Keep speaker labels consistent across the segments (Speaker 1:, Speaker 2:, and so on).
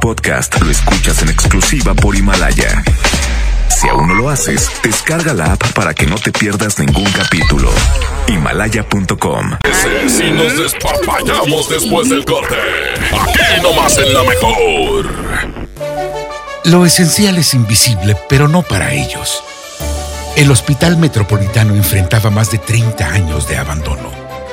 Speaker 1: podcast lo escuchas en exclusiva por Himalaya. Si aún no lo haces, descarga la app para que no te pierdas ningún capítulo. Himalaya.com.
Speaker 2: Si nos despapallamos después del corte. Aquí nomás en la mejor.
Speaker 3: Lo esencial es invisible, pero no para ellos. El Hospital Metropolitano enfrentaba más de 30 años de abandono.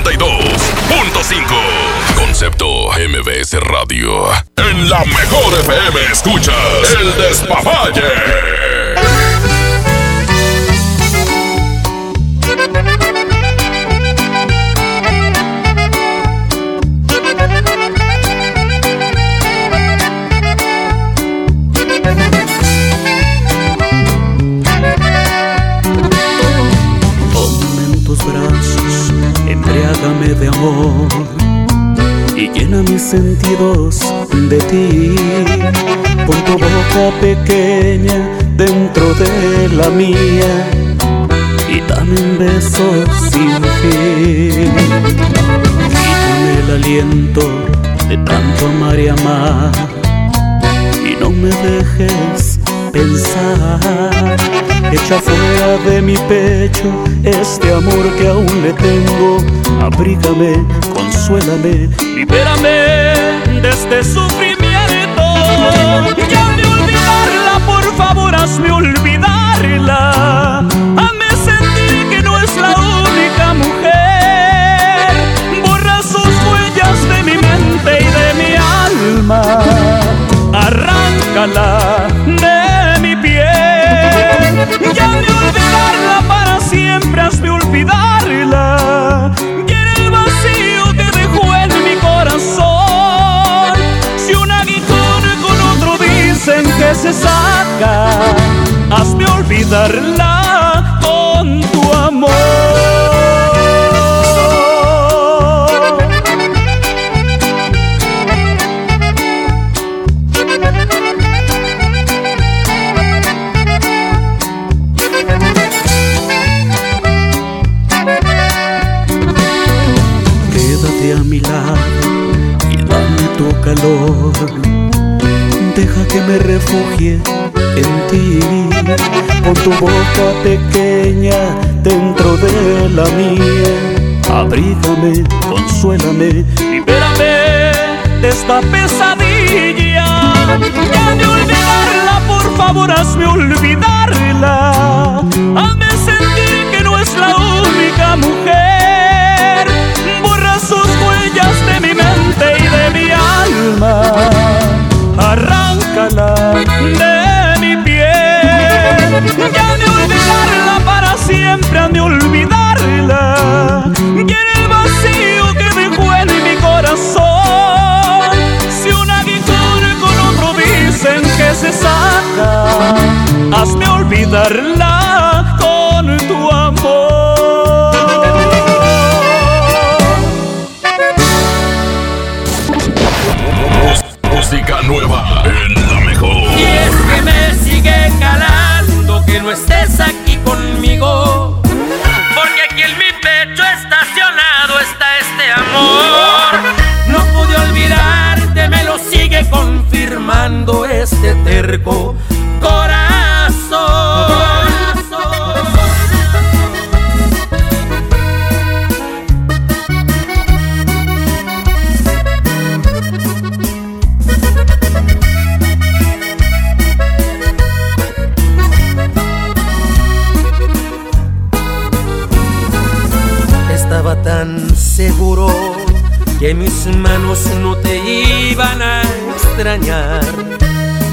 Speaker 2: 92.5. Concepto MBS Radio. En la mejor FM escuchas el despapalle.
Speaker 4: Amor y llena mis sentidos de ti. Pon tu boca pequeña dentro de la mía y dame un beso sin fin. Quítame el aliento de tanto amar y amar y no me dejes pensar. Echa fuera de mi pecho este amor que aún le tengo. Abrígame, consuélame, libérame de este sufrimiento. Ya de olvidarla, por favor, hazme olvidarla. Hazme sentir que no es la única mujer. Borra sus huellas de mi mente y de mi alma. Arráncala de. Ya de olvidarla para siempre, hazme olvidarla. Llena el vacío que dejó en mi corazón. Si un aguijón con otro dicen que se saca, hazme olvidarla con tu amor. Deja que me refugie en ti. Con tu boca pequeña dentro de la mía. Abrígame, consuélame, libérame de esta pesadilla. Ya de olvidarla, por favor, hazme olvidarla. Hazme sentir que no es la única mujer. Alma. Arráncala de mi piel. Ya de olvidarla para siempre, han de olvidarla. Llena el vacío que dejó en mi corazón. Si un aguijón con otro dicen que se saca, hazme olvidarla con tu amor.
Speaker 5: terco.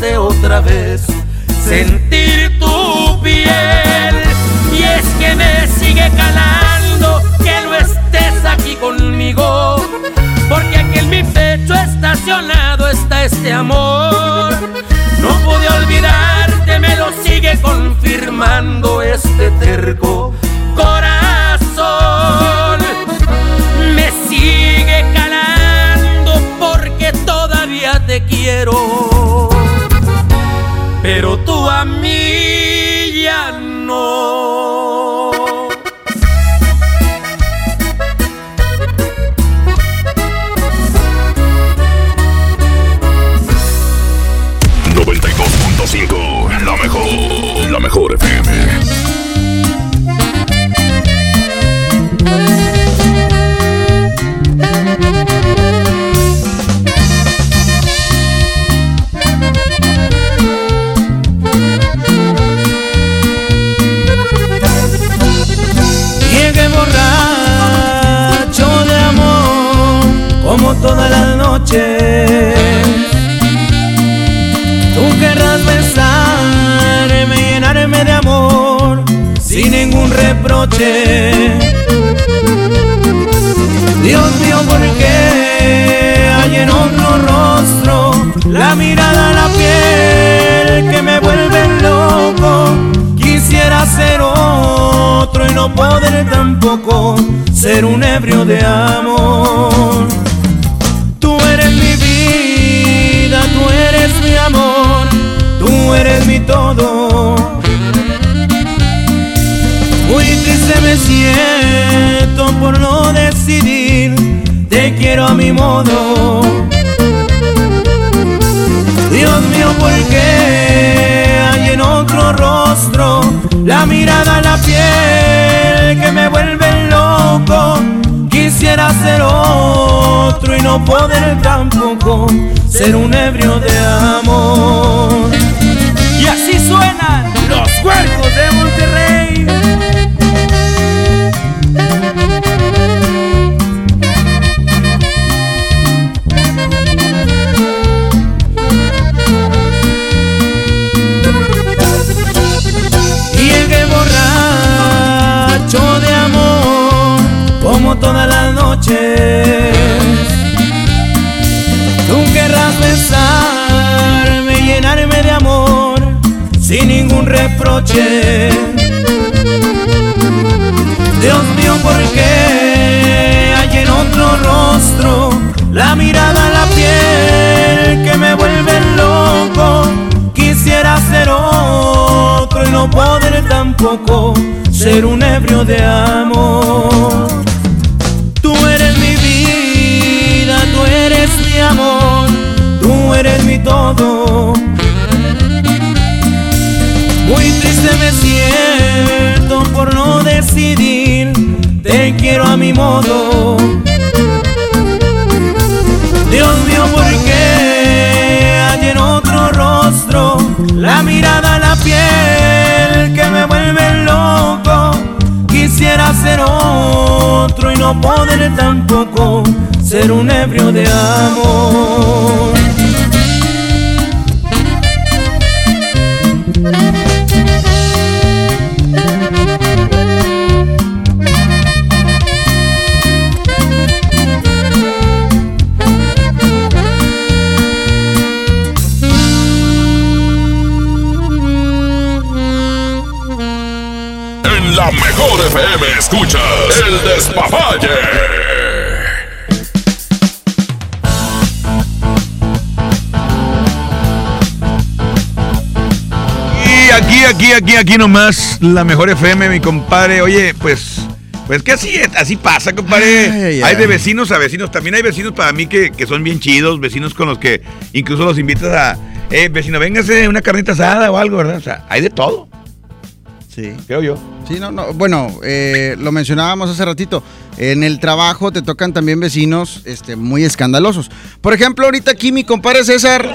Speaker 5: de otra vez sentir tu piel. Y es que me sigue calando que no estés aquí conmigo. Porque aquí en mi pecho estacionado está este amor. No pude olvidarte, me lo sigue confirmando este terco corazón. Me sigue calando porque todavía te quiero.
Speaker 6: En la
Speaker 2: mejor FM escuchas el despapalle.
Speaker 7: Aquí, aquí, nomás, la mejor FM, mi compadre. Oye, pues, pues que así, así pasa, compadre.
Speaker 8: Ay, ay,
Speaker 7: hay de vecinos a vecinos. También hay vecinos para mí que, que son bien chidos, vecinos con los que incluso los invitas a, eh, vecino, véngase una carnita asada o algo, ¿verdad? O sea, hay de todo,
Speaker 8: Sí.
Speaker 7: creo yo.
Speaker 8: Sí, no, no. Bueno, eh, lo mencionábamos hace ratito. En el trabajo te tocan también vecinos este, muy escandalosos. Por ejemplo, ahorita aquí mi compadre César.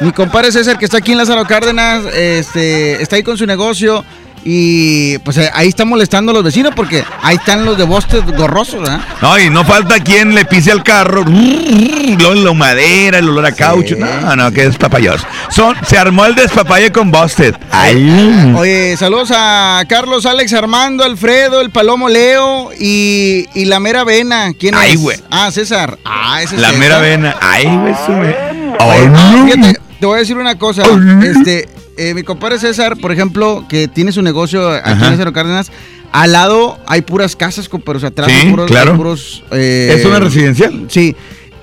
Speaker 8: Mi compadre César, que está aquí en Lázaro Cárdenas, este, está ahí con su negocio. Y pues eh, ahí está molestando a los vecinos porque ahí están los de bostes gorrosos, ¿verdad?
Speaker 7: No, y no falta quien le pise al carro. Luego la madera, el olor a caucho. No, no, que despapayos. Son, se armó el despapalle con Busted. Ay.
Speaker 8: Oye, saludos a Carlos, Alex, Armando, Alfredo, el Palomo Leo y, y la mera vena. ¿Quién
Speaker 7: Ay,
Speaker 8: es?
Speaker 7: güey.
Speaker 8: Ah, César. Ah, ese es
Speaker 7: La
Speaker 8: César.
Speaker 7: mera vena. Ay, güey, sube.
Speaker 8: Oye,
Speaker 7: Ay,
Speaker 8: fíjate, te voy a decir una cosa. Este, eh, mi compadre César, por ejemplo, que tiene su negocio aquí
Speaker 7: Ajá.
Speaker 8: en Lázaro Cárdenas, al lado hay puras casas, compadre, o sea, atrás
Speaker 7: Sí,
Speaker 8: hay puros,
Speaker 7: claro.
Speaker 8: hay puros, eh,
Speaker 7: ¿Es una residencial?
Speaker 8: Sí.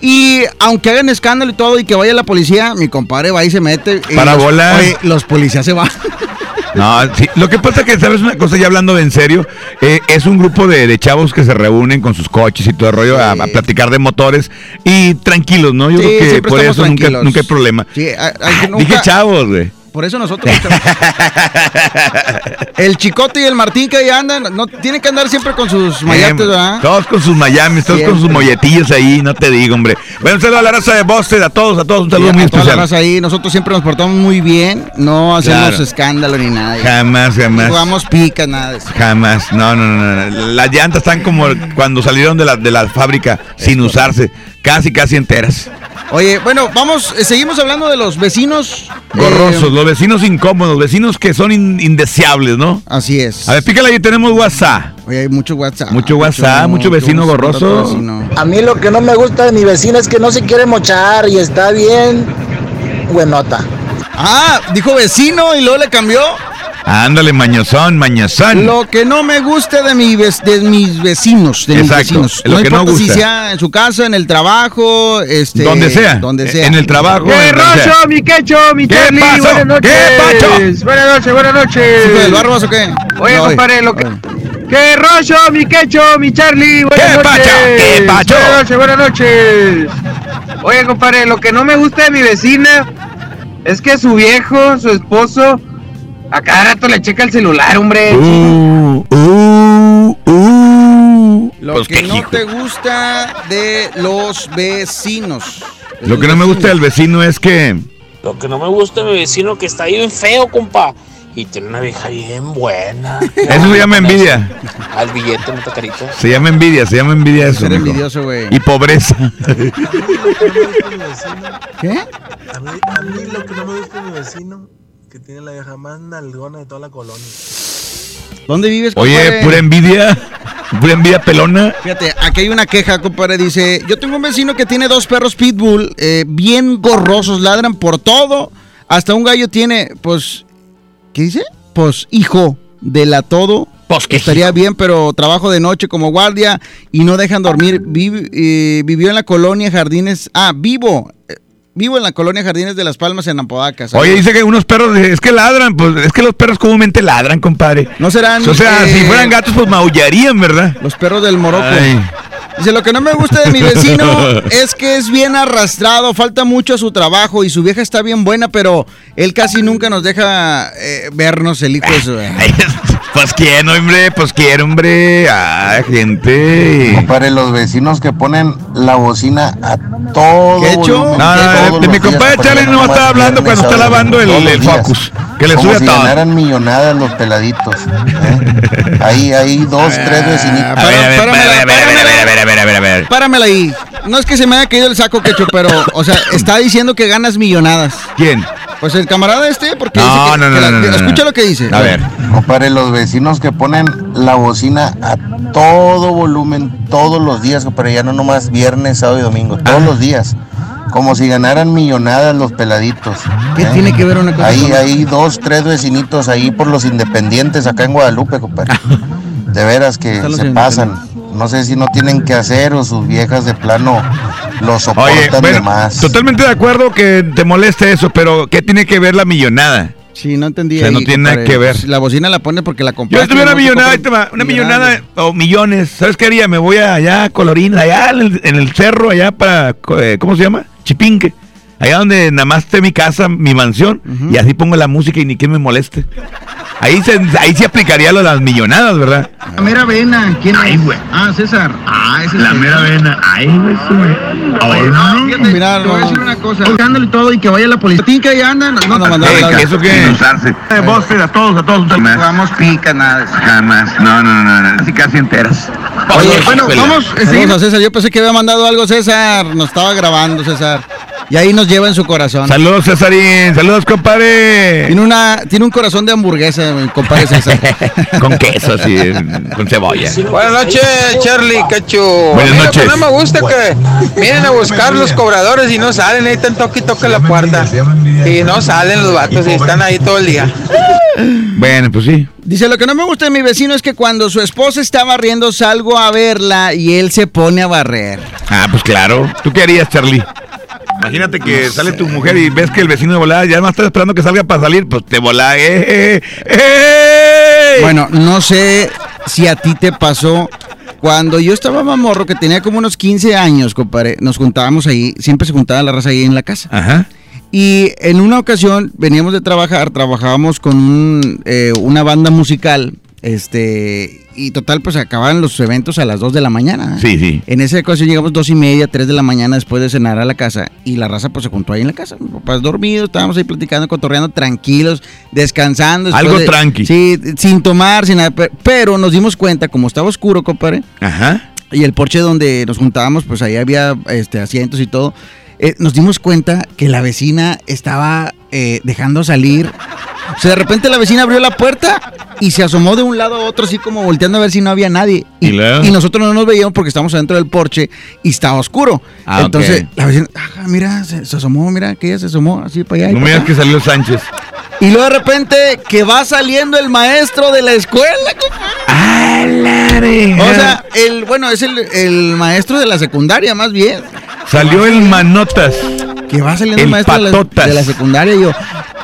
Speaker 8: Y aunque hagan escándalo y todo y que vaya la policía, mi compadre va y se mete. y
Speaker 7: Para
Speaker 8: los-. Oye, los policías se van.
Speaker 7: No, sí. Lo que pasa que, ¿sabes una cosa? Ya hablando de en serio, eh, es un grupo de, de chavos que se reúnen con sus coches y todo el rollo a, a platicar de motores y tranquilos, ¿no? Yo
Speaker 8: Sí,
Speaker 7: creo que por eso nunca, nunca hay problema.
Speaker 8: Que nunca-
Speaker 7: Dije chavos, güey.
Speaker 8: Por eso nosotros. el Chicote y el Martín que ahí andan, no tienen que andar siempre con sus mayates, ¿verdad?
Speaker 7: Todos con sus mayames, todos con sus molletillos ahí, no te digo, hombre. Bueno, un saludo a la raza de Boston, a todos, a todos, un saludo
Speaker 8: Sí,
Speaker 7: muy
Speaker 8: a toda la
Speaker 7: especial.
Speaker 8: raza ahí, nosotros siempre nos portamos muy bien, no hacemos
Speaker 7: Claro.
Speaker 8: escándalo ni nada.
Speaker 7: Jamás, jamás.
Speaker 8: No jugamos picas, nada de eso.
Speaker 7: Jamás, no, no, no, no. Las llantas están como cuando salieron de la, de la fábrica sin usarse, casi, casi enteras.
Speaker 8: Oye, bueno, vamos, eh, seguimos hablando de los vecinos.
Speaker 7: Gorrosos,
Speaker 8: eh,
Speaker 7: los vecinos incómodos, vecinos que son in- indeseables, ¿no?
Speaker 8: Así es.
Speaker 7: A ver, pícale ahí, tenemos WhatsApp.
Speaker 8: Oye, hay mucho WhatsApp.
Speaker 7: Mucho WhatsApp, mucho vecino
Speaker 8: mucho
Speaker 7: gorroso.
Speaker 8: vecino.
Speaker 9: A mí lo que no me gusta de mi vecina es que no se quiere mochar y está bien buenota.
Speaker 8: Ah, dijo vecino y luego le cambió.
Speaker 7: Ándale, mañozón, mañozón.
Speaker 8: Lo que no me gusta de, mi de mis vecinos, de mis
Speaker 7: Exacto,
Speaker 8: vecinos.
Speaker 7: lo que no
Speaker 8: importa si
Speaker 7: gusta.
Speaker 8: sea en su casa, en el trabajo, este,
Speaker 7: Donde sea,
Speaker 8: donde sea.
Speaker 7: en el trabajo.
Speaker 10: ¡Qué
Speaker 7: en donde sea.
Speaker 10: rollo, mi quecho, mi
Speaker 7: ¿Qué
Speaker 10: Charlie!
Speaker 7: pasó?
Speaker 10: Buenas noches.
Speaker 7: ¿Qué pacho?
Speaker 10: Buenas noches, buenas noches.
Speaker 8: ¿Hijo del Barbas o qué?
Speaker 10: Oye,
Speaker 8: No,
Speaker 10: compadre, lo que... ¡Qué rollo, mi quecho, mi Charlie! Buenas
Speaker 7: ¿Qué
Speaker 10: noches.
Speaker 7: pacho? ¿Qué pacho?
Speaker 10: Buenas noches, buenas noches. Oye, compadre, lo que no me gusta de mi vecina es que su viejo, su esposo, a cada rato le checa el celular, hombre.
Speaker 7: Uh, uh, uh.
Speaker 8: Lo
Speaker 7: Pues
Speaker 8: que no
Speaker 7: hijo.
Speaker 8: te gusta de los vecinos. De
Speaker 7: Lo que no me gusta del vecino es que.
Speaker 11: Lo que no me gusta de mi vecino que está bien feo, compa. Y tiene una vieja bien buena.
Speaker 7: Eso se llama envidia.
Speaker 11: Al billete, no carita.
Speaker 7: Se llama envidia, se llama envidia eso.
Speaker 8: Ser envidioso, güey.
Speaker 7: Y pobreza.
Speaker 8: ¿Qué?
Speaker 12: A mí, a mí lo que no me gusta de mi vecino, que tiene la vieja más nalgona de toda la colonia.
Speaker 8: ¿Dónde vives,
Speaker 7: Oye,
Speaker 8: compadre?
Speaker 7: pura envidia. Pura envidia pelona.
Speaker 8: Fíjate, aquí hay una queja, compadre. Dice: Yo tengo un vecino que tiene dos perros pitbull, eh, bien gorrosos, ladran por todo. Hasta un gallo tiene, pues. ¿Qué dice? Pues hijo de la todo.
Speaker 7: Pues
Speaker 8: que estaría bien, pero trabajo de noche como guardia y no dejan dormir. Viv- eh, vivió en la colonia Jardines. Ah, vivo. Eh, Vivo en la colonia Jardines de las Palmas en Apodaca. ¿sabes?
Speaker 7: Oye, dice que unos perros, es que ladran, pues es que los perros comúnmente ladran, compadre.
Speaker 8: No serán.
Speaker 7: O sea,
Speaker 8: eh,
Speaker 7: si fueran gatos, pues maullarían, ¿verdad?
Speaker 8: Los perros del Morocco.
Speaker 7: Ay.
Speaker 8: Dice, lo que no me gusta de mi vecino es que es bien arrastrado, falta mucho a su trabajo y su vieja está bien buena, pero él casi nunca nos deja eh, vernos el hijo de su...
Speaker 7: pues quién, hombre, pues quién, hombre. Ah, gente.
Speaker 13: Compadre, los vecinos que ponen la bocina a todo.
Speaker 7: ¿Qué hecho? No, no,
Speaker 13: no,
Speaker 7: mi compadre Charlie
Speaker 13: no
Speaker 7: está hablando cuando está lavando el, el focus. Que le sube
Speaker 13: a
Speaker 7: todo.
Speaker 13: Eran millonadas los peladitos. ¿eh? Ahí, ahí, dos, ah, tres vecinitos.
Speaker 7: Páramela,
Speaker 8: páramela ahí. No es que se me haya caído el saco, quecho, pero, o sea, está diciendo que ganas millonadas.
Speaker 7: ¿Quién?
Speaker 8: Pues el camarada este, porque
Speaker 13: No,
Speaker 8: dice que,
Speaker 13: no,
Speaker 8: que
Speaker 13: no,
Speaker 8: la-
Speaker 13: no, no, no.
Speaker 8: escucha lo que dice.
Speaker 13: Compadre, los vecinos que ponen la bocina a todo volumen todos los días, compadre, ya no nomás viernes, sábado y domingo, todos los días. Como si ganaran millonadas los peladitos.
Speaker 8: ¿Qué
Speaker 13: ¿eh?
Speaker 8: tiene que ver una cosa
Speaker 13: Ahí hay dos, tres vecinitos ahí por los independientes acá en Guadalupe, compadre. De veras que se pasan. No sé si no tienen que hacer o sus viejas de plano lo soportan
Speaker 7: Oye,
Speaker 13: de
Speaker 7: bueno,
Speaker 13: más.
Speaker 7: totalmente de acuerdo que te moleste eso, pero ¿qué tiene que ver la millonada?
Speaker 8: Sí, no entendí.
Speaker 7: O sea, no
Speaker 8: ahí,
Speaker 7: tiene nada que ver.
Speaker 8: La bocina la pone porque la compró.
Speaker 7: Yo tuviera una millonada, una millonada o millones, ¿sabes qué haría? Me voy allá a Colorín, allá en el, en el cerro, allá para, eh, ¿cómo se llama? Chipinque. Allá donde nada más esté mi casa, mi mansión, y así pongo la música y ni que me moleste. Ahí se, ahí se aplicaría lo de las millonadas, ¿verdad?
Speaker 14: La mera vena, ¿quién es? Ah, César. Ah, ese La mera vena. Ay, güey, Oye, no, fíjate,
Speaker 8: Mira,
Speaker 14: te voy a
Speaker 8: no.
Speaker 14: decir una cosa. Escándalo y todo y que vaya la policía. ¿Tin que ahí andan? No, no,
Speaker 8: la-
Speaker 7: ¿Eso qué?
Speaker 14: Eh, vos, a todos, a todos. No damos pica, nada. Jamás. No, no, no, no. Así casi enteras. Oye, bueno, vamos. eh,
Speaker 8: Saludos a César. Yo pensé que había mandado algo César. Nos estaba grabando César. Y ahí nos lleva en su corazón.
Speaker 7: Saludos, Cesarín. Saludos, compadre.
Speaker 8: Tiene, una, tiene un corazón de hamburguesa, mi compadre César.
Speaker 7: con queso, así, con cebolla.
Speaker 15: Buenas noches, Charlie Cacho.
Speaker 7: Buenas noches.
Speaker 15: que no me gusta que vienen a buscar los cobradores y no salen, ahí están toque y toque la puerta. Y no salen los vatos y están ahí todo el día.
Speaker 7: Bueno, pues sí.
Speaker 8: Dice, lo que no me gusta de mi vecino es que cuando su esposa está barriendo salgo a verla y él se pone a barrer.
Speaker 7: Ah, pues claro. ¿Tú qué harías, Charlie? Imagínate que sale tu mujer y ves que el vecino de volada ya no está esperando que salga para salir, pues te volá. ¡Eh, eh, eh!
Speaker 8: Bueno, no sé si a ti te pasó. Cuando yo estaba mamorro, que tenía como unos 15 años, compadre, nos juntábamos ahí, siempre se juntaba la raza ahí en la casa.
Speaker 7: Ajá.
Speaker 8: Y en una ocasión veníamos de trabajar, trabajábamos con un, eh, una banda musical, este, y total, pues acababan los eventos a las 2 de la mañana.
Speaker 7: Sí, sí.
Speaker 8: En esa ocasión llegamos dos y media, 3 de la mañana después de cenar a la casa y la raza pues se juntó ahí en la casa. Mi papá es dormido, estábamos ahí platicando, cotorreando, tranquilos, descansando.
Speaker 7: Algo
Speaker 8: de-
Speaker 7: tranqui.
Speaker 8: Sí, sin tomar, sin nada. pe- Pero nos dimos cuenta, como estaba oscuro, compadre,
Speaker 7: Ajá.
Speaker 8: y el porche donde nos juntábamos, pues ahí había este, asientos y todo. eh, nos dimos cuenta que la vecina estaba eh, dejando salir. O sea, de repente la vecina abrió la puerta y se asomó de un lado a otro, así como volteando a ver si no había nadie.
Speaker 7: ¿Y
Speaker 8: nosotros no nos veíamos porque estábamos adentro del porche y estaba oscuro.
Speaker 7: Ah,
Speaker 8: Entonces, la vecina, "Ajá, mira, se, se asomó, mira, que ella se asomó así para allá.
Speaker 7: No me digas que
Speaker 8: acá".
Speaker 7: salió Sánchez.
Speaker 8: Y luego de repente que va saliendo el maestro de la escuela. O sea, el, bueno, es el, el maestro de la secundaria, más bien.
Speaker 7: Salió el Manotas.
Speaker 8: Que va saliendo
Speaker 7: el,
Speaker 8: maestro de la,
Speaker 7: Patotas.
Speaker 8: de la secundaria y yo.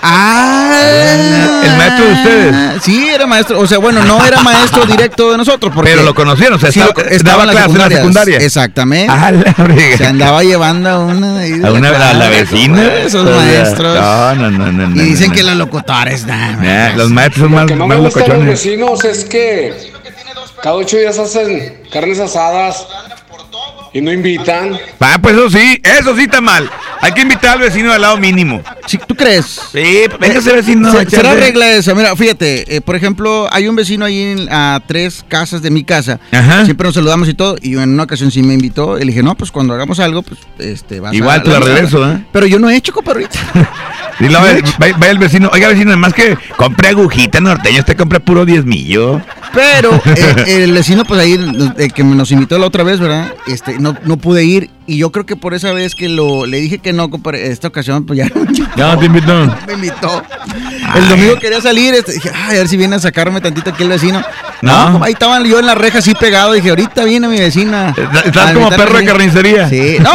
Speaker 8: ¡Ah!
Speaker 7: ¿El maestro de ustedes?
Speaker 8: Sí, era maestro. O sea, bueno, no era maestro directo de nosotros. Porque
Speaker 7: Pero lo conocieron, o sea,
Speaker 8: sí,
Speaker 7: estaba- en la secundaria.
Speaker 8: Exactamente.
Speaker 7: Ah, la.
Speaker 8: Se andaba llevando a una. de
Speaker 7: ¿A, una,
Speaker 8: la
Speaker 7: a la vecina?
Speaker 8: Esos
Speaker 7: O sea,
Speaker 8: maestros.
Speaker 7: No, no, no, no. no,
Speaker 8: y dicen
Speaker 7: no,
Speaker 8: que los locutores, nah,
Speaker 7: Eh, los maestros son
Speaker 16: Lo
Speaker 7: más,
Speaker 16: que no
Speaker 7: más
Speaker 16: me gusta de los vecinos es que cada ocho días hacen carnes asadas y no invitan.
Speaker 7: Ah, pues eso sí, eso sí está mal. Hay que invitar al vecino al lado mínimo.
Speaker 8: Sí, ¿Tú crees?
Speaker 7: Sí, véngase vecino.
Speaker 8: Se-
Speaker 7: a
Speaker 8: será regla esa. Mira, fíjate, eh, por ejemplo, hay un vecino ahí en- a tres casas de mi casa.
Speaker 7: Ajá.
Speaker 8: Siempre nos saludamos y todo. Y en una ocasión sí me invitó. Y le dije, no, pues cuando hagamos algo, pues este, vas
Speaker 7: Igual
Speaker 8: a
Speaker 7: te la regreso, ¿eh?
Speaker 8: Pero yo no he hecho, compadrito.
Speaker 7: Y luego va, va el vecino, oiga vecino, además que compre agujita norteña, usted compra puro diezmillo.
Speaker 8: Pero eh, el vecino, pues ahí, el que nos invitó la otra vez, ¿verdad? Este, no, no pude ir. Y yo creo que por esa vez que lo le dije que no, compadre, esta ocasión, pues ya no
Speaker 7: Ya te invitó.
Speaker 8: me invitó. El domingo quería salir, este, dije, ay, a ver si viene a sacarme tantito aquí el vecino.
Speaker 7: No.
Speaker 8: ahí estaban yo en la reja así pegado, dije, ahorita viene mi vecina.
Speaker 7: Estás como perro de carnicería.
Speaker 8: Sí, no,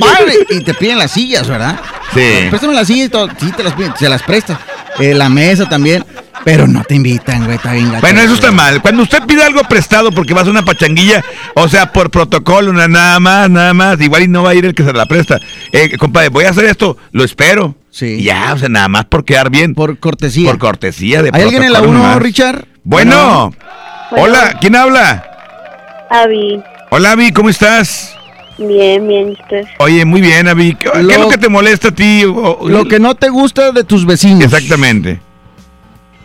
Speaker 8: vale. Y te piden las sillas, ¿verdad?
Speaker 7: Sí.
Speaker 8: Préstame las sillas y todo. Sí, te las piden, se las prestas. Eh, la mesa también. Pero no te invitan, güey, está bien gacho.
Speaker 7: Bueno, eso está mal. Cuando usted pide algo prestado porque vas a una pachanguilla, o sea, por protocolo, na- nada más, nada más, igual y no va a ir el que se la presta. Eh, compadre, voy a hacer esto, lo espero.
Speaker 8: Sí.
Speaker 7: Y ya, o sea, nada más por quedar bien.
Speaker 8: Por cortesía.
Speaker 7: Por cortesía de
Speaker 8: ¿Hay alguien en la
Speaker 7: protocolo
Speaker 8: 1,
Speaker 7: nomás.
Speaker 8: Richard?
Speaker 7: Bueno. Hola, ¿quién habla?
Speaker 17: Avi,
Speaker 7: Hola, Avi, ¿cómo estás?
Speaker 17: bien, bien, ¿y usted.
Speaker 7: Oye, muy bien, Avi. ¿Qué, qué es lo que te molesta a ti?
Speaker 8: Lo que no te gusta de tus vecinos.
Speaker 7: Exactamente.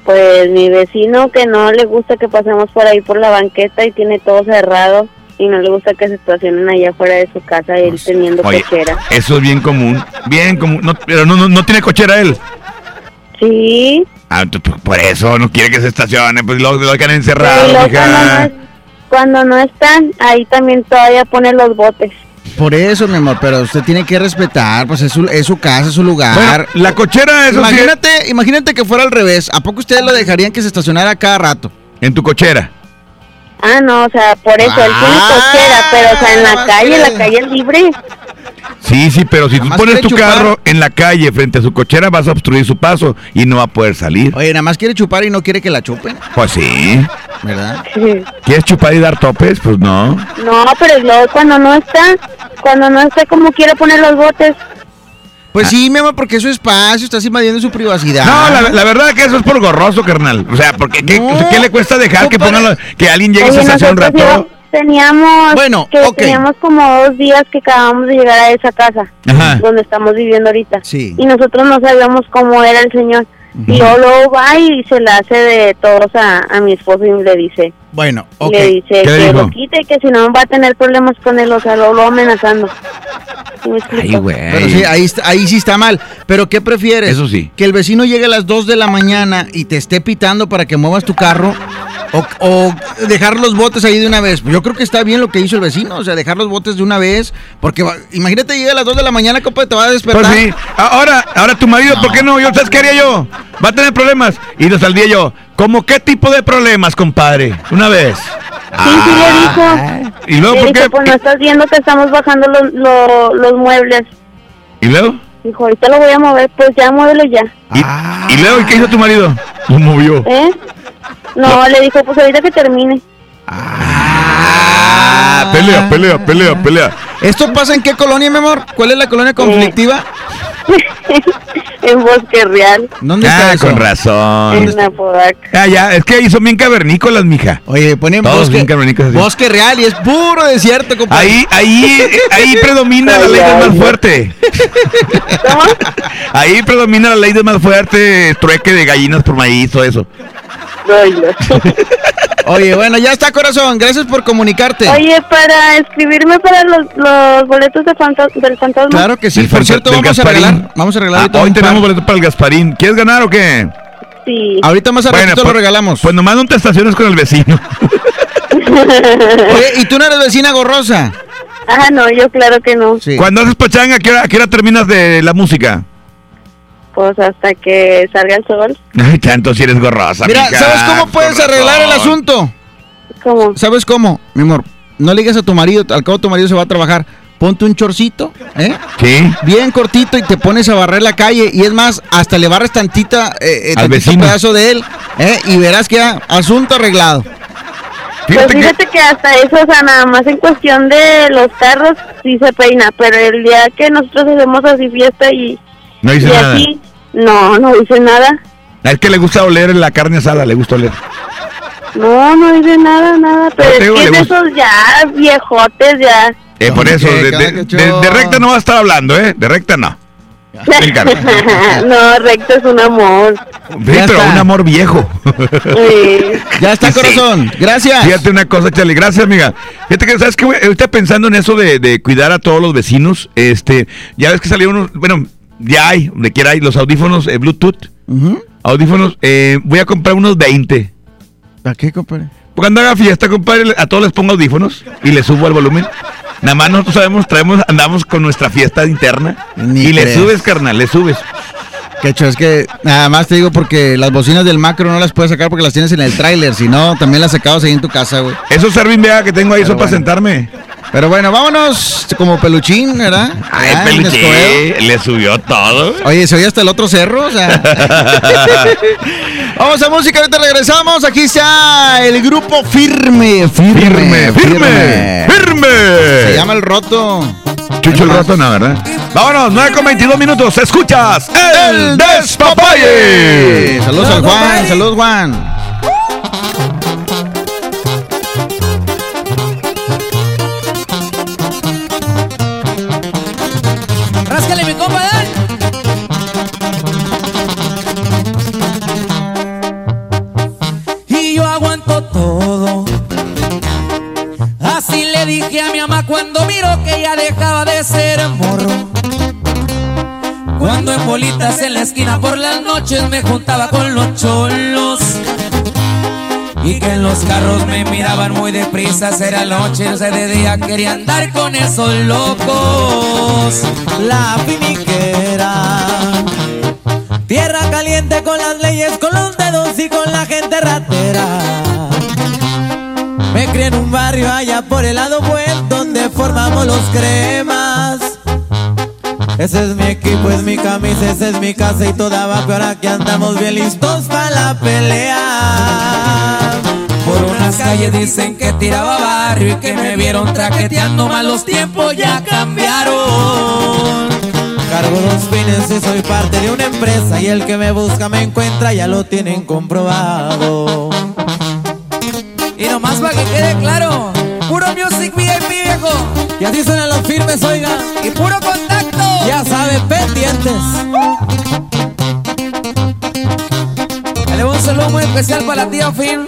Speaker 17: Pues mi vecino que no le gusta que pasemos por ahí por la banqueta y tiene todo cerrado y no le gusta que se estacionen allá afuera de su casa él teniendo
Speaker 7: Oye,
Speaker 17: cochera.
Speaker 7: eso es bien común. Bien común. No, pero no, no, no tiene cochera él.
Speaker 17: Sí,
Speaker 7: Ah, por eso no quiere que se estacione, pues lo, lo dejan encerrado,
Speaker 17: luego cuando no,
Speaker 7: mija.
Speaker 17: es- cuando no están, ahí también todavía pone los botes.
Speaker 8: Por eso, mi amor, pero usted tiene que respetar, pues es su, es su casa, es su lugar.
Speaker 7: Bueno, la cochera, sí-
Speaker 8: imagínate, Imagínate que fuera al revés. ¿A poco ustedes lo dejarían que se estacionara cada rato?
Speaker 7: En tu cochera.
Speaker 17: Ah, no, o sea, por eso, él tiene
Speaker 8: Ah,
Speaker 17: cochera, pero o sea, en la calle,
Speaker 8: que-
Speaker 17: la calle es libre.
Speaker 7: Sí, sí, pero si tú pones tu
Speaker 8: chupar.
Speaker 7: carro en la calle frente a su cochera, vas a obstruir su paso y no va a poder salir.
Speaker 8: Oye, nada más quiere chupar y no quiere que la chupen,
Speaker 7: Pues sí.
Speaker 8: ¿Verdad?
Speaker 7: ¿Quieres chupar y dar topes? Pues no.
Speaker 17: No, pero luego cuando no está, cuando no está, como quiere poner los botes.
Speaker 8: Pues sí, mi amor, porque es su espacio, estás invadiendo su privacidad.
Speaker 7: No, la, la verdad que eso es por gorroso, carnal. O sea, porque ¿qué, ¿qué le cuesta dejar que pongan los- que alguien llegue y se
Speaker 17: Oye,
Speaker 7: estacione un rato?
Speaker 17: teníamos
Speaker 8: Bueno,
Speaker 17: que teníamos como dos días que acabamos de llegar a esa casa
Speaker 7: Ajá.
Speaker 17: donde estamos viviendo ahorita
Speaker 8: Sí.
Speaker 17: y nosotros no sabíamos cómo era el señor y luego, luego va y se la hace de todos a, a mi esposo y le dice
Speaker 8: Bueno, ok.
Speaker 17: le dice
Speaker 8: ¿Qué
Speaker 17: que
Speaker 8: dijo?
Speaker 17: lo quite que si no va a tener problemas con él o sea lo, lo amenazando ¿Sí me explico?
Speaker 8: Pero sí, ahí, está- ahí sí está mal. Pero ¿qué prefieres?
Speaker 7: Eso sí.
Speaker 8: Que el vecino llegue a las 2 de la mañana y te esté pitando para que muevas tu carro. O, o dejar los botes ahí de una vez. Yo creo que está bien lo que hizo el vecino. O sea, dejar los botes de una vez. Porque va- imagínate, llega a las 2 de la mañana, compa, te va a despertar.
Speaker 7: Pues sí. Ahora, ahora tu marido, ¿por qué no? Yo, ¿sabes qué haría yo? Va a tener problemas. Y le saldría yo. ¿Cómo qué tipo de problemas, compadre? Una vez.
Speaker 17: Sí, sí le dijo.
Speaker 7: ¿Y luego
Speaker 17: le
Speaker 7: por
Speaker 17: dijo,
Speaker 7: qué?
Speaker 17: pues no estás viendo que estamos bajando los, los, los muebles.
Speaker 7: ¿Y luego?
Speaker 17: Dijo, ahorita lo voy a mover, pues ya muévelo ya.
Speaker 7: ¿Y, y luego ¿y qué hizo tu marido? Lo movió.
Speaker 17: ¿Eh? No, le dijo, pues ahorita que termine.
Speaker 7: Ah, pelea, pelea, pelea, pelea.
Speaker 8: ¿Esto pasa en qué colonia, mi amor? ¿Cuál es la colonia conflictiva?
Speaker 17: en Bosque Real,
Speaker 8: ¿Dónde
Speaker 7: ah,
Speaker 8: está eso?
Speaker 7: con razón.
Speaker 17: en Apodaca.
Speaker 7: Ah, ya, es que ahí son bien cavernícolas, mija.
Speaker 8: Oye, ponen
Speaker 7: Todos
Speaker 8: bosque,
Speaker 7: bien cavernícolas. así.
Speaker 8: bosque real y es puro desierto, compa.
Speaker 7: Ahí, ahí, ahí predomina la ley del más fuerte. Ahí predomina la ley del más fuerte, trueque de gallinas por maíz, todo eso.
Speaker 8: Oye, bueno, ya está, corazón. Gracias por comunicarte.
Speaker 17: Oye, para escribirme para los, los boletos de fanta- del fantasma.
Speaker 8: Claro que sí.
Speaker 7: Del
Speaker 8: Por cierto, vamos a regalar. Vamos a regalar
Speaker 7: Ah, hoy tenemos
Speaker 8: par.
Speaker 7: boleto para el Gasparín. ¿Quieres ganar o qué?
Speaker 17: Sí.
Speaker 8: Ahorita más a ratito lo
Speaker 7: pues-
Speaker 8: regalamos.
Speaker 7: Pues nomás no te estaciones con el vecino.
Speaker 8: Oye, ¿y tú no eres vecina gorrosa?
Speaker 17: Ah, no, yo claro que no.
Speaker 7: Cuando haces pachanga, ¿a qué hora, a qué hora terminas de la música?
Speaker 17: Pues hasta que salga el sol.
Speaker 7: Ay, tanto si eres gorrosa.
Speaker 8: Mira, ¿sabes cómo puedes arreglar el asunto?
Speaker 17: ¿Cómo?
Speaker 8: ¿Sabes cómo? Mi amor, no le digas a tu marido, al cabo tu marido se va a trabajar. Ponte un chorcito, ¿eh?
Speaker 7: Sí.
Speaker 8: Bien cortito y te pones a barrer la calle. Y es más, hasta le barres tantita, eh, eh,
Speaker 7: Al
Speaker 8: tantito
Speaker 7: vecino.
Speaker 8: pedazo de él, ¿eh? Y verás que ya, asunto arreglado.
Speaker 17: pues fíjate que hasta eso, o sea, nada más en cuestión de los carros sí se peina, pero el día que nosotros hacemos así fiesta y,
Speaker 7: No dice
Speaker 17: y
Speaker 7: nada.
Speaker 17: así, no, no dice nada.
Speaker 7: Es que le gusta oler la carne asada, le gusta oler.
Speaker 17: No, no dice nada, nada, pero es que de esos ya viejotes, ya.
Speaker 7: Eh, por eso, de, recta no va a estar hablando, ¿eh? De recta no.
Speaker 17: No, recto es un amor.
Speaker 7: Sí, pero un amor viejo.
Speaker 17: Sí.
Speaker 8: Ya está, corazón. Gracias.
Speaker 7: Fíjate una cosa, Charlie. Gracias, amiga. Fíjate que, ¿sabes qué? Ahorita pensando en eso de, de cuidar a todos los vecinos, este, ya ves que salieron unos, bueno, ya hay, donde quiera hay los audífonos eh, Bluetooth. Audífonos, eh, voy a comprar unos 20.
Speaker 8: ¿Para qué, compadre?
Speaker 7: Porque ando a fiesta, compadre, a todos les pongo audífonos y les subo el volumen. Nada más nosotros sabemos, traemos, andamos con nuestra fiesta interna.
Speaker 8: Ni
Speaker 7: y le
Speaker 8: creas.
Speaker 7: subes, carnal, le subes.
Speaker 8: Quecho, es que nada más te digo porque las bocinas del macro no las puedes sacar porque las tienes en el tráiler, si no, también las sacabas ahí en tu casa, güey.
Speaker 7: Esos Servin Vega que tengo ahí
Speaker 8: Pero
Speaker 7: son para sentarme.
Speaker 8: Pero bueno, vámonos como peluchín, ¿verdad?
Speaker 7: Ay,
Speaker 8: Ah,
Speaker 7: peluche, le subió todo.
Speaker 8: Oye, ¿se oye hasta el otro cerro? O sea. Vamos a música, ahorita regresamos. Aquí está el grupo Firme. Firme,
Speaker 7: firme, firme.
Speaker 8: Se llama El Roto.
Speaker 7: Chucho el rato, no, ¿verdad? Vámonos, 9 con 22 minutos. Escuchas El Despapalle.
Speaker 8: Saludos al Juan, saludos Juan.
Speaker 18: A mi mamá cuando miró que ya dejaba de ser morro. Cuando en bolitas en la esquina por las noches me juntaba con los cholos. Y que en los carros me miraban muy deprisa, era noche, o sea, de día quería andar con esos locos. La finiquera, tierra caliente con las leyes, con los dedos y con la gente ratera. En un barrio allá por el lado buen donde formamos los cremas. Ese es mi equipo, es mi camisa, esa es mi casa y toda abajo. Ahora que andamos bien listos para la pelea. Por unas calles dicen que tiraba barrio y que me vieron traqueteando mal los tiempos ya cambiaron. Cargo dos fines y soy parte de una empresa y el que me busca me encuentra, ya lo tienen comprobado. Y nomás para que quede claro, puro music VIP viejo. Y así suenan los firmes, oiga. Y puro contacto. Ya sabe, pendientes. Le un saludo muy especial para la tía Fin.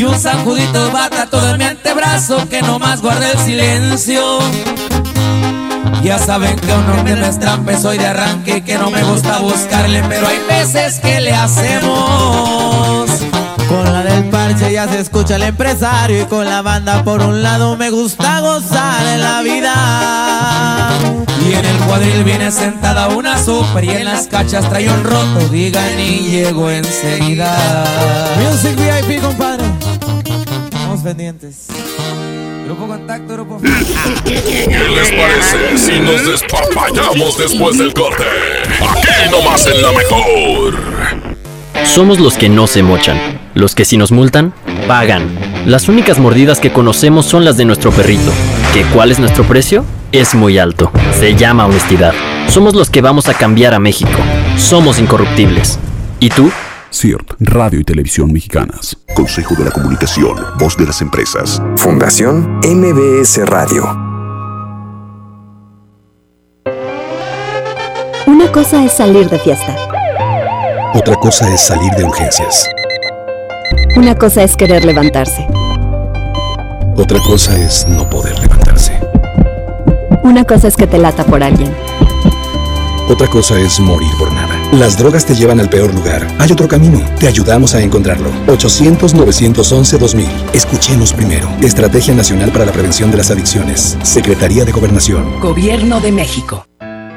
Speaker 18: Y un sacudito bata todo en mi antebrazo que no más guarda el silencio. Ya saben que un hombre no es trampa, soy de arranque y que no me gusta buscarle, pero hay veces que le hacemos. Con la del parche ya se escucha el empresario y con la banda por un lado me gusta gozar en la vida. Y en el cuadril viene sentada una super y en las cachas trae un roto, digan y llego enseguida. Music VIP, compadre. Estamos pendientes. Grupo Contacto, Grupo
Speaker 2: ¿Qué les parece si nos despapallamos después del corte? Aquí nomás en la mejor.
Speaker 19: Somos los que no se mochan, los que si nos multan, pagan. Las únicas mordidas que conocemos son las de nuestro perrito. ¿Que cuál es nuestro precio? Es muy alto. Se llama honestidad. Somos los que vamos a cambiar a México. Somos incorruptibles. ¿Y tú?
Speaker 20: CIRT, Radio y Televisión Mexicanas.
Speaker 21: Consejo de la Comunicación, Voz de las Empresas.
Speaker 22: Fundación MBS Radio.
Speaker 23: Una cosa es salir de fiesta.
Speaker 20: Otra cosa es salir de urgencias.
Speaker 23: Una cosa es querer levantarse.
Speaker 20: Otra cosa es no poder levantarse.
Speaker 23: Una cosa es que te lata por alguien.
Speaker 20: Otra cosa es morir por nada. Las drogas te llevan al peor lugar. Hay otro camino. Te ayudamos a encontrarlo. 800-911-2000. Escuchemos primero. Estrategia Nacional para la Prevención de las Adicciones. Secretaría de Gobernación.
Speaker 24: Gobierno de México.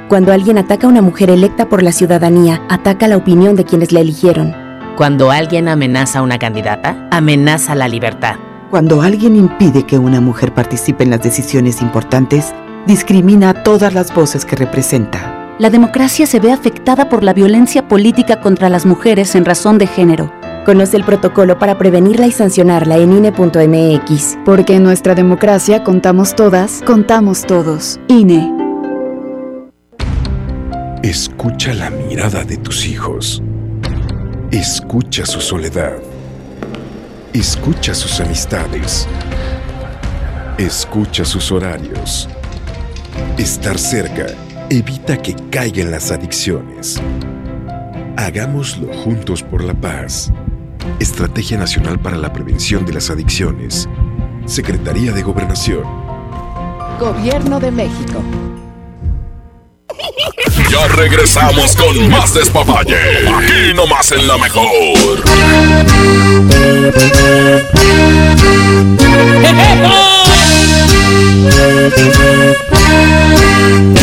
Speaker 23: Cuando alguien ataca a una mujer electa por la ciudadanía, ataca la opinión de quienes la eligieron.
Speaker 25: Cuando alguien amenaza a una candidata, amenaza la libertad.
Speaker 26: Cuando alguien impide que una mujer participe en las decisiones importantes, discrimina a todas las voces que representa.
Speaker 23: La democracia se ve afectada por la violencia política contra las mujeres en razón de género. Conoce el protocolo para prevenirla y sancionarla en INE.mx.
Speaker 27: Porque en nuestra democracia contamos todas, contamos todos. INE.
Speaker 21: Escucha la mirada de tus hijos. Escucha su soledad. Escucha sus amistades. Escucha sus horarios. Estar cerca evita que caigan las adicciones. Hagámoslo juntos por la paz. Estrategia Nacional para la Prevención de las Adicciones. Secretaría de Gobernación.
Speaker 28: Gobierno de México.
Speaker 2: Ya regresamos con más despapalle. Aquí nomás en la mejor.
Speaker 5: ¡Qué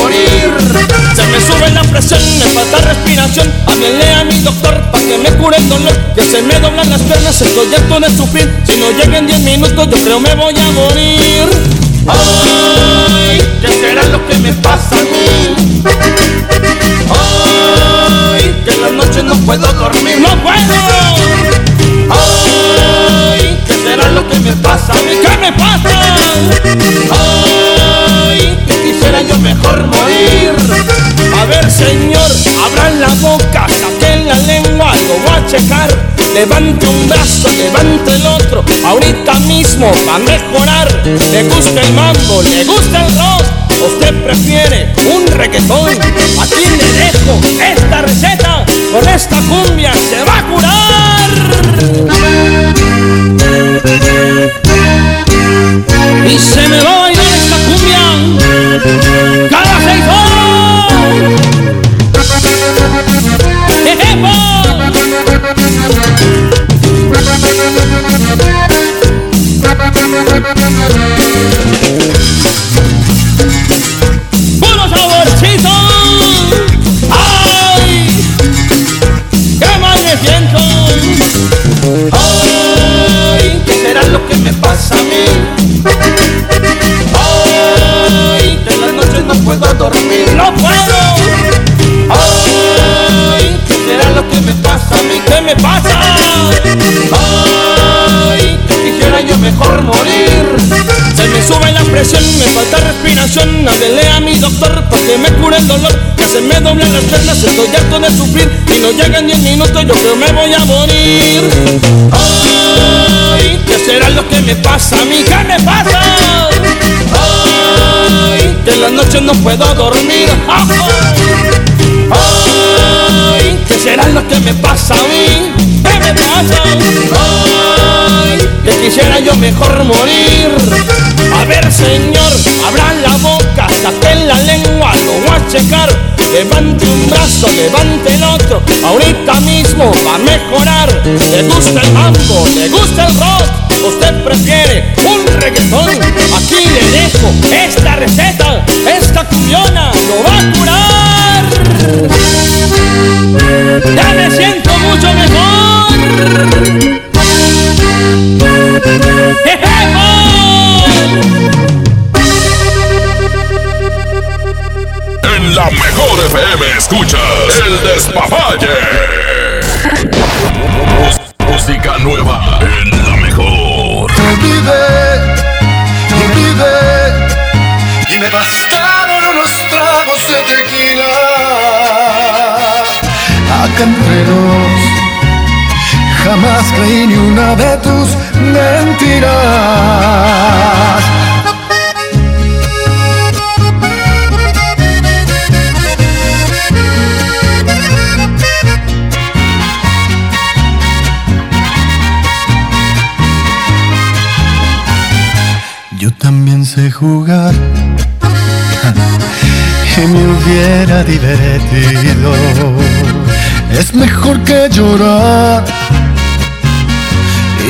Speaker 5: me sube la presión, me falta respiración. Háblele a mi doctor para que me cure el dolor. Que se me doblan las piernas, estoy harto de sufrir. Si no llegan 10 minutos, yo creo me voy a morir. Ay, ¿qué será lo que me pasa a mí? Ay, que en las noches no puedo dormir. ¡No puedo! Levante un brazo, levante el otro, ahorita mismo va a mejorar. Le gusta el mambo, le gusta el rock. Usted prefiere un reggaetón. Aquí le dejo esta receta. Con esta cumbia se va a curar. Y se me va a bailar esta cumbia cada seis horas. ¡Puro saborcito! ¡Ay! ¡Qué mal me siento! ¡Ay! ¿Qué será lo que me pasa a mí? ¡Ay! De las noches no puedo dormir ¡No puedo! ¡Ay! ¿Qué será lo que me pasa a mí? ¿Qué me pasa? ¡Ay! Mejor morir Se me sube la presión, me falta respiración Háblele a mi doctor para que me cure el dolor Que se me doblan las piernas, estoy harto de sufrir Y no llegan 10 minutos, yo creo me voy a morir Ay, ¿qué será lo que me pasa a mí? ¿Qué me pasa? Ay, que en las noches no puedo dormir Ay, ¿qué será lo que me pasa a mí? ¿Qué me pasa? Ay, que quisiera yo mejor morir. A ver, señor, abran la boca, saquen la lengua, lo voy a checar. Levante un brazo, levante el otro, ahorita mismo va a mejorar. Le gusta el mambo, le gusta el rock, usted prefiere un reggaetón. Aquí le dejo esta receta, esta cumbiona lo va a curar. Ya me siento mucho mejor.
Speaker 2: En la mejor FM escuchas el despapalle. Música nueva en la mejor.
Speaker 29: vive y vive y me bastaron unos tragos de tequila acá entre jamás creí ni una de tus mentiras. Yo también sé jugar y me hubiera divertido. Es mejor que llorar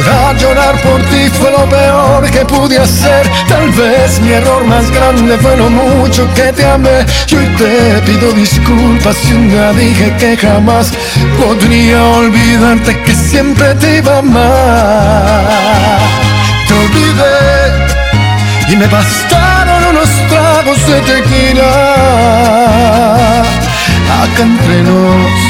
Speaker 29: Llorar, llorar por ti fue lo peor que pude hacer. Tal vez mi error más grande fue lo mucho que te amé. Y hoy te pido disculpas si un día dije que jamás podría olvidarte que siempre te iba a amar. Te olvidé y me bastaron unos tragos de tequila. Acá entre nos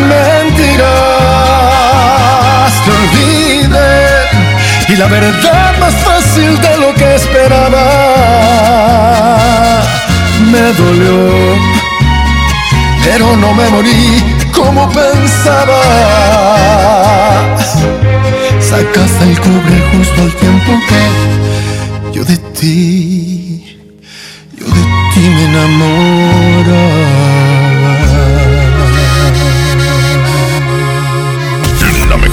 Speaker 29: mentiras. Te olvidé y la verdad más fácil de lo que esperaba. Me dolió, pero no me morí como pensabas. Sacaste el cobre justo al tiempo que yo de ti, yo de ti me enamoraba.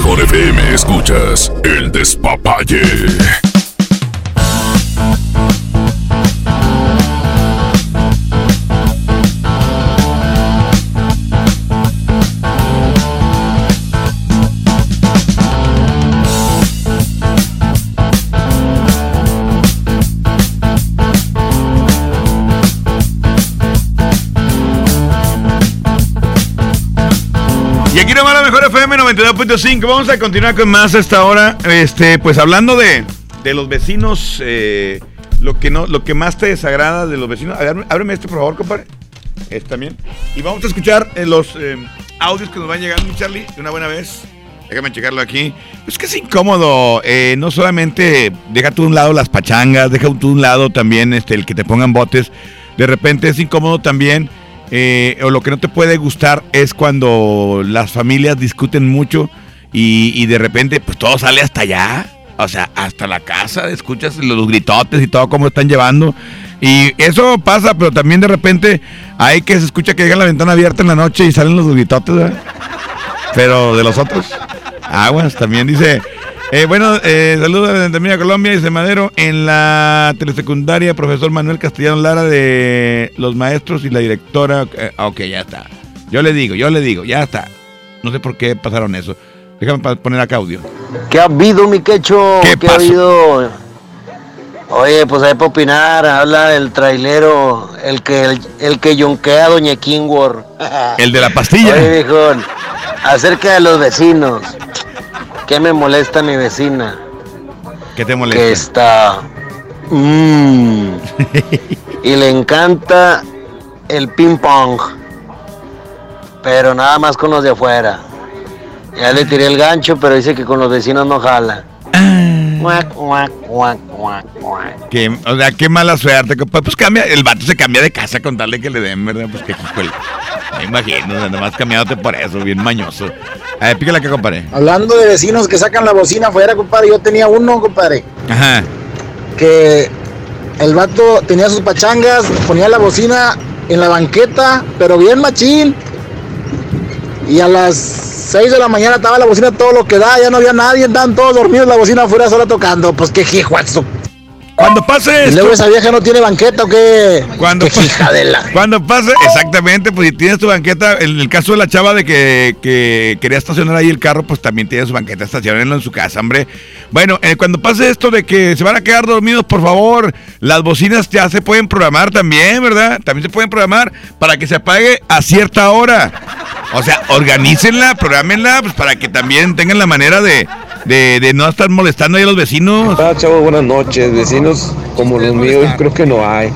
Speaker 2: Mejor FM escuchas El Despapalle.
Speaker 7: FM 92.5. Vamos a continuar con más a esta hora. Este, pues hablando de, de los vecinos, eh, lo que no, lo que más te desagrada de los vecinos. Ver, ábreme este, por favor, compadre. Este también. Y vamos a escuchar eh, los eh, audios que nos van llegando, Charlie, de una buena vez. Déjame checarlo aquí. Es que es incómodo. eh, no solamente deja tú un lado las pachangas, deja tú un lado también este, el que te pongan botes. De repente es incómodo también. Eh, o lo que no te puede gustar es cuando las familias discuten mucho y, de repente pues todo sale hasta allá. O sea, hasta la casa, escuchas los gritotes y todo cómo están llevando. Y eso pasa, pero también de repente hay que se escucha que llega la ventana abierta en la noche y salen los gritotes, ¿verdad? Pero de los otros, aguas, también dice. Eh, bueno, eh, saludos desde Termina Colombia, dice Madero. En la telesecundaria, profesor Manuel Castellano Lara de los maestros y la directora. eh, ok, ya está. Yo le digo, yo le digo, ya está. No sé por qué pasaron eso. Déjame poner acá audio.
Speaker 30: ¿Qué ha habido, mi quecho?
Speaker 7: ¿Qué
Speaker 30: ha habido? Oye, pues hay para opinar, habla el trailero, el que el, el que yonquea a Doña Kingworth.
Speaker 7: El de la pastilla.
Speaker 30: Oye, viejón, acerca de los vecinos. ¿Qué me molesta mi vecina?
Speaker 7: ¿Qué te
Speaker 30: Que
Speaker 7: molesta?
Speaker 30: está... mm, y le encanta el ping pong. Pero nada más con los de afuera. Ya le tiré el gancho, pero dice que con los vecinos no jala. Guac,
Speaker 7: Que, o sea, qué mala suerte, compadre. Pues cambia, el vato se cambia de casa con tal de que le den, ¿verdad? Pues que. Me imagino, o sea, nomás cambiándote por eso, bien mañoso. A ver, pícale acá, compadre.
Speaker 31: Hablando de vecinos que sacan la bocina afuera, compadre, yo tenía uno, compadre,
Speaker 7: Ajá.
Speaker 31: que el vato tenía sus pachangas, ponía la bocina en la banqueta, pero bien machín. Y a las 6 de la mañana estaba la bocina todo lo que da, ya no había nadie, estaban todos dormidos, la bocina afuera sola tocando. Pues qué hijuazo.
Speaker 7: Cuando pase
Speaker 31: ¿Y
Speaker 7: esto.
Speaker 31: luego esa vieja no tiene banqueta o qué?
Speaker 7: Cuando,
Speaker 31: Qué hija de la-
Speaker 7: cuando pase, exactamente, pues si tienes tu banqueta, en el caso de la chava de que, que quería estacionar ahí el carro, pues también tiene su banqueta, estacionarlo en su casa, hombre. Bueno, eh, cuando pase esto de que se van a quedar dormidos, por favor, las bocinas ya se pueden programar también, ¿verdad? También se pueden programar para que se apague a cierta hora. O sea, organícenla, programenla, pues para que también tengan la manera de, de, de no estar molestando ahí a los vecinos.
Speaker 32: Hola chavos, buenas noches. Vecinos como los míos creo que no hay.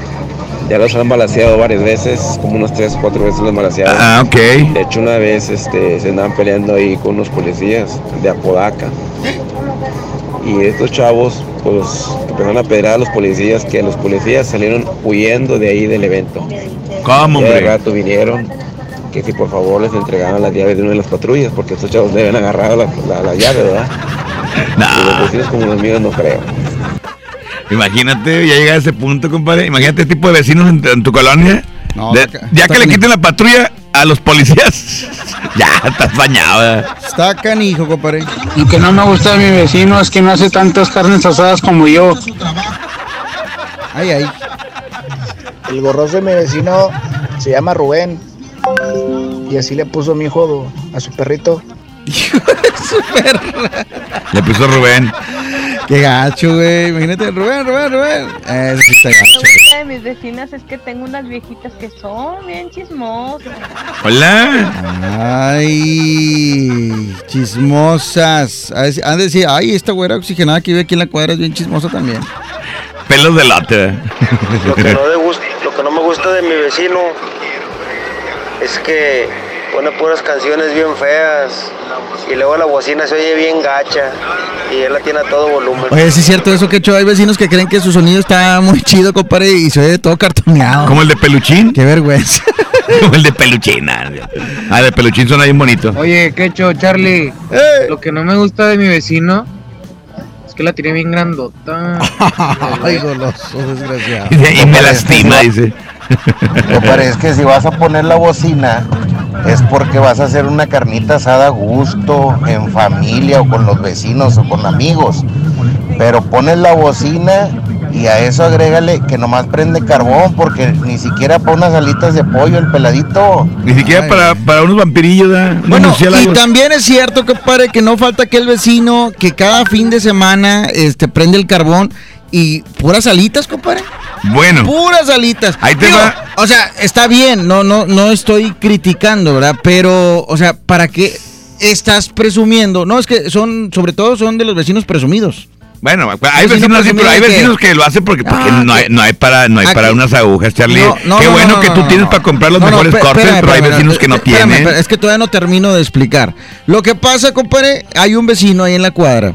Speaker 32: Ya los han balaseado varias veces, como unas tres, cuatro veces los han balaseado.
Speaker 7: Ah, ok.
Speaker 32: De hecho una vez este, se andaban peleando ahí con unos policías de Apodaca. Y estos chavos pues empezaron a pedrar a los policías que los policías salieron huyendo de ahí del evento.
Speaker 7: ¿Cómo,
Speaker 32: Y de
Speaker 7: hombre?
Speaker 32: rato vinieron que si por favor les entregaban las llaves de una de las patrullas porque estos chavos deben agarrar la, la, la llave, ¿verdad? Y los vecinos como los míos no creo.
Speaker 7: Imagínate, ya llega a ese punto, compadre. Imagínate este tipo de vecinos en, en tu colonia.
Speaker 8: No,
Speaker 7: De-
Speaker 8: está-
Speaker 7: ya
Speaker 8: está
Speaker 7: que le quiten la patrulla a los policías. ya, estás bañado. ¿verdad?
Speaker 8: Está canijo, compadre.
Speaker 33: Lo que no me gusta de mi vecino es que no hace tantas carnes asadas como yo.
Speaker 8: Ay, ay.
Speaker 31: El gorroso de mi vecino se llama Rubén. Y así le puso mi hijo a su perrito.
Speaker 7: Le puso Rubén.
Speaker 8: Qué gacho, güey. Imagínate, Rubén, Rubén, Rubén. Eso sí está gacho.
Speaker 34: gusta de mis vecinas es que tengo unas viejitas que son bien chismosas.
Speaker 7: Hola.
Speaker 8: Ay, chismosas. A decir- Han de decir, ay, esta güera oxigenada que vive aquí en la cuadra es bien chismosa también.
Speaker 7: Pelos de lote.
Speaker 30: Lo que, no le gusta, lo que no me gusta de mi vecino es que pone puras canciones bien feas y luego la bocina se oye bien gacha y él la tiene a todo volumen.
Speaker 8: Oye, sí es cierto eso que he hecho. Hay vecinos que creen que su sonido está muy chido, compadre, y se oye todo cartoneado.
Speaker 7: Como el de Peluchín.
Speaker 8: Qué vergüenza.
Speaker 7: Como el de Peluchín. Ah, Ah, de Peluchín suena bien bonito.
Speaker 33: Oye, qué hecho, Charlie. Lo que no me gusta de mi vecino la tiene bien grandota.
Speaker 8: Ay, goloso, desgraciado.
Speaker 7: Y me lastima, dice.
Speaker 13: Compadre, es que si vas a poner la bocina es porque vas a hacer una carnita asada a gusto, en familia o con los vecinos o con amigos. Pero pones la bocina y a eso agrégale que nomás prende carbón porque ni siquiera para unas alitas de pollo el peladito.
Speaker 7: Ni siquiera para, para unos vampirillos,
Speaker 8: Bueno, y también es cierto, compadre, que no falta aquel vecino que cada fin de semana este, prende el carbón y puras alitas, compadre.
Speaker 7: Bueno.
Speaker 8: Puras alitas.
Speaker 7: Ahí te
Speaker 8: Digo,
Speaker 7: va.
Speaker 8: O sea, está bien, no, no, no estoy criticando, ¿verdad? Pero, o sea, ¿para qué estás presumiendo? No, es que son, sobre todo son de los vecinos presumidos.
Speaker 7: Bueno, hay
Speaker 8: Vecino
Speaker 7: vecinos así, pero hay vecinos
Speaker 8: que-
Speaker 7: que lo hacen porque, porque
Speaker 8: Ah,
Speaker 7: no, hay, no hay para no hay para
Speaker 8: que-
Speaker 7: unas agujas, Charlie.
Speaker 8: No, no,
Speaker 7: Qué
Speaker 8: no,
Speaker 7: bueno
Speaker 8: no,
Speaker 7: que tú tienes para comprar los mejores cortes,
Speaker 8: espérame,
Speaker 7: pero hay vecinos que no
Speaker 8: espérame,
Speaker 7: tienen.
Speaker 8: es que todavía no termino de explicar. Lo que pasa, compadre, hay un vecino ahí en la cuadra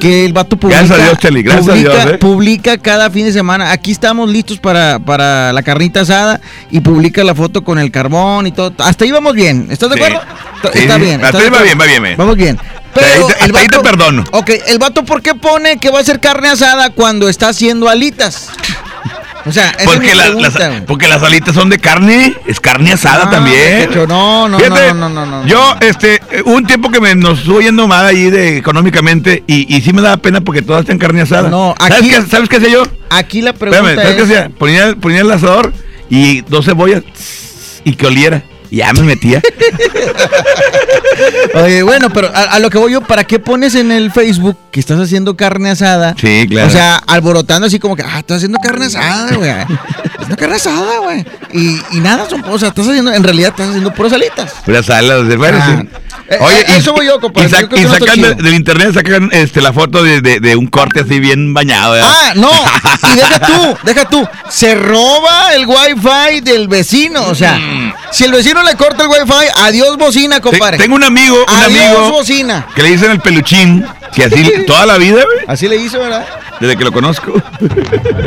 Speaker 8: que el vato publica,
Speaker 7: Gracias a Dios, Chely, gracias a
Speaker 8: publica,
Speaker 7: Dios, ¿eh?
Speaker 8: publica cada fin de semana. Aquí estamos listos para, para la carnita asada y publica la foto con el carbón y todo. Hasta ahí vamos bien. ¿Estás de
Speaker 7: Sí.
Speaker 8: acuerdo? Está-
Speaker 7: Sí,
Speaker 8: Está
Speaker 7: sí.
Speaker 8: bien.
Speaker 7: Hasta
Speaker 8: ¿estás
Speaker 7: ahí va bien, va bien, bien.
Speaker 8: Vamos bien.
Speaker 7: Ahí
Speaker 8: Pero
Speaker 7: te-
Speaker 8: el
Speaker 7: hasta ahí te
Speaker 8: vato-
Speaker 7: perdono.
Speaker 8: Ok, el vato, ¿por qué pone que va a hacer carne asada cuando está haciendo alitas? O sea, es
Speaker 7: Porque,
Speaker 8: mi
Speaker 7: la- las, porque las alitas son de carne, es carne asada
Speaker 8: Ah,
Speaker 7: también.
Speaker 8: Pecho, no, no,
Speaker 7: Fíjate,
Speaker 8: no, no, no, no, no.
Speaker 7: Yo, este, eh, un tiempo que me nos estuvo yendo mal ahí de, económicamente y, y sí me daba pena porque todas están carne asada.
Speaker 8: No,
Speaker 7: ¿Sabes,
Speaker 8: aquí-
Speaker 7: qué, ¿Sabes qué hacía yo?
Speaker 8: Aquí la
Speaker 7: Espérame,
Speaker 8: pregunta
Speaker 7: ¿sabes qué
Speaker 8: es...
Speaker 7: hacía? Ponía, ponía el asador y dos cebollas y que oliera. Y ya me metía.
Speaker 8: Oye, bueno, pero a, a lo que voy yo, ¿para qué pones en el Facebook que estás haciendo carne asada?
Speaker 7: Sí, claro.
Speaker 8: O sea, alborotando así como que, ah, estás haciendo carne asada, güey. Haciendo carne asada, güey. Y, y nada, son, o sea, estás haciendo, en realidad estás haciendo puras alitas.
Speaker 7: Puras alas de bueno,
Speaker 8: Ah.
Speaker 7: sí.
Speaker 8: Eh, eh, eso voy yo, compadre,
Speaker 7: Y, sac-
Speaker 8: yo
Speaker 7: y
Speaker 8: no
Speaker 7: sacan de- del internet, sacan este, la foto de, de- de un corte así bien bañado. ¿verdad?
Speaker 8: Ah, no, y deja tú, deja tú, se roba el wifi del vecino, o sea, si el vecino le corta el wifi, adiós bocina, compadre.
Speaker 7: Tengo un amigo, un
Speaker 8: adiós
Speaker 7: amigo
Speaker 8: bocina.
Speaker 7: que le dicen el peluchín, que así toda la vida, güey.
Speaker 8: Así le hizo, ¿verdad?
Speaker 7: desde que lo conozco.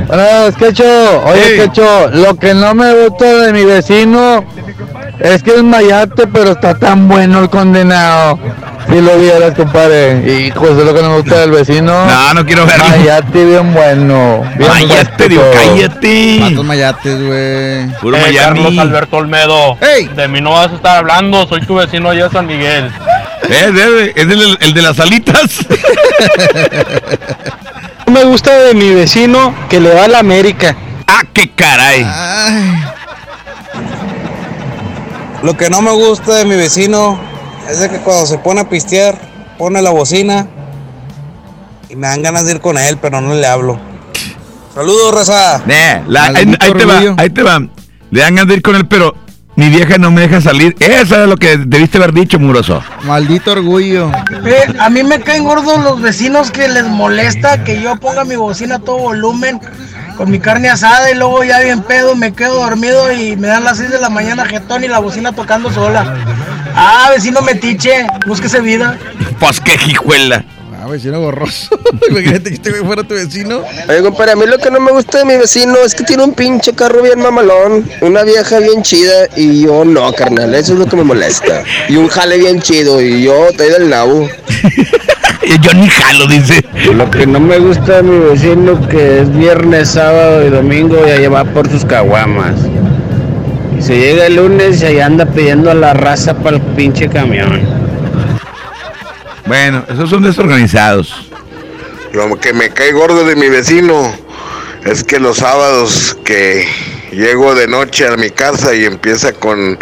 Speaker 35: Buenas, Quecho. Oye, Quecho, lo que no me gusta de mi vecino es que es mayate, pero está tan bueno el condenado. Si lo vieras, compadre. Hijo, eso es lo que no me gusta del vecino.
Speaker 7: No, no quiero verlo.
Speaker 35: Mayate bien bueno. Bien
Speaker 7: Mayate, digo, cállate.
Speaker 8: ¿Cuántos mayates, güey?
Speaker 7: Puro
Speaker 36: Eh,
Speaker 7: Miami.
Speaker 36: Carlos Alberto Olmedo. De mí no vas a estar hablando, soy tu vecino allá de San Miguel.
Speaker 7: Es, es- es el, el de las alitas.
Speaker 35: No me gusta de mi vecino que le va a la América.
Speaker 7: ah, qué caray.
Speaker 37: Lo que no me gusta de mi vecino es de que cuando se pone a pistear, pone la bocina y me dan ganas de ir con él, pero no le hablo. Saludos, raza.
Speaker 7: La- ahí, te va, ahí te va. Le dan ganas de ir con él, pero mi vieja no me deja salir. Eso era lo que debiste haber dicho, muroso.
Speaker 8: Maldito orgullo.
Speaker 38: Eh, a mí me caen gordos los vecinos que les molesta que yo ponga mi bocina a todo volumen con mi carne asada y luego ya bien pedo me quedo dormido y me dan las 6 de la mañana jetón y la bocina tocando sola. Ah, vecino metiche, búsquese vida.
Speaker 7: Pues qué hijuela.
Speaker 8: Ah, vecino borroso. Imagínate que este güey fuera tu vecino.
Speaker 39: Oye, compadre, a mí lo que no me gusta de mi vecino es que tiene un pinche carro bien mamalón, una vieja bien chida y yo no, carnal, eso es lo que me molesta. Y un jale bien chido y yo estoy del nabo.
Speaker 7: Yo ni jalo, dice.
Speaker 37: Lo que no me gusta de mi vecino que es viernes, sábado y domingo y ahí va por sus caguamas. Y se llega el lunes y ahí anda pidiendo a la raza para el pinche camión.
Speaker 7: Bueno, esos son desorganizados.
Speaker 40: Lo que me cae gordo de mi vecino es que los sábados que llego de noche a mi casa y empieza con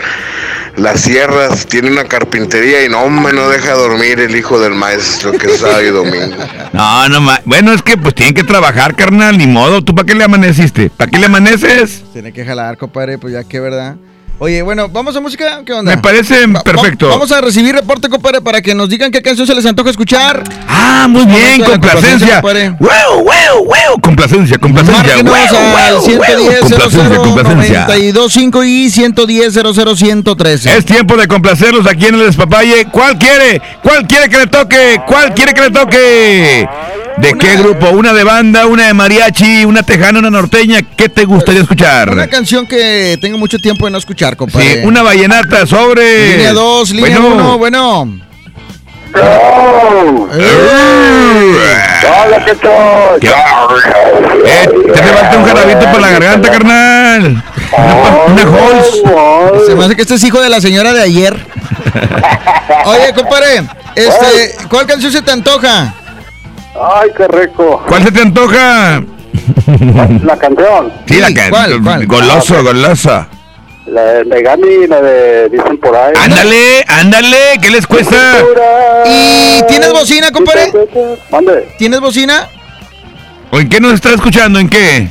Speaker 40: las sierras, tiene una carpintería y no me no deja dormir el hijo del maestro que es sábado y domingo.
Speaker 7: No, no ma- Bueno, es que pues tienen que trabajar, carnal, ni modo. ¿Tú para qué le amaneciste? ¿Para qué le amaneces?
Speaker 8: Tiene que jalar, compadre, pues ya que, ¿verdad? Oye, bueno, ¿vamos a música? ¿Qué onda?
Speaker 7: Me parece perfecto.
Speaker 8: vamos a recibir reporte, compadre, para que nos digan qué canción se les antoja escuchar.
Speaker 7: Ah, muy bien, complacencia.
Speaker 8: compadre.
Speaker 7: ¡Wow, wow, wow! Complacencia, complacencia. Wow,
Speaker 8: al
Speaker 7: wow,
Speaker 8: 110
Speaker 7: wow. Complacencia, complacencia.
Speaker 8: 925 y 110 113.
Speaker 7: Es tiempo de complacerlos aquí en el Despapalle. ¿Cuál quiere? ¿Cuál quiere que le toque? ¿Cuál quiere que le toque? ¿De qué grupo? ¿Una de banda, una de mariachi, una tejana, una norteña? ¿Qué te gustaría escuchar?
Speaker 8: Una canción que tengo mucho tiempo de no escuchar, compadre.
Speaker 7: Sí, una vallenata sobre.
Speaker 8: Línea 2, línea
Speaker 7: Bueno.
Speaker 8: 1, bueno.
Speaker 39: Hola, ¿qué tal?
Speaker 7: Eh, te falta un jarabito por la garganta, carnal. Una, una Halls.
Speaker 8: Se me hace que este es hijo de la señora de ayer. Oye, compadre, este, ¿cuál canción se te antoja?
Speaker 39: Ay, qué rico.
Speaker 7: ¿Cuál se te antoja?
Speaker 39: La canción.
Speaker 7: Sí, la canción. Goloso, goloso.
Speaker 39: La de Megami, la de Dicen por ahí.
Speaker 7: Ándale, ándale, ¿qué les cuesta?
Speaker 8: ¿Y tienes bocina, compadre?
Speaker 39: Mande.
Speaker 8: ¿Tienes bocina?
Speaker 7: ¿O en qué nos está escuchando? ¿En qué?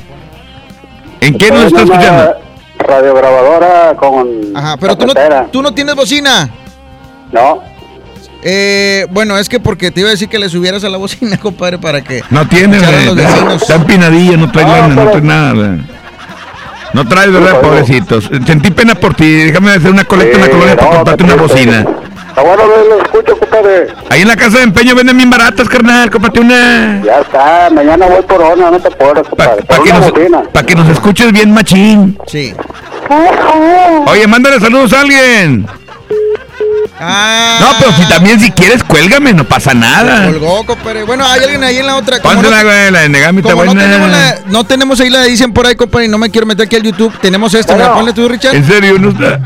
Speaker 7: ¿En qué nos está escuchando?
Speaker 39: Radiograbadora con.
Speaker 8: Ajá, pero tú no, tú no tienes bocina.
Speaker 39: No.
Speaker 8: Eh, bueno, es que porque te iba a decir que le subieras a la bocina, compadre, para que
Speaker 7: No tiene. Está empinadilla, no trae lana, no trae nada, güey. No trae, ¿verdad, pobrecitos? Sentí pena por ti. Déjame hacer una colecta en la colonia para comprarte una bocina.
Speaker 39: Bueno, no lo escucho, compadre.
Speaker 7: Ahí en la casa de empeño venden bien baratas, carnal. Cómprate una.
Speaker 39: Ya está, mañana voy por una, no te apures, compadre.
Speaker 7: Para nos, pa' que nos escuches bien, machín.
Speaker 8: Sí.
Speaker 7: Oye, mándale saludos a alguien.
Speaker 8: Ah.
Speaker 7: No, pero si también si quieres, cuélgame, no pasa nada.
Speaker 8: Colgó, compadre. Bueno, hay alguien ahí en la otra. Como
Speaker 7: Pónsela,
Speaker 8: no-
Speaker 7: la de Negami está
Speaker 8: Como no
Speaker 7: buena.
Speaker 8: tenemos, la- no tenemos ahí la de dicen por ahí, compadre, y no me quiero meter aquí al YouTube. Tenemos esta, mira, ponle tú, Richard.
Speaker 7: En serio, no está.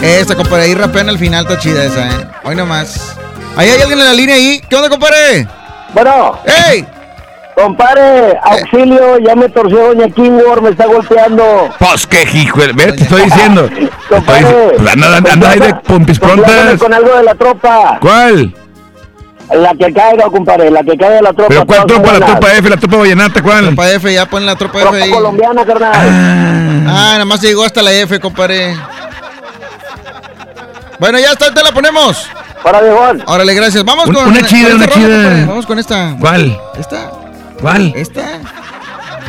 Speaker 8: Esta, compadre, ahí rapean al final, está chida esa, ¿eh? Hoy nomás. Ahí hay alguien en la línea ahí. ¿Qué onda, compadre?
Speaker 39: Bueno.
Speaker 8: ¡Ey!
Speaker 39: Compadre, auxilio, ya me torció Doña Kingworm, me está golpeando.
Speaker 7: Pues qué hijo, ve, te estoy diciendo.
Speaker 39: Compadre.
Speaker 7: Estoy- pues anda, anda, anda ahí de pompis prontas.
Speaker 39: con algo de la tropa.
Speaker 7: ¿Cuál?
Speaker 39: La que caiga, compadre, la que caiga de la tropa.
Speaker 7: ¿Pero cuál tropa? ¿La tropa F, la tropa vallenata? ¿Cuál?
Speaker 8: Tropa F, ya pon la tropa F
Speaker 39: Tropa
Speaker 8: ahí.
Speaker 39: colombiana, carnal.
Speaker 8: Ah, nada más llegó hasta la F, compadre. Bueno, ya está, te la ponemos.
Speaker 39: Para viejón.
Speaker 8: Órale, gracias. Vamos
Speaker 7: Un-
Speaker 8: con
Speaker 7: una chida,
Speaker 8: con
Speaker 7: una chida.
Speaker 8: compadre. Vamos con esta.
Speaker 7: ¿Cuál?
Speaker 8: ¿Esta?
Speaker 7: ¿Cuál?
Speaker 8: ¿Esta?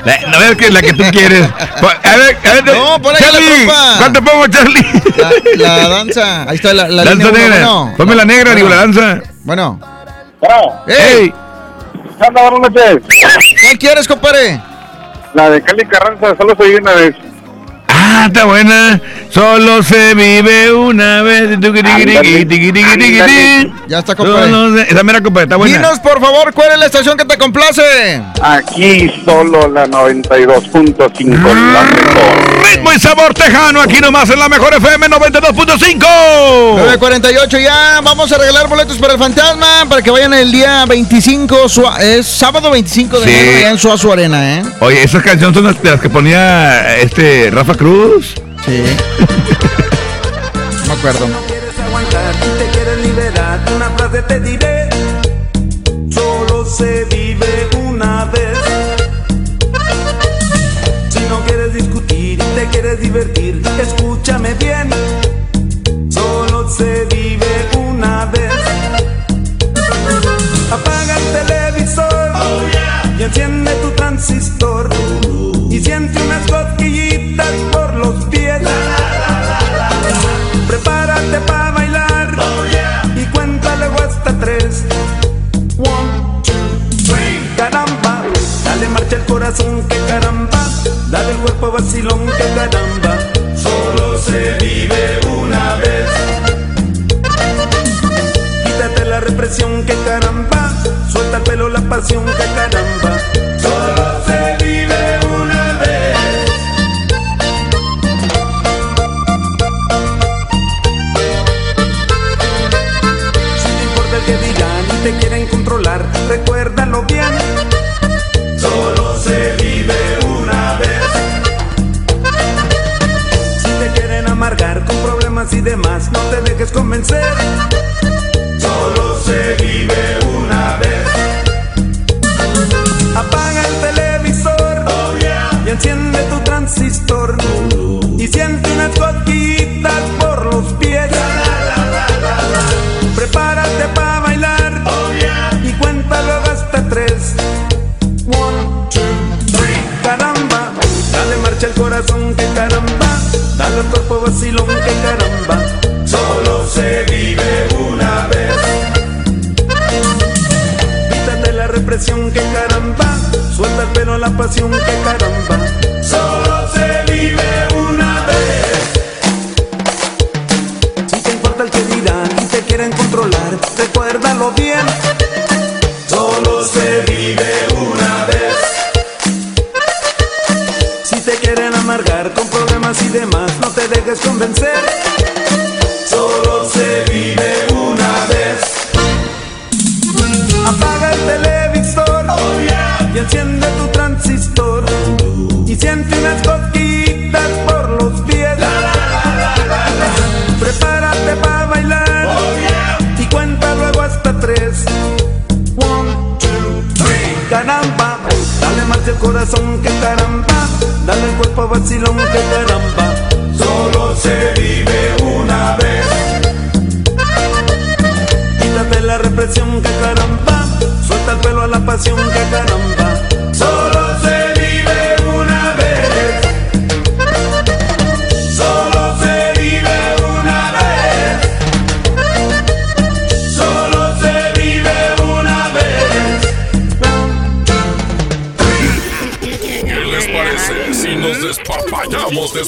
Speaker 7: La, a ver, que la que tú quieres. Po- A ver, a ver.
Speaker 8: No, pon ahí la
Speaker 7: Charlie. ¿cuánto pongo, Charlie?
Speaker 8: La, la danza. Ahí está la, la
Speaker 7: danza
Speaker 8: línea uno,
Speaker 7: negra.
Speaker 8: bueno.
Speaker 7: Ponme la negra, digo, la danza.
Speaker 8: Bueno.
Speaker 7: ¡Ey!
Speaker 41: Buenas noches.
Speaker 8: ¿Cuál quieres, compadre?
Speaker 41: La de Cali Carranza, solo soy una vez.
Speaker 7: Ah, está buena. Solo se vive una vez.
Speaker 8: Ya está,
Speaker 7: compadre. Esa mera, compadre, está buena.
Speaker 8: Dinos, por favor, ¿cuál es la estación que te complace?
Speaker 41: Aquí solo la 92.5, la mejor.
Speaker 7: Ritmo y sabor tejano, aquí nomás en la mejor FM 92.5.
Speaker 8: 9.48 ya, vamos a regalar boletos para el fantasma para que vayan el día 25, Sua- es sábado 25 de
Speaker 7: Sí.
Speaker 8: enero en Suazo Arena, ¿eh?
Speaker 7: Oye, esas canciones son las que ponía este Rafa Cruz.
Speaker 8: Sí. No me acuerdo.
Speaker 42: aguantar y te quieres liberar, una frase te diré. Solo se vive una vez. Si no quieres discutir y te quieres divertir, escúchame bien. Solo se vive una vez. Apaga el televisor y enciende tu transistor. Corazón que caramba, dale el cuerpo vacilón que caramba. Solo se vive una vez. Quítate la represión que caramba, suelta el pelo la pasión que caramba. Dejes convencer.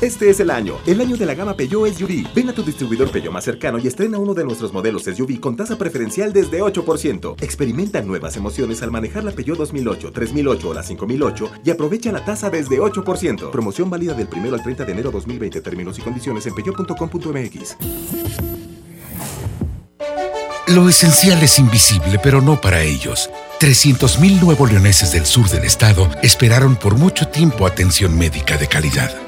Speaker 43: Este es el año, el año de la gama Peugeot SUV. Ven a tu distribuidor Peugeot más cercano y estrena uno de nuestros modelos SUV con tasa preferencial desde 8%. Experimenta nuevas emociones al manejar la Peugeot 2008, 3008 o la 5008 y aprovecha la tasa desde 8%. Promoción válida del 1 al 30 de enero 2020. Términos y condiciones en peugeot.com.mx.
Speaker 44: Lo esencial es invisible, pero no para ellos. 300.000 nuevos leoneses del sur del estado esperaron por mucho tiempo atención médica de calidad.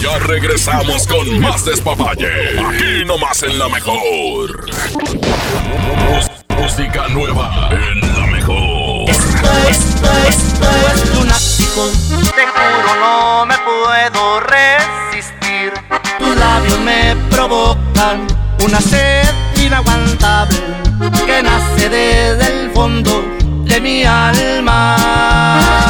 Speaker 2: Ya regresamos con más despapalle. Aquí nomás en la mejor. Música nueva en la mejor.
Speaker 45: Esto, esto es lunático. Te juro no me puedo resistir. Tus labios me provocan una sed inaguantable que nace desde el fondo de mi alma.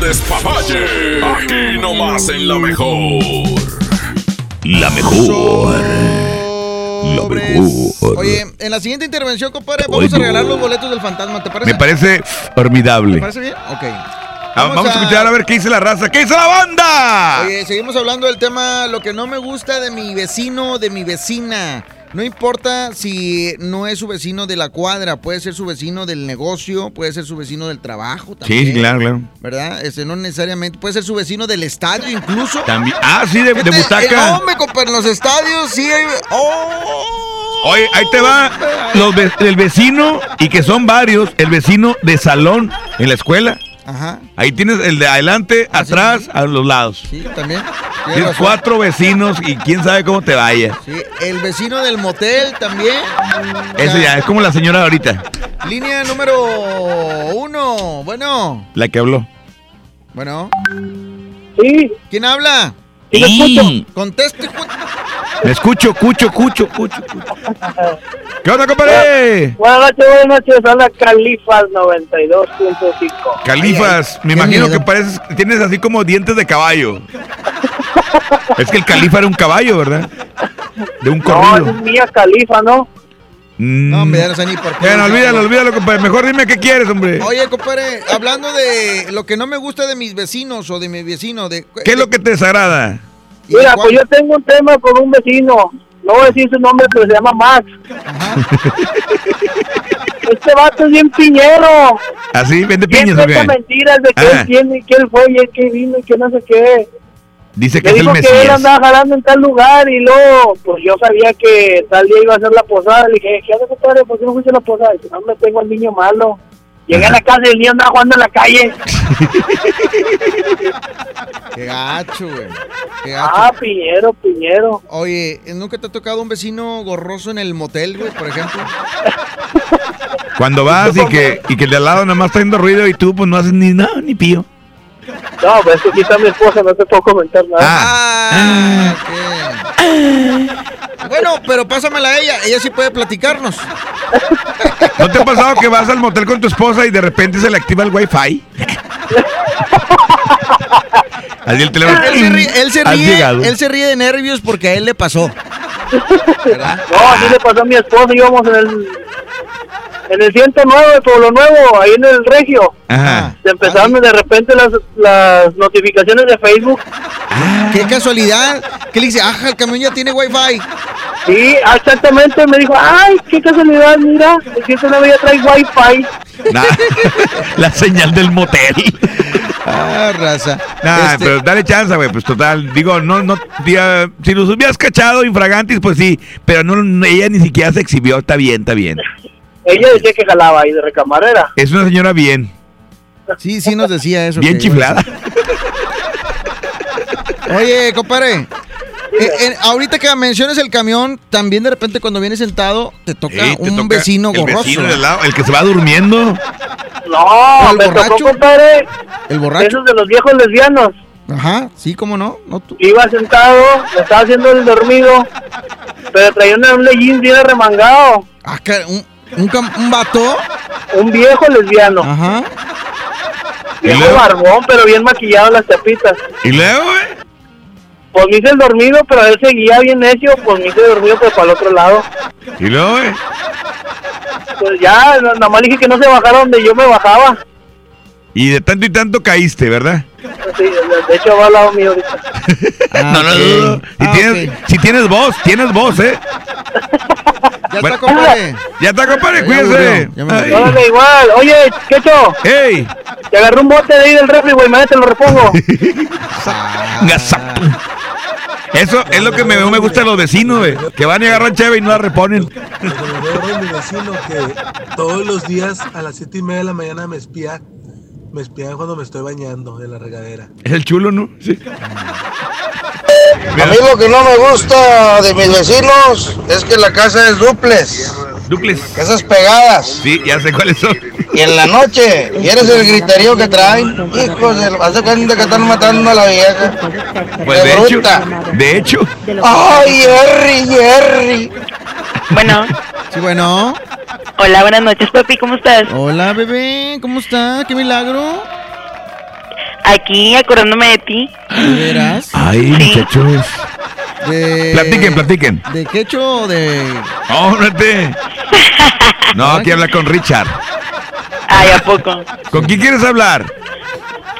Speaker 2: Despapalle. Aquí nomás en la mejor.
Speaker 7: La mejor. La mejor.
Speaker 8: Oye, en la siguiente intervención, compadre, vamos a regalar los boletos del fantasma, ¿te parece?
Speaker 7: Me parece formidable.
Speaker 8: ¿Te parece bien? Ok.
Speaker 7: Ah, Vamos, a escuchar a ver qué dice la raza. ¿Qué dice la banda?
Speaker 8: Oye, seguimos hablando del tema, lo que no me gusta de mi vecino, de mi vecina. No importa si no es su vecino de la cuadra, puede ser su vecino del negocio, puede ser su vecino del trabajo también.
Speaker 7: Sí, claro, claro.
Speaker 8: ¿Verdad? Este, no necesariamente, puede ser su vecino del estadio incluso.
Speaker 7: También. Ah, sí, de, de
Speaker 8: Este,
Speaker 7: butaca.
Speaker 8: eh, hombre, compa, en los estadios sí hay... ¡Oh!
Speaker 7: Oye, ahí te va los el vecino, y que son varios, el vecino de salón en la escuela.
Speaker 8: Ajá.
Speaker 7: Ahí tienes el de adelante, atrás, a los lados.
Speaker 8: Sí, también. Tienes
Speaker 7: cuatro vecinos y quién sabe cómo te vaya.
Speaker 8: Sí, el vecino del motel también.
Speaker 7: Ese ya, es como la señora ahorita,
Speaker 8: Línea número uno. Bueno,
Speaker 7: la que habló.
Speaker 8: bueno.
Speaker 46: Sí.
Speaker 8: ¿Quién habla?
Speaker 7: Sí.
Speaker 8: Conteste.
Speaker 7: Escucho, cucho, cucho, cucho. ¿Qué onda, compadre?
Speaker 46: Buenas noches, buenas noches. Habla Califas 92.5.
Speaker 7: Califas, me imagino que pareces, tienes así como dientes de caballo. es que el califa era un caballo, ¿verdad? De un
Speaker 46: No,
Speaker 7: corrido.
Speaker 46: es mía Califa, ¿no?
Speaker 7: No,
Speaker 8: hombre, ya no sé ni por qué.
Speaker 7: Bueno, olvídalo, olvídalo, compadre. Mejor dime qué quieres, hombre.
Speaker 8: Oye, compadre, hablando de lo que no me gusta de mis vecinos o de mi vecino, de
Speaker 7: ¿Qué es lo que te desagrada?
Speaker 46: Mira, pues yo tengo un tema con un vecino. No voy a decir su nombre, pero se llama Max. Este vato es bien piñero.
Speaker 7: ¿Así? ¿Vende
Speaker 46: Bien
Speaker 7: piñas o qué?
Speaker 46: mentiras de que
Speaker 7: Ah.
Speaker 46: él tiene, y que él fue y él que vino y que no sé qué.
Speaker 7: Dice que
Speaker 46: Me
Speaker 7: es el
Speaker 46: dijo que él andaba jalando en tal lugar y luego, pues yo sabía que tal día iba a ser la posada. Le dije, ¿qué haces, compadre? ¿Por qué no fuiste a la posada? Dice, no, me tengo al niño malo. Llegué a la casa y el niño andaba jugando en la calle.
Speaker 8: Qué gacho, güey. Qué gacho.
Speaker 46: Ah, Piñero, Piñero.
Speaker 8: Oye, ¿nunca te ha tocado un vecino gorroso en el motel, güey, por ejemplo?
Speaker 7: Cuando vas y que, y que el de al lado nada más está haciendo ruido y tú pues no haces ni nada, ni pío.
Speaker 46: No, pues es que aquí está mi esposa, no te puedo comentar nada.
Speaker 8: Ah, ok. Bueno, pero pásamela a ella, ella sí puede platicarnos.
Speaker 7: ¿No te ha pasado que vas al motel con tu esposa y de repente se le activa el wifi? Así el teléfono.
Speaker 8: Él se ríe, él se
Speaker 7: Has
Speaker 8: ríe,
Speaker 7: llegado.
Speaker 8: él se ríe de nervios porque a él le pasó.
Speaker 46: No, así le pasó a mi esposa, íbamos en el, en el 109, Pueblo Nuevo, ahí en el Regio.
Speaker 7: Ajá.
Speaker 46: Se empezaron de repente las, las notificaciones de Facebook.
Speaker 8: Qué casualidad. Que le dice, ajá, el camión ya tiene wifi.
Speaker 46: Sí, exactamente, me dijo, ay, qué casualidad, mira, el 109 ya trae wifi.
Speaker 7: Nah, la señal del motel.
Speaker 8: Ah, raza.
Speaker 7: Nah,
Speaker 8: Este-
Speaker 7: pero dale chance, güey. Pues total, digo, no, no, tía, si los hubieras cachado infragantis, pues sí, pero no, no, ella ni siquiera se exhibió, está bien, está bien.
Speaker 46: Ella decía que jalaba ahí de recamarera.
Speaker 7: Es una señora bien,
Speaker 8: Sí, sí nos decía eso.
Speaker 7: bien
Speaker 8: que-
Speaker 7: chiflada.
Speaker 8: Oye, compadre. eh, eh, ahorita que mencionas el camión, también de repente cuando vienes sentado te toca
Speaker 7: Sí, te
Speaker 8: un
Speaker 7: toca
Speaker 8: vecino
Speaker 7: el
Speaker 8: gorroso.
Speaker 7: vecino de al lado, el que se va durmiendo.
Speaker 46: No,
Speaker 8: ¿El
Speaker 46: me
Speaker 8: borracho?
Speaker 46: tocó, compadre,
Speaker 8: El borracho.
Speaker 46: esos de los viejos lesbianos.
Speaker 8: Ajá, sí, cómo no. no tú.
Speaker 46: Iba sentado, me estaba haciendo el dormido, pero traía un, un leggings bien arremangado.
Speaker 8: Ah, un, un, cam- un vato.
Speaker 46: Un viejo lesbiano.
Speaker 8: Ajá.
Speaker 46: Viejo
Speaker 7: luego?
Speaker 46: barbón, pero bien maquillado las tapitas.
Speaker 7: Y luego, güey.
Speaker 46: Pues me hice el dormido, pero él seguía bien necio, pues me hice el dormido, pero para el otro lado.
Speaker 7: Y luego, güey.
Speaker 46: Pues ya, na- nada más dije que no se bajara donde yo me bajaba.
Speaker 7: Y de tanto y tanto caíste, ¿verdad?
Speaker 46: Sí, de, hecho va al lado mío ahorita.
Speaker 7: no, no, dudo. Si,
Speaker 8: Ah,
Speaker 7: tienes, si tienes voz, tienes voz, ¿eh?
Speaker 8: Ya
Speaker 7: Bueno.
Speaker 8: está, compadre.
Speaker 7: Ya está, compadre, cuídese.
Speaker 46: Órale, igual. Oye, Quecho,
Speaker 7: ¡Ey!
Speaker 46: te agarré un bote de ahí del refri, güey, mañana te lo repongo.
Speaker 7: Eso es lo que me, me gusta de los vecinos, güey. Que van y agarran cheve y no la reponen.
Speaker 47: Pero me veo de mi vecino que todos los días a las siete y media de la mañana me espía. Me espían cuando me estoy bañando en la regadera.
Speaker 7: Es el chulo, ¿no? Sí.
Speaker 13: A mí lo que no me gusta de mis vecinos es que la casa es duples.
Speaker 7: Duples.
Speaker 37: Esas pegadas.
Speaker 7: Sí, ya sé cuáles son.
Speaker 37: Y en la noche, ¿quieres el griterío que traen? Hijos de... Hace cuenta que están matando a la vieja.
Speaker 7: Pues de hecho, de hecho.
Speaker 37: ¡Ay, Jerry, Jerry!
Speaker 48: Bueno.
Speaker 8: Sí, bueno.
Speaker 48: Hola, buenas noches, papi, ¿cómo estás?
Speaker 8: Hola, bebé, ¿cómo está? ¿Qué milagro?
Speaker 48: Aquí acordándome de ti.
Speaker 8: ¿De veras?
Speaker 7: Ay, muchachos.
Speaker 8: De...
Speaker 7: Platiquen, platiquen.
Speaker 8: ¿De quecho o de...?
Speaker 7: No, no te- No, aquí habla con Richard.
Speaker 48: Ay, ¿a poco?
Speaker 7: ¿Con quién quieres hablar?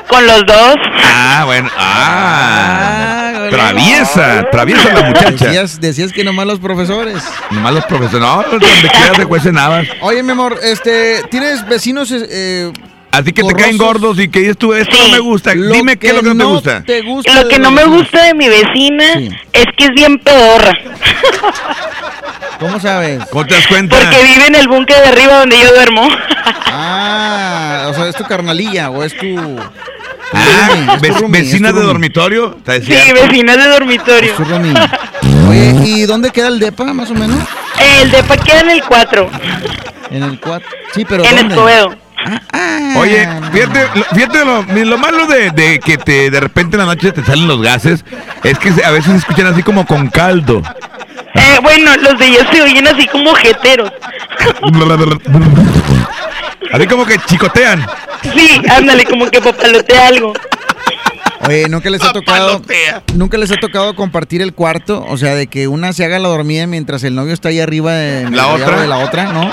Speaker 48: Con los dos.
Speaker 7: Ah, bueno. Ah. traviesa, traviesa la muchacha.
Speaker 8: Decías, decías que nomás los profesores.
Speaker 7: Nomás los profesores. No, donde quieras se cuecen habas.
Speaker 8: Oye, mi amor, este, ¿tienes vecinos eh,
Speaker 7: Así que te caen gordos y que dices tú, esto no me gusta.
Speaker 8: Lo
Speaker 7: Dime qué es lo que no te gusta.
Speaker 8: te gusta
Speaker 48: Lo que no me gusta de mi vecina es que es bien pedorra.
Speaker 8: ¿Cómo sabes?
Speaker 7: ¿Cómo te das cuenta?
Speaker 48: Porque vive en el búnker de arriba donde yo duermo.
Speaker 8: Ah, o sea, ¿es tu carnalilla o es tu...?
Speaker 7: Ah,
Speaker 8: roomie,
Speaker 7: de dormitorio.
Speaker 48: Sí, vecina de dormitorio.
Speaker 8: Oye, ¿y dónde queda el depa, más o menos?
Speaker 48: El depa queda en el 4,
Speaker 8: En el 4. Sí, pero
Speaker 48: en
Speaker 8: ¿dónde?
Speaker 48: Escobedo.
Speaker 7: Oye, fíjate, lo, fíjate lo, lo malo de, de que te, de repente en la noche te salen los gases es que a veces se escuchan así como con caldo.
Speaker 48: Eh, bueno, los de ellos se oyen así como jeteros.
Speaker 7: Así como que chicotean.
Speaker 48: Sí, ándale, como que papalotea algo.
Speaker 8: Oye, ¿nunca les ha tocado nunca les ha tocado compartir el cuarto? O sea, de que una se haga la dormida mientras el novio está ahí arriba en
Speaker 7: La otra.
Speaker 8: de la otra, ¿no?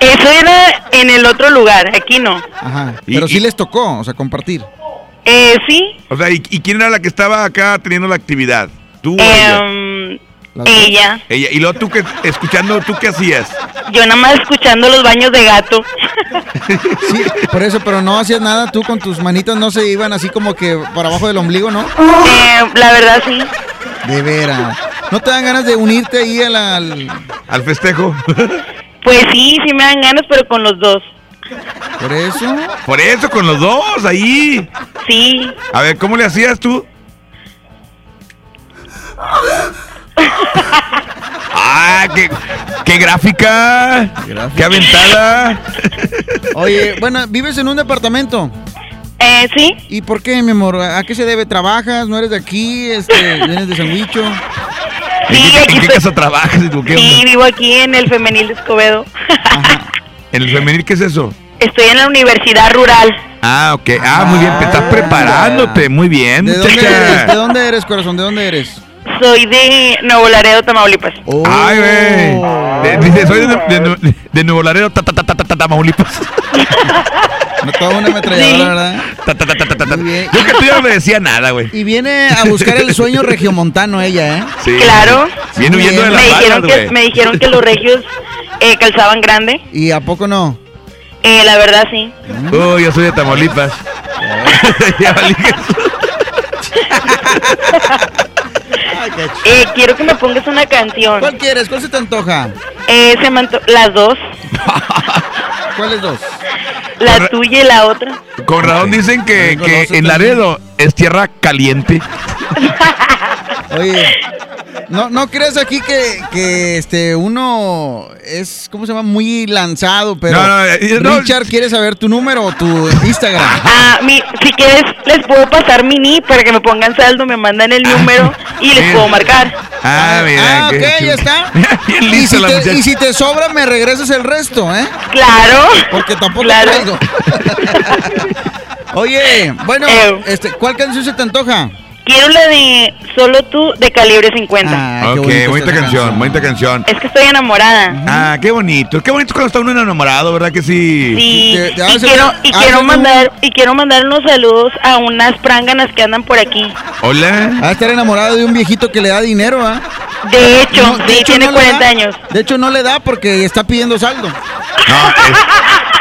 Speaker 48: Eso era en el otro lugar, aquí no.
Speaker 8: Ajá. Pero sí les tocó, o sea, compartir.
Speaker 48: Eh, sí,
Speaker 7: O sea, ¿y, y quién era la que estaba acá teniendo la actividad? ¿Tú o ella?
Speaker 48: em, ella.
Speaker 7: Ella. Y luego tú que, escuchando, ¿tú qué hacías?
Speaker 48: Yo nada más escuchando los baños de gato.
Speaker 8: Sí, por eso, pero no hacías nada, tú con tus manitas no se iban así como que para abajo del ombligo, ¿no?
Speaker 48: Eh, la verdad sí.
Speaker 8: De veras. ¿No te dan ganas de unirte ahí al...
Speaker 7: ¿Al festejo?
Speaker 48: Pues sí, sí me dan ganas, pero con los dos.
Speaker 8: Por eso?
Speaker 7: Por eso, con los dos, ahí.
Speaker 48: Sí.
Speaker 7: A ver, ¿cómo le hacías tú? ¡Ah, qué, qué gráfica! ¡Qué aventada!
Speaker 8: Oye, bueno, ¿vives en un departamento?
Speaker 48: Eh, sí.
Speaker 8: ¿Y por qué, mi amor? ¿A qué se debe? ¿Trabajas? ¿No eres de aquí? Este, ¿Vienes de San Huicho?
Speaker 7: ¿En qué, en qué casa trabajas? y tú qué
Speaker 48: Sí,
Speaker 7: onda?
Speaker 48: vivo aquí en el femenil de Escobedo.
Speaker 7: ¿En el femenil qué es eso?
Speaker 48: Estoy en la universidad rural.
Speaker 7: Ah, ok. Ah, muy bien. Te estás preparándote. Muy bien,
Speaker 8: ¿De dónde eres? ¿De dónde eres, corazón? ¿De dónde eres?
Speaker 48: Soy de Nuevo Laredo, Tamaulipas.
Speaker 7: Ay, güey. De- Dice, soy de, de- de Nuevo Laredo, ta, ta, ta, ta, ta, ta, Tamaulipas.
Speaker 8: No toda una ametralladora, ¿verdad?
Speaker 7: Ta, ta, ta, ta, ta, ta. Yo que tú ya no le decía nada, güey.
Speaker 8: Y viene a buscar el sueño regiomontano ella, ¿eh?
Speaker 7: Sí.
Speaker 48: Claro.
Speaker 7: Viene huyendo de
Speaker 48: me
Speaker 7: las
Speaker 48: dijeron
Speaker 7: balas,
Speaker 48: que
Speaker 7: güey.
Speaker 48: Me dijeron que los regios eh, calzaban grande.
Speaker 8: ¿Y a poco no?
Speaker 48: Eh, la verdad sí.
Speaker 7: Uy, yo soy de Tamaulipas. Ya valí que-
Speaker 48: Eh, quiero que me pongas una canción.
Speaker 8: ¿Cuál quieres? ¿Cuál se te antoja?
Speaker 48: Eh, se me anto- las dos.
Speaker 8: ¿Cuáles dos?
Speaker 48: La tuya y la otra.
Speaker 7: Con razón dicen que, que en. Laredo es tierra caliente.
Speaker 8: Oye, ¿no, no crees aquí que, que este uno es, ¿cómo se llama? Muy lanzado, pero
Speaker 7: No, no, eh, no.
Speaker 8: Richard quiere saber tu número o tu Instagram.
Speaker 48: Ah, mi, si quieres, les puedo pasar mi NI para que me pongan saldo, me mandan el número y les puedo marcar.
Speaker 7: Ah, mira.
Speaker 8: Ah, ok, ya está.
Speaker 7: Bien
Speaker 8: Y si,
Speaker 7: la
Speaker 8: te, y si te sobra, me regresas el resto, ¿eh?
Speaker 48: Claro.
Speaker 8: Porque tampoco
Speaker 48: Claro.
Speaker 8: traigo. Oye, bueno,
Speaker 48: Eh.
Speaker 8: este, ¿cuál canción se te antoja?
Speaker 48: Quiero la de Solo tú de calibre 50.
Speaker 8: Ah,
Speaker 7: Ok, bonita canción, bonita canción.
Speaker 48: Es que estoy enamorada.
Speaker 7: Ah, qué bonito. Qué bonito cuando está uno enamorado, ¿verdad que sí?
Speaker 48: Sí,
Speaker 8: Te- te
Speaker 48: y quiero, y quiero
Speaker 8: un-
Speaker 48: mandar y quiero mandar unos saludos a unas pránganas que andan por aquí.
Speaker 7: Hola.
Speaker 8: Va a estar enamorado de un viejito que le da dinero, ¿ah?
Speaker 48: De hecho,
Speaker 8: No, de
Speaker 48: sí,
Speaker 8: hecho,
Speaker 48: tiene
Speaker 8: no le
Speaker 48: 40
Speaker 8: da.
Speaker 48: años.
Speaker 8: De hecho, no le da porque está pidiendo saldo.
Speaker 7: No, es,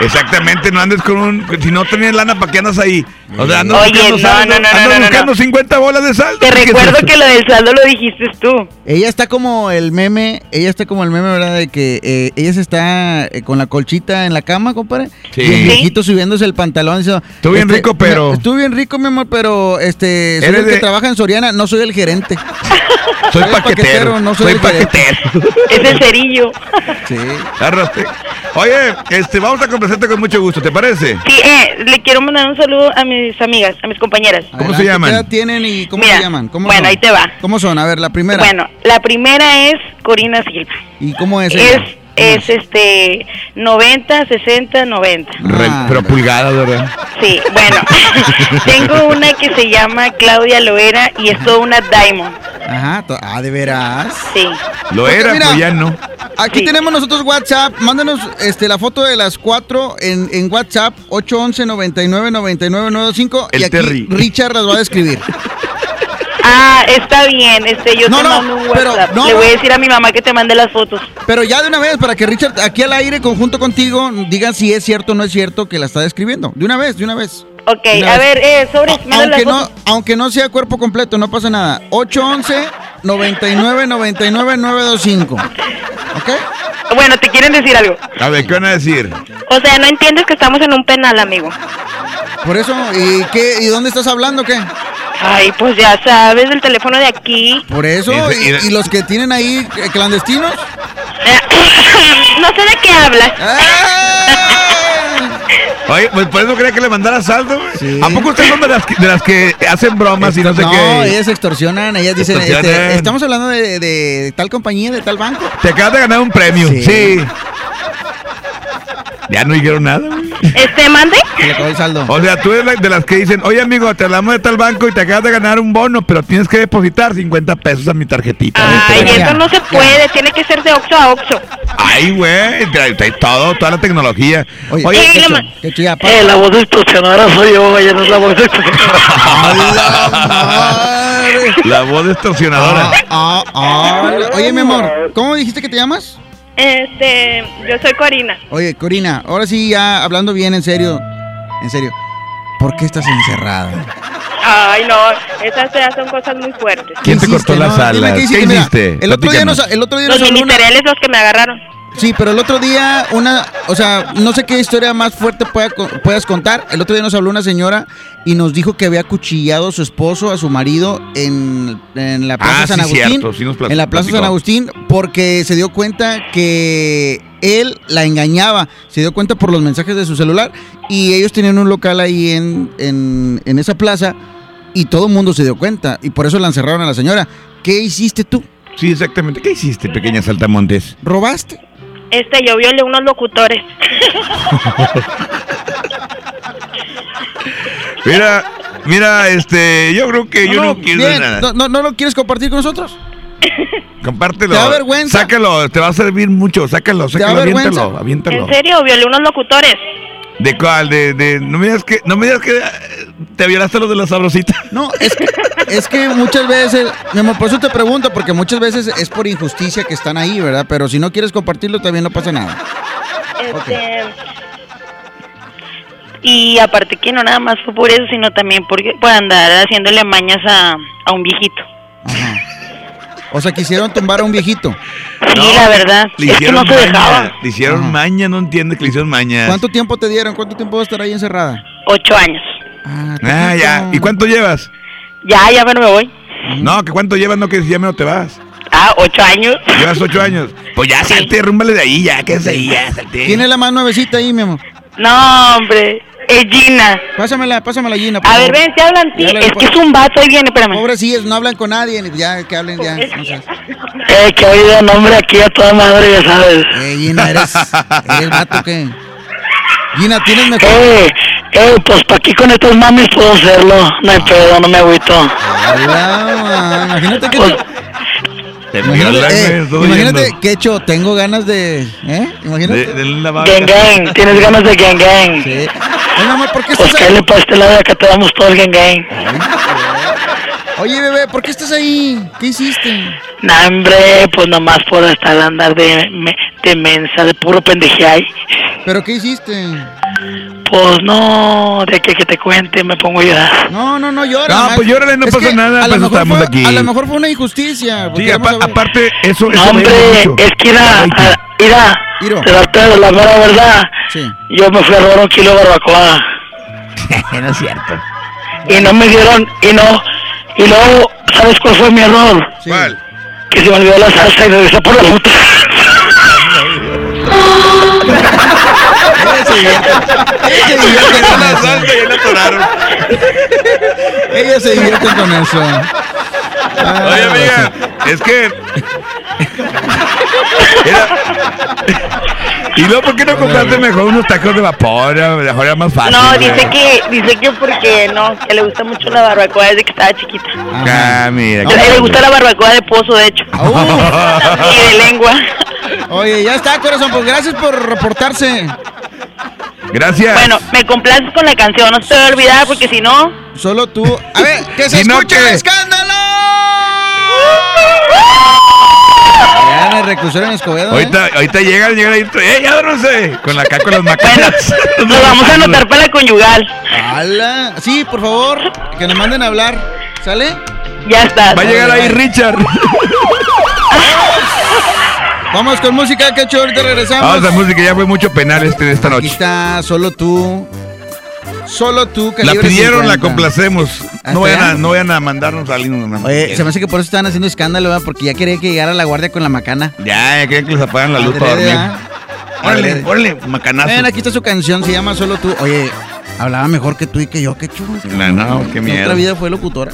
Speaker 7: Exactamente, no andes con un. Si no tienes lana, ¿para qué andas ahí? O sea, andas
Speaker 48: Oye,
Speaker 7: buscando
Speaker 48: no,
Speaker 7: saldo.
Speaker 48: no, no, no,
Speaker 7: buscando
Speaker 48: no.
Speaker 7: 50 bolas de saldo.
Speaker 48: Te
Speaker 7: ¿Qué es
Speaker 48: recuerdo que lo del saldo lo dijiste tú.
Speaker 8: Ella está como el meme, ella está como el meme, ¿verdad? De que eh, ella se está eh, con la colchita en la cama, compadre.
Speaker 7: Sí.
Speaker 8: Y el viejito subiéndose el pantalón diciendo...
Speaker 7: Estuvo bien rico, pero-
Speaker 8: "Me- Estuvo bien rico, mi amor, pero este... Soy
Speaker 7: Eres
Speaker 8: el que
Speaker 7: de-
Speaker 8: trabaja en Soriana, no soy el gerente.
Speaker 7: Soy
Speaker 8: el
Speaker 7: paquetero.
Speaker 8: no soy,
Speaker 7: soy
Speaker 8: el
Speaker 7: paquetero.
Speaker 48: Es el cerillo.
Speaker 8: Sí.
Speaker 7: Arraste. Oye, este, vamos a complacerte con mucho gusto, ¿te parece?
Speaker 48: Sí, eh, le quiero mandar un saludo a mis amigas, a mis compañeras.
Speaker 7: ¿Cómo se llaman?
Speaker 8: ¿Qué edad tienen y cómo
Speaker 48: Mira,
Speaker 8: se llaman? ¿Cómo
Speaker 48: bueno,
Speaker 8: son?
Speaker 48: ahí te va.
Speaker 8: ¿Cómo son? A ver, la primera.
Speaker 48: Bueno, la primera es Corina Silva.
Speaker 8: ¿Y cómo es
Speaker 48: Es,
Speaker 8: ella?
Speaker 48: Es este 90, 60, 90.
Speaker 7: Re-
Speaker 8: Ah,
Speaker 7: pero pulgadas, ¿verdad?
Speaker 48: Sí, bueno. Tengo una que se llama Claudia Loera y es toda una Diamond.
Speaker 8: Ajá, ah, de veras.
Speaker 48: Sí.
Speaker 7: Lo
Speaker 8: Porque
Speaker 7: era,
Speaker 8: mira,
Speaker 7: pero ya no.
Speaker 8: Aquí tenemos nosotros WhatsApp. Mándanos este, la foto de las cuatro en, en WhatsApp 811 99 99 95
Speaker 7: El
Speaker 8: y aquí
Speaker 7: Terry.
Speaker 8: Richard las va a describir.
Speaker 48: Ah, está bien. Este, yo
Speaker 8: No,
Speaker 48: te
Speaker 8: no,
Speaker 48: mando un
Speaker 8: pero
Speaker 48: WhatsApp.
Speaker 8: no,
Speaker 48: Le voy a decir a mi mamá que te mande las fotos.
Speaker 8: Pero ya de una vez, para que Richard aquí al aire, conjunto contigo, diga si es cierto o no es cierto que la está describiendo. De una vez, de una vez.
Speaker 48: Ok,
Speaker 8: una
Speaker 48: a
Speaker 8: vez.
Speaker 48: ver, eh, sobre, las
Speaker 8: Aunque no,
Speaker 48: fotos.
Speaker 8: aunque no sea cuerpo completo, no pasa nada. 811 99 99 925. ¿Ok?
Speaker 48: Bueno, te quieren decir algo.
Speaker 7: A ver, ¿qué van a decir?
Speaker 48: O sea, no entiendes que estamos en un penal, amigo.
Speaker 8: Por eso, ¿y qué? ¿Y dónde estás hablando qué?
Speaker 48: Ay, pues ya sabes, del teléfono de aquí.
Speaker 8: Por eso,
Speaker 7: Y- y-
Speaker 8: ¿y, y los que tienen ahí eh, clandestinos?
Speaker 48: no sé de qué hablas.
Speaker 7: Oye, pues por eso quería que le mandara saldo. güey. ¿A poco ustedes son de las, que, de las que hacen bromas y no sé
Speaker 8: no,
Speaker 7: qué?
Speaker 8: ellas extorsionan, ellas dicen,
Speaker 7: Extorsionan.
Speaker 8: este, estamos hablando de, de tal compañía, de tal banco.
Speaker 7: Te acabas de ganar un premio.
Speaker 8: Sí.
Speaker 7: Sí. Ya no dijeron nada, güey.
Speaker 48: Este, mande.
Speaker 8: Se le acabó el saldo.
Speaker 7: O sea, tú eres la- de las que dicen, oye amigo, te hablamos de tal banco y te acabas de ganar un bono, pero tienes que depositar 50 pesos a mi tarjetita.
Speaker 48: Ay,
Speaker 7: Vete,
Speaker 48: eso no se puede, tiene que ser de Oxxo a Oxxo.
Speaker 7: Ay, güey, trae- trae todo, toda la tecnología.
Speaker 8: Oye,
Speaker 7: Oye,
Speaker 48: Eh, la voz distorsionadora soy yo, ella no es la voz
Speaker 7: la voz distorsionadora.
Speaker 8: Ah, ah, oye, mi amor, ¿cómo dijiste que te llamas?
Speaker 48: Este, yo soy Corina.
Speaker 8: Oye, Corina, ahora sí, ya hablando bien, en serio, en serio, ¿por qué estás encerrada?
Speaker 48: Ay, no, esas son cosas muy fuertes.
Speaker 7: ¿Quién te
Speaker 8: ¿Qué
Speaker 7: cortó
Speaker 8: hiciste,
Speaker 7: las
Speaker 8: no?
Speaker 7: alas? ¿Qué
Speaker 8: hiciste? Mira, el otro día nos, el otro día
Speaker 48: Los
Speaker 8: nos habló una-
Speaker 48: ministeriales los que me agarraron.
Speaker 8: Sí, pero el otro día una, o sea, no sé qué historia más fuerte pueda puedas contar. El otro día nos habló una señora y nos dijo que había cuchillado a su esposo, a su marido en, en la Plaza
Speaker 7: Ah,
Speaker 8: San
Speaker 7: sí,
Speaker 8: Agustín.
Speaker 7: cierto, sí nos
Speaker 8: en la Plaza
Speaker 7: platicó.
Speaker 8: San Agustín porque se dio cuenta que él la engañaba. Se dio cuenta por los mensajes de su celular y ellos tenían un local ahí en, en, en esa plaza y todo el mundo se dio cuenta y por eso la encerraron a la señora. ¿Qué hiciste tú?
Speaker 7: Sí, exactamente. ¿Qué hiciste, pequeña saltamontes?
Speaker 8: ¿Robaste?
Speaker 48: Este, yo violé unos locutores.
Speaker 7: Mira, mira, este, yo creo que yo no, quiero
Speaker 8: bien,
Speaker 7: nada.
Speaker 8: ¿No, no, no lo quieres compartir con nosotros?
Speaker 7: Compártelo.
Speaker 8: ¿Te da vergüenza?
Speaker 7: Sácalo, te va a servir mucho. Sácalo, sácalo, aviéntalo, aviéntalo.
Speaker 48: ¿En serio? Violé unos locutores.
Speaker 7: ¿De cuál? De, de, no me digas que, no me digas que eh, te violaste los de la sabrosita.
Speaker 8: No, es que, es que muchas veces, mi amor, por eso te pregunto, porque muchas veces es por injusticia que están ahí, ¿verdad? Pero si no quieres compartirlo, también no pasa nada.
Speaker 48: Este. Y aparte que no nada más fue por eso, sino también porque, por andar haciéndole mañas a, a un viejito.
Speaker 8: O sea, quisieron tumbar a un viejito.
Speaker 48: Sí, la verdad.
Speaker 7: Le
Speaker 48: Es que
Speaker 7: hicieron
Speaker 48: no se
Speaker 7: maña.
Speaker 48: dejaba.
Speaker 7: Le hicieron maña, no entiende que le hicieron maña.
Speaker 8: ¿Cuánto tiempo te dieron? ¿Cuánto tiempo vas a estar ahí encerrada?
Speaker 48: Ocho años.
Speaker 7: Ah, ya. ¿Y cuánto llevas?
Speaker 48: Ya, ya, bueno, me voy.
Speaker 7: No, que cuánto llevas, no que si ya me no te vas.
Speaker 48: Ah, ocho años.
Speaker 7: Llevas ocho años. Pues ya salte, rúmbale de ahí, ya, que es de ahí, ya, salte.
Speaker 8: ¿Quién es la más nuevecita ahí, mi amor?
Speaker 48: No, hombre. Es Gina.
Speaker 8: Pásamela, pásamela, Gina.
Speaker 48: A ver, ven, te hablan ti. Es que es un vato, ahí viene, espérame.
Speaker 8: Sí, no hablan con nadie, ya que hablen ya. no sé.
Speaker 48: Eh, que oído nombre aquí a toda madre, ya sabes.
Speaker 8: Eh, Gina, ¿eres, eres vato qué? Gina, ¿tienes mejor?
Speaker 48: Eh, eh, pues pa' aquí con estos mames puedo hacerlo. No hay pedo, no me agüito.
Speaker 8: Hola, imagínate que...
Speaker 7: Te
Speaker 8: Imagínate, eh, imagínate
Speaker 7: oyendo.
Speaker 8: que hecho, tengo ganas de... ¿Eh? Imagínate.
Speaker 7: De, de la.
Speaker 48: Gang gang, tienes ganas de gang gang.
Speaker 8: Sí. Oye, mamá, ¿por qué
Speaker 48: Pues
Speaker 8: estás ahí?
Speaker 48: cállale para este lado de acá te damos todo el gang gang.
Speaker 8: Oye, bebé, ¿por qué estás ahí? ¿Qué hiciste?
Speaker 48: Nah, hombre, pues nomás por estar andar de, de mensa, de puro pendejeay.
Speaker 42: ¿Pero qué hiciste?
Speaker 48: Pues no, de que, que te cuente me pongo a llorar.
Speaker 42: No, no, no llora.
Speaker 7: No, pues llórale, no
Speaker 42: Es
Speaker 7: pasa
Speaker 42: que
Speaker 7: nada,
Speaker 42: a lo
Speaker 7: pues
Speaker 42: mejor
Speaker 7: estamos
Speaker 42: fue-
Speaker 7: aquí.
Speaker 42: A lo mejor fue una injusticia. porque
Speaker 7: Sí, apa- aparte, eso,
Speaker 48: No,
Speaker 7: eso me
Speaker 48: hombre, es que
Speaker 42: Iro.
Speaker 48: te la la mera verdad.
Speaker 42: Sí.
Speaker 48: Yo me fui a robar un kilo de barbacoa
Speaker 7: no es cierto.
Speaker 48: y no me dieron, y no, y luego, ¿sabes cuál fue mi error?
Speaker 7: ¿Cuál?
Speaker 48: Que se me olvidó la salsa y regresé por la puta.
Speaker 42: Ella se divierte con eso. Ella se divierte con eso. Ah,
Speaker 7: Oye, amiga, es que. Era- ¿Y luego por qué no compraste mejor unos tacos de vapor? Mejor era más fácil.
Speaker 8: No, dice que, dice que porque no, que le gusta mucho la barbacoa desde que estaba chiquita.
Speaker 7: Ah, mira.
Speaker 8: Le gusta la barbacoa de pozo, de hecho. y de lengua.
Speaker 42: Oye, ya está, corazón. Pues gracias por reportarse.
Speaker 7: Gracias.
Speaker 8: Bueno, me complaces con la canción, no se te va a olvidar porque si no...
Speaker 42: Solo tú. A ver, que se
Speaker 7: Si no,
Speaker 42: el escándalo. Ya en el reclusorio en Escobedo. ¿eh?
Speaker 7: Ahorita, ahorita llegan, llegan ahí. ¡Eh, ya duérmense! Con la acá con las macanas.
Speaker 8: Nos vamos a anotar para la conyugal.
Speaker 42: ¡Hala! Sí, por favor, que nos manden a hablar. ¿Sale?
Speaker 8: Ya está.
Speaker 7: Va a llegar ahí Richard.
Speaker 42: Vamos con música, que ahorita regresamos.
Speaker 7: Vamos a música, ya fue mucho penal este de esta
Speaker 42: Aquí
Speaker 7: noche.
Speaker 42: está, solo tú. Solo tú,
Speaker 7: La pidieron, la
Speaker 42: 50.
Speaker 7: complacemos.
Speaker 42: ¿Hasta
Speaker 7: No vayan, a, no vayan a mandarnos a alguien.
Speaker 42: Oye, se me hace que por eso estaban haciendo escándalo, ¿verdad? Porque ya quería que llegara la guardia con la macana.
Speaker 7: Ya, ya creen que les apagan la luz para dormir.
Speaker 42: ¿ah?
Speaker 7: Órale, órale, macanazo.
Speaker 42: Ven, aquí está su canción, se llama Solo tú. Oye, hablaba mejor que tú y que yo, qué chulo.
Speaker 7: No, no, qué
Speaker 42: En
Speaker 7: miedo.
Speaker 42: otra vida fue locutora.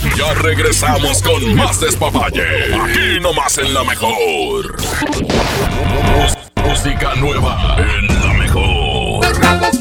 Speaker 49: Ya regresamos con más despapalle. Aquí nomás en la mejor. Música nueva en la mejor.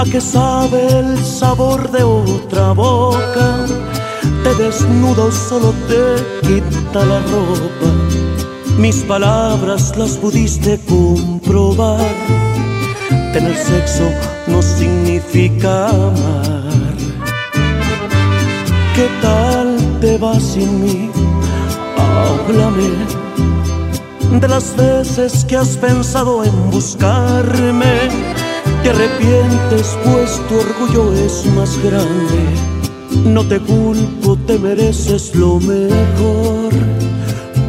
Speaker 4: a que sabe el sabor de otra boca. Te desnudo, solo te quita la ropa. Mis palabras las pudiste comprobar. Tener sexo no significa amar. ¿Qué tal te vas sin mí? Háblame de las veces que has pensado en buscarme te arrepientes pues tu orgullo es más grande. No te culpo, te mereces lo mejor.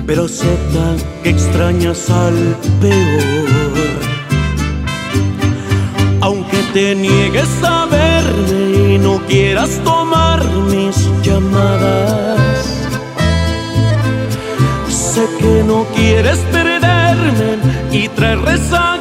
Speaker 4: Pero acepta que extrañas al peor. Aunque te niegues a verme y no quieras tomar mis llamadas. Sé que no quieres perderme y traer rezagadas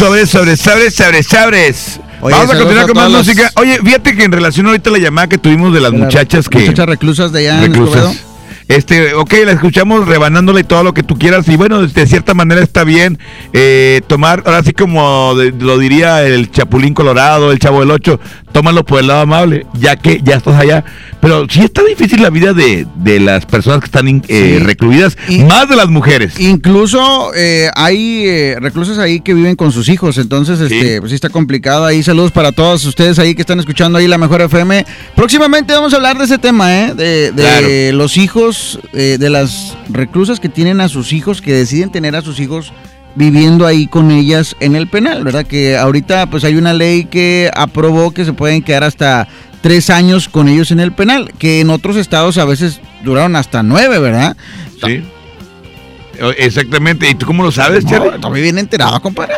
Speaker 7: Sobres, sobres, sobres, sobres, sobres.
Speaker 8: Oye,
Speaker 7: Vamos a continuar
Speaker 8: a
Speaker 7: con más música. Oye, fíjate que en relación ahorita a la llamada que tuvimos de las muchachas que...
Speaker 8: muchachas reclusas de allá en
Speaker 7: reclusas. Este, ok, la escuchamos rebanándola y todo lo que tú quieras. Y bueno, de cierta manera está bien eh, tomar, ahora sí como de- lo diría el Chapulín Colorado, el Chavo del Ocho, tómalo por el lado amable, ya que ya estás allá. Pero sí está difícil la vida de, de las personas que están in- eh,
Speaker 8: Sí.
Speaker 7: recluidas, más de las mujeres.
Speaker 8: Incluso eh, hay eh, reclusos ahí que viven con sus hijos, entonces este, pues sí está complicado ahí. Saludos para todos ustedes ahí que están escuchando ahí la mejor FM. Próximamente vamos a hablar de ese tema, ¿eh? De, de los hijos, eh, de las reclusas que tienen a sus hijos, que deciden tener a sus hijos viviendo ahí con ellas en el penal, ¿verdad? Que ahorita pues hay una ley que aprobó que se pueden quedar hasta tres años con ellos en el penal, que en otros estados a veces duraron hasta nueve, ¿verdad?
Speaker 7: Sí. Exactamente. ¿Y tú cómo lo sabes,
Speaker 8: No,
Speaker 7: Charlie?
Speaker 8: estoy bien enterado, compadre.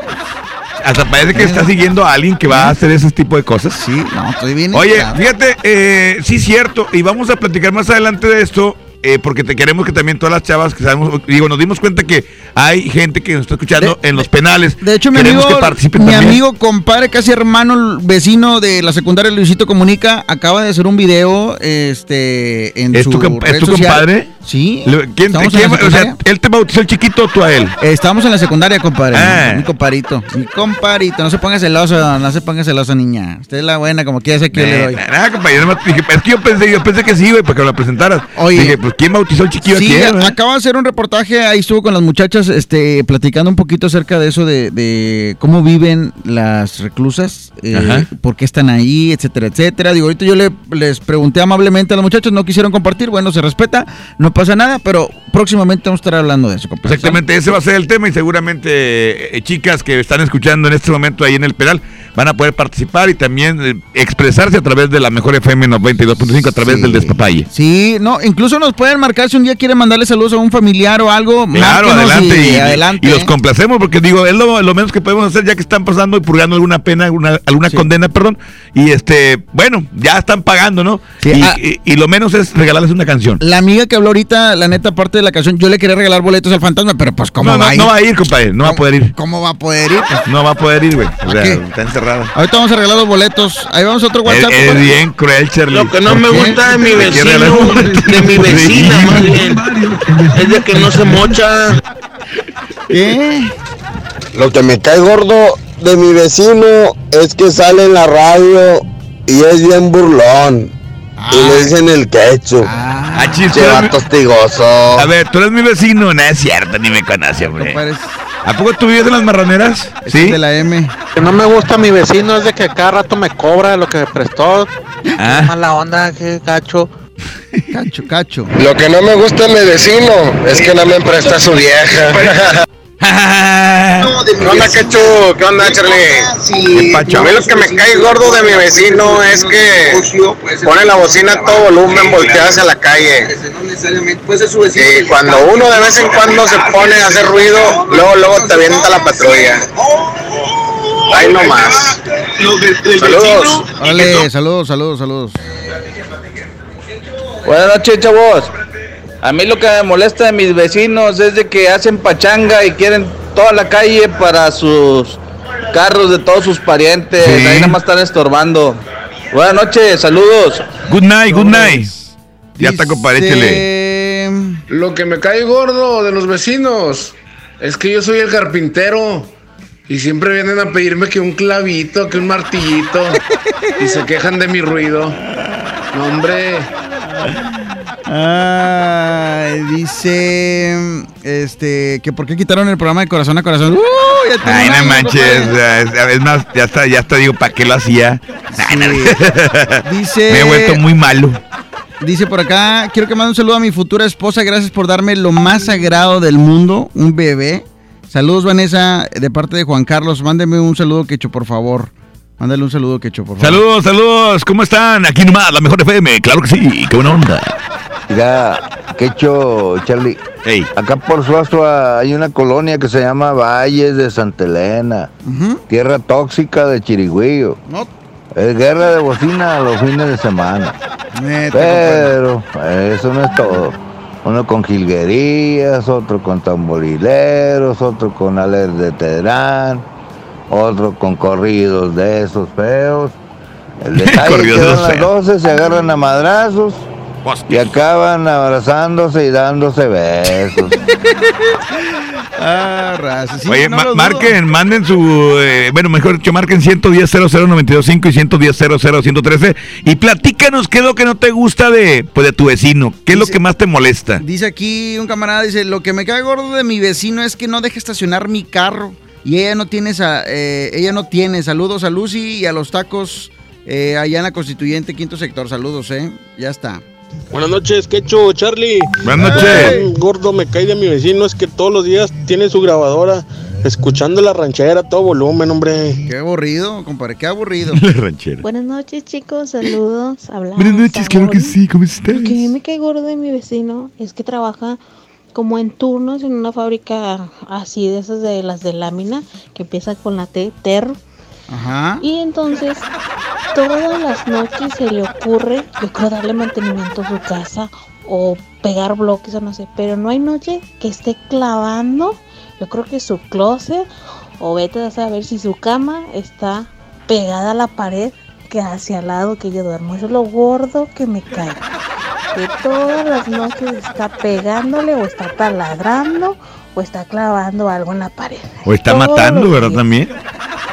Speaker 7: Hasta parece que está siguiendo a alguien que va a hacer ese tipo de cosas.
Speaker 8: Sí, no, estoy bien
Speaker 7: Oye,
Speaker 8: enterado.
Speaker 7: fíjate, eh, sí, cierto. Y vamos a platicar más adelante de esto. Eh, porque te queremos que también todas las chavas que sabemos, digo, nos dimos cuenta que hay gente que nos está escuchando en los penales.
Speaker 8: De hecho, mi amigo, mi
Speaker 7: también.
Speaker 8: amigo, compadre, casi hermano, vecino de la secundaria Luisito Comunica, acaba de hacer un video este, en
Speaker 7: ¿Es
Speaker 8: su
Speaker 7: tu,
Speaker 8: red
Speaker 7: ¿es tu
Speaker 8: social.
Speaker 7: compadre?
Speaker 8: Sí.
Speaker 7: ¿Quién, o sea, él te bautizó el chiquito o tú a él?
Speaker 8: Estamos en la secundaria, compadre.
Speaker 7: Ah.
Speaker 8: Mi comparito. Mi comparito. No se ponga celoso, no se ponga celoso, niña. Usted es la buena, como quiera ser que le doy.
Speaker 7: Nah, compadre, yo nomás dije, es que yo pensé, yo pensé que sí, güey, para que lo presentaras.
Speaker 8: Oye.
Speaker 7: Dije, pues, ¿quién bautizó el chiquillo
Speaker 8: Sí,
Speaker 7: aquí? eh,
Speaker 8: acaba de hacer un reportaje, ahí estuvo con las muchachas, este, platicando un poquito acerca de eso, de, de cómo viven las reclusas, eh, por qué están ahí, etcétera, etcétera. Digo, ahorita yo le- les pregunté amablemente a las muchachas, no quisieron compartir, bueno, se respeta, no no pasa nada, pero próximamente vamos a estar hablando de eso, compadre.
Speaker 7: Exactamente, ese va a ser el tema y seguramente eh, chicas que están escuchando en este momento ahí en el penal van a poder participar y también eh, expresarse a través de la mejor FM 92.5 a través del despapalle.
Speaker 8: Sí, no, incluso nos pueden marcar si un día quieren mandarle saludos a un familiar o algo.
Speaker 7: Claro, adelante
Speaker 8: y,
Speaker 7: y,
Speaker 8: adelante.
Speaker 7: y los complacemos porque digo, es lo, lo menos que podemos hacer ya que están pasando y purgando alguna pena, alguna, alguna condena, perdón. Y este, bueno, ya están pagando, ¿no?
Speaker 8: Sí,
Speaker 7: y,
Speaker 8: ah.
Speaker 7: y- y lo menos es regalarles una canción.
Speaker 8: La amiga que habló ahorita, la neta, parte de la canción, yo le quería regalar boletos al fantasma, pero pues ¿cómo
Speaker 7: No,
Speaker 8: va
Speaker 7: no,
Speaker 8: a ir?
Speaker 7: no va a ir, compadre, no va a poder ir.
Speaker 8: ¿Cómo va a poder ir? Pues,
Speaker 7: No va a poder ir, güey. O sea,
Speaker 8: qué?
Speaker 7: está encerrada.
Speaker 8: ahorita vamos a regalar los boletos. Ahí vamos a otro WhatsApp.
Speaker 7: es bien cruel, Charlie.
Speaker 50: Lo que no
Speaker 7: ¿Por
Speaker 50: me
Speaker 7: qué?
Speaker 50: gusta de mi
Speaker 7: ¿Te quiere regalar
Speaker 50: vecino, de mi vecina más bien, es de que no se mocha.
Speaker 8: ¿Qué?
Speaker 51: Lo que me cae gordo de mi vecino es que sale en la radio y es bien burlón. Y le dicen el quecho.
Speaker 7: Ah, chis,
Speaker 51: Che vato hostigoso.
Speaker 7: A ver, tú eres mi vecino, no es cierto, ni me conoce, hombre. ¿A poco tú vives en las marraneras? Sí.
Speaker 8: De la M.
Speaker 50: Que no me gusta mi vecino es de que cada rato me cobra lo que me prestó.
Speaker 7: Ah.
Speaker 50: Qué mala onda, qué gacho.
Speaker 8: Cacho, cacho.
Speaker 51: Lo que no me gusta de mi vecino es que no me presta su vieja. ¿Qué onda, Quechu? ¿Qué onda, Charlie? A mí lo que me cae gordo de mi vecino es que pone la bocina a todo volumen volteada hacia la calle. Y cuando uno de vez en cuando se pone a hacer ruido, luego, luego te avienta la patrulla. Ahí nomás. Saludos.
Speaker 8: Órale, saludos, saludos, saludos.
Speaker 50: Buenas noches, chavos. A mí lo que me molesta de mis vecinos es de que hacen pachanga y quieren toda la calle para sus carros de todos sus parientes.
Speaker 7: Sí.
Speaker 50: Ahí nada más están estorbando. Buenas noches, saludos.
Speaker 7: Good night, good night. Ya está, compadre, échele.
Speaker 51: Lo que me cae gordo de los vecinos es que yo soy el carpintero y siempre vienen a pedirme que un clavito, que un martillito y se quejan de mi ruido. No, hombre.
Speaker 8: Ay, dice este que por qué quitaron el programa de corazón a corazón. Uh, ya
Speaker 7: Ay, no manches. Es, más, ya está, ya está, digo, ¿para qué lo hacía? Ay, no.
Speaker 8: Dice-
Speaker 7: Me he vuelto muy malo.
Speaker 8: Dice por acá, quiero que mande un saludo a mi futura esposa, gracias por darme lo más sagrado del mundo, un bebé. Saludos Vanessa, de parte de Juan Carlos, mándeme un saludo quecho, por favor. Mándale un saludo quecho, por favor.
Speaker 7: Saludos, saludos. ¿Cómo están? Aquí nomás, la mejor FM. Claro que sí. Qué buena onda.
Speaker 13: Mira, quecho, Charlie. Acá por Suazo hay una colonia que se llama Valles de Santa Elena. Tierra tóxica de Chirigüillo. Es guerra de bocina los fines de semana. Pero eso no es todo. Uno con jilguerías, otro con tamborileros, otro con aler de Tedrán, otro con corridos de esos feos. El detalle es que
Speaker 7: Corridos de
Speaker 13: van
Speaker 7: esos
Speaker 13: las
Speaker 7: feos.
Speaker 13: 12, se agarran a madrazos y acaban abrazándose y dándose besos.
Speaker 8: Ah, raza. Sí,
Speaker 7: Oye,
Speaker 8: no
Speaker 7: ma- marquen, manden su. eh, bueno, mejor dicho, marquen 110 00925 y 110 113 y platícanos qué es lo que no te gusta de, pues, de tu vecino. ¿Qué es lo que más te molesta?
Speaker 8: Dice aquí un camarada, dice, lo que me cae gordo de mi vecino es que no deja estacionar mi carro y ella no tiene, sa- eh, ella no tiene. Saludos a Lucy y a los tacos eh, allá en la Constituyente, quinto sector. Saludos, eh. Ya está.
Speaker 50: Buenas noches, Quecho, Charlie.
Speaker 7: Buenas noches.
Speaker 50: Un gordo me cae de mi vecino es que todos los días tiene su grabadora escuchando la ranchera a todo volumen, hombre.
Speaker 8: Qué aburrido, compadre, qué aburrido.
Speaker 7: La ranchera.
Speaker 52: Buenas noches, chicos. Saludos. Hablamos.
Speaker 7: Buenas noches, claro que sí, ¿cómo estás?
Speaker 52: Lo que me cae gordo de mi vecino es que trabaja como en turnos en una fábrica así de esas de las de lámina que empieza con la T, TER.
Speaker 8: Ajá.
Speaker 52: Y entonces todas las noches se le ocurre, yo creo, darle mantenimiento a su casa o pegar bloques o no sé, pero no hay noche que esté clavando, yo creo que su closet o vete a saber si su cama está pegada a la pared que hacia el lado que yo duermo. Eso es lo gordo que me cae. Que todas las noches está pegándole o está taladrando o está clavando algo en la pared.
Speaker 7: O está
Speaker 52: Todos
Speaker 7: matando, ¿verdad? También.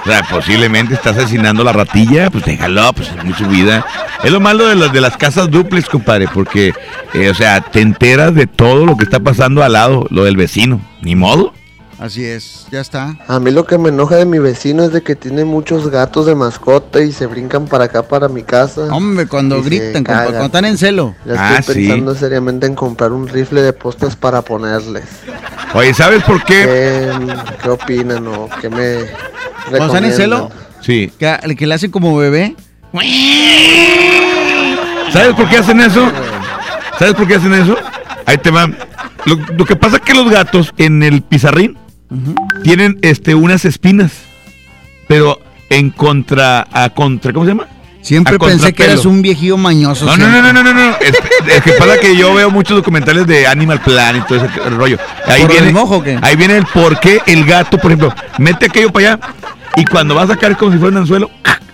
Speaker 7: O sea, posiblemente está asesinando a la ratilla, pues déjalo, pues es muy su vida. Es lo malo de las, de las casas duplex, compadre, porque, eh, o sea, te enteras de todo lo que está pasando al lado, lo del vecino. Ni modo.
Speaker 8: Así es, ya está.
Speaker 53: A mí lo que me enoja de mi vecino es de que tiene muchos gatos de mascota y se brincan para acá, para mi casa.
Speaker 8: Hombre, cuando gritan,
Speaker 53: cagan.
Speaker 8: cuando están en celo.
Speaker 53: Ya
Speaker 7: Ah,
Speaker 53: estoy
Speaker 7: sí.
Speaker 53: pensando seriamente en comprar un rifle de postas para ponerles.
Speaker 7: Oye, ¿sabes por qué?
Speaker 53: ¿Qué, qué opinan o qué me
Speaker 8: Cuando están en celo?
Speaker 7: Sí.
Speaker 8: que, que le hacen como bebé.
Speaker 7: ¿Sabes por qué hacen eso? ¿Sabes por qué hacen eso? Ahí te va. Lo, lo que pasa es que los gatos en el pizarrín tienen este unas espinas, pero en contra a contra, ¿cómo se llama?
Speaker 8: Siempre
Speaker 7: A
Speaker 8: pensé que eras un viejillo mañoso.
Speaker 7: No, no,
Speaker 8: siempre.
Speaker 7: no, no, no, no, no. Es, es que pasa que yo veo muchos documentales de Animal Planet y todo ese rollo. Ahí
Speaker 8: ¿Por el
Speaker 7: viene,
Speaker 8: mojo qué?
Speaker 7: ahí viene el por qué el gato, por ejemplo, mete aquello para allá y cuando va a sacar como si fuera un anzuelo,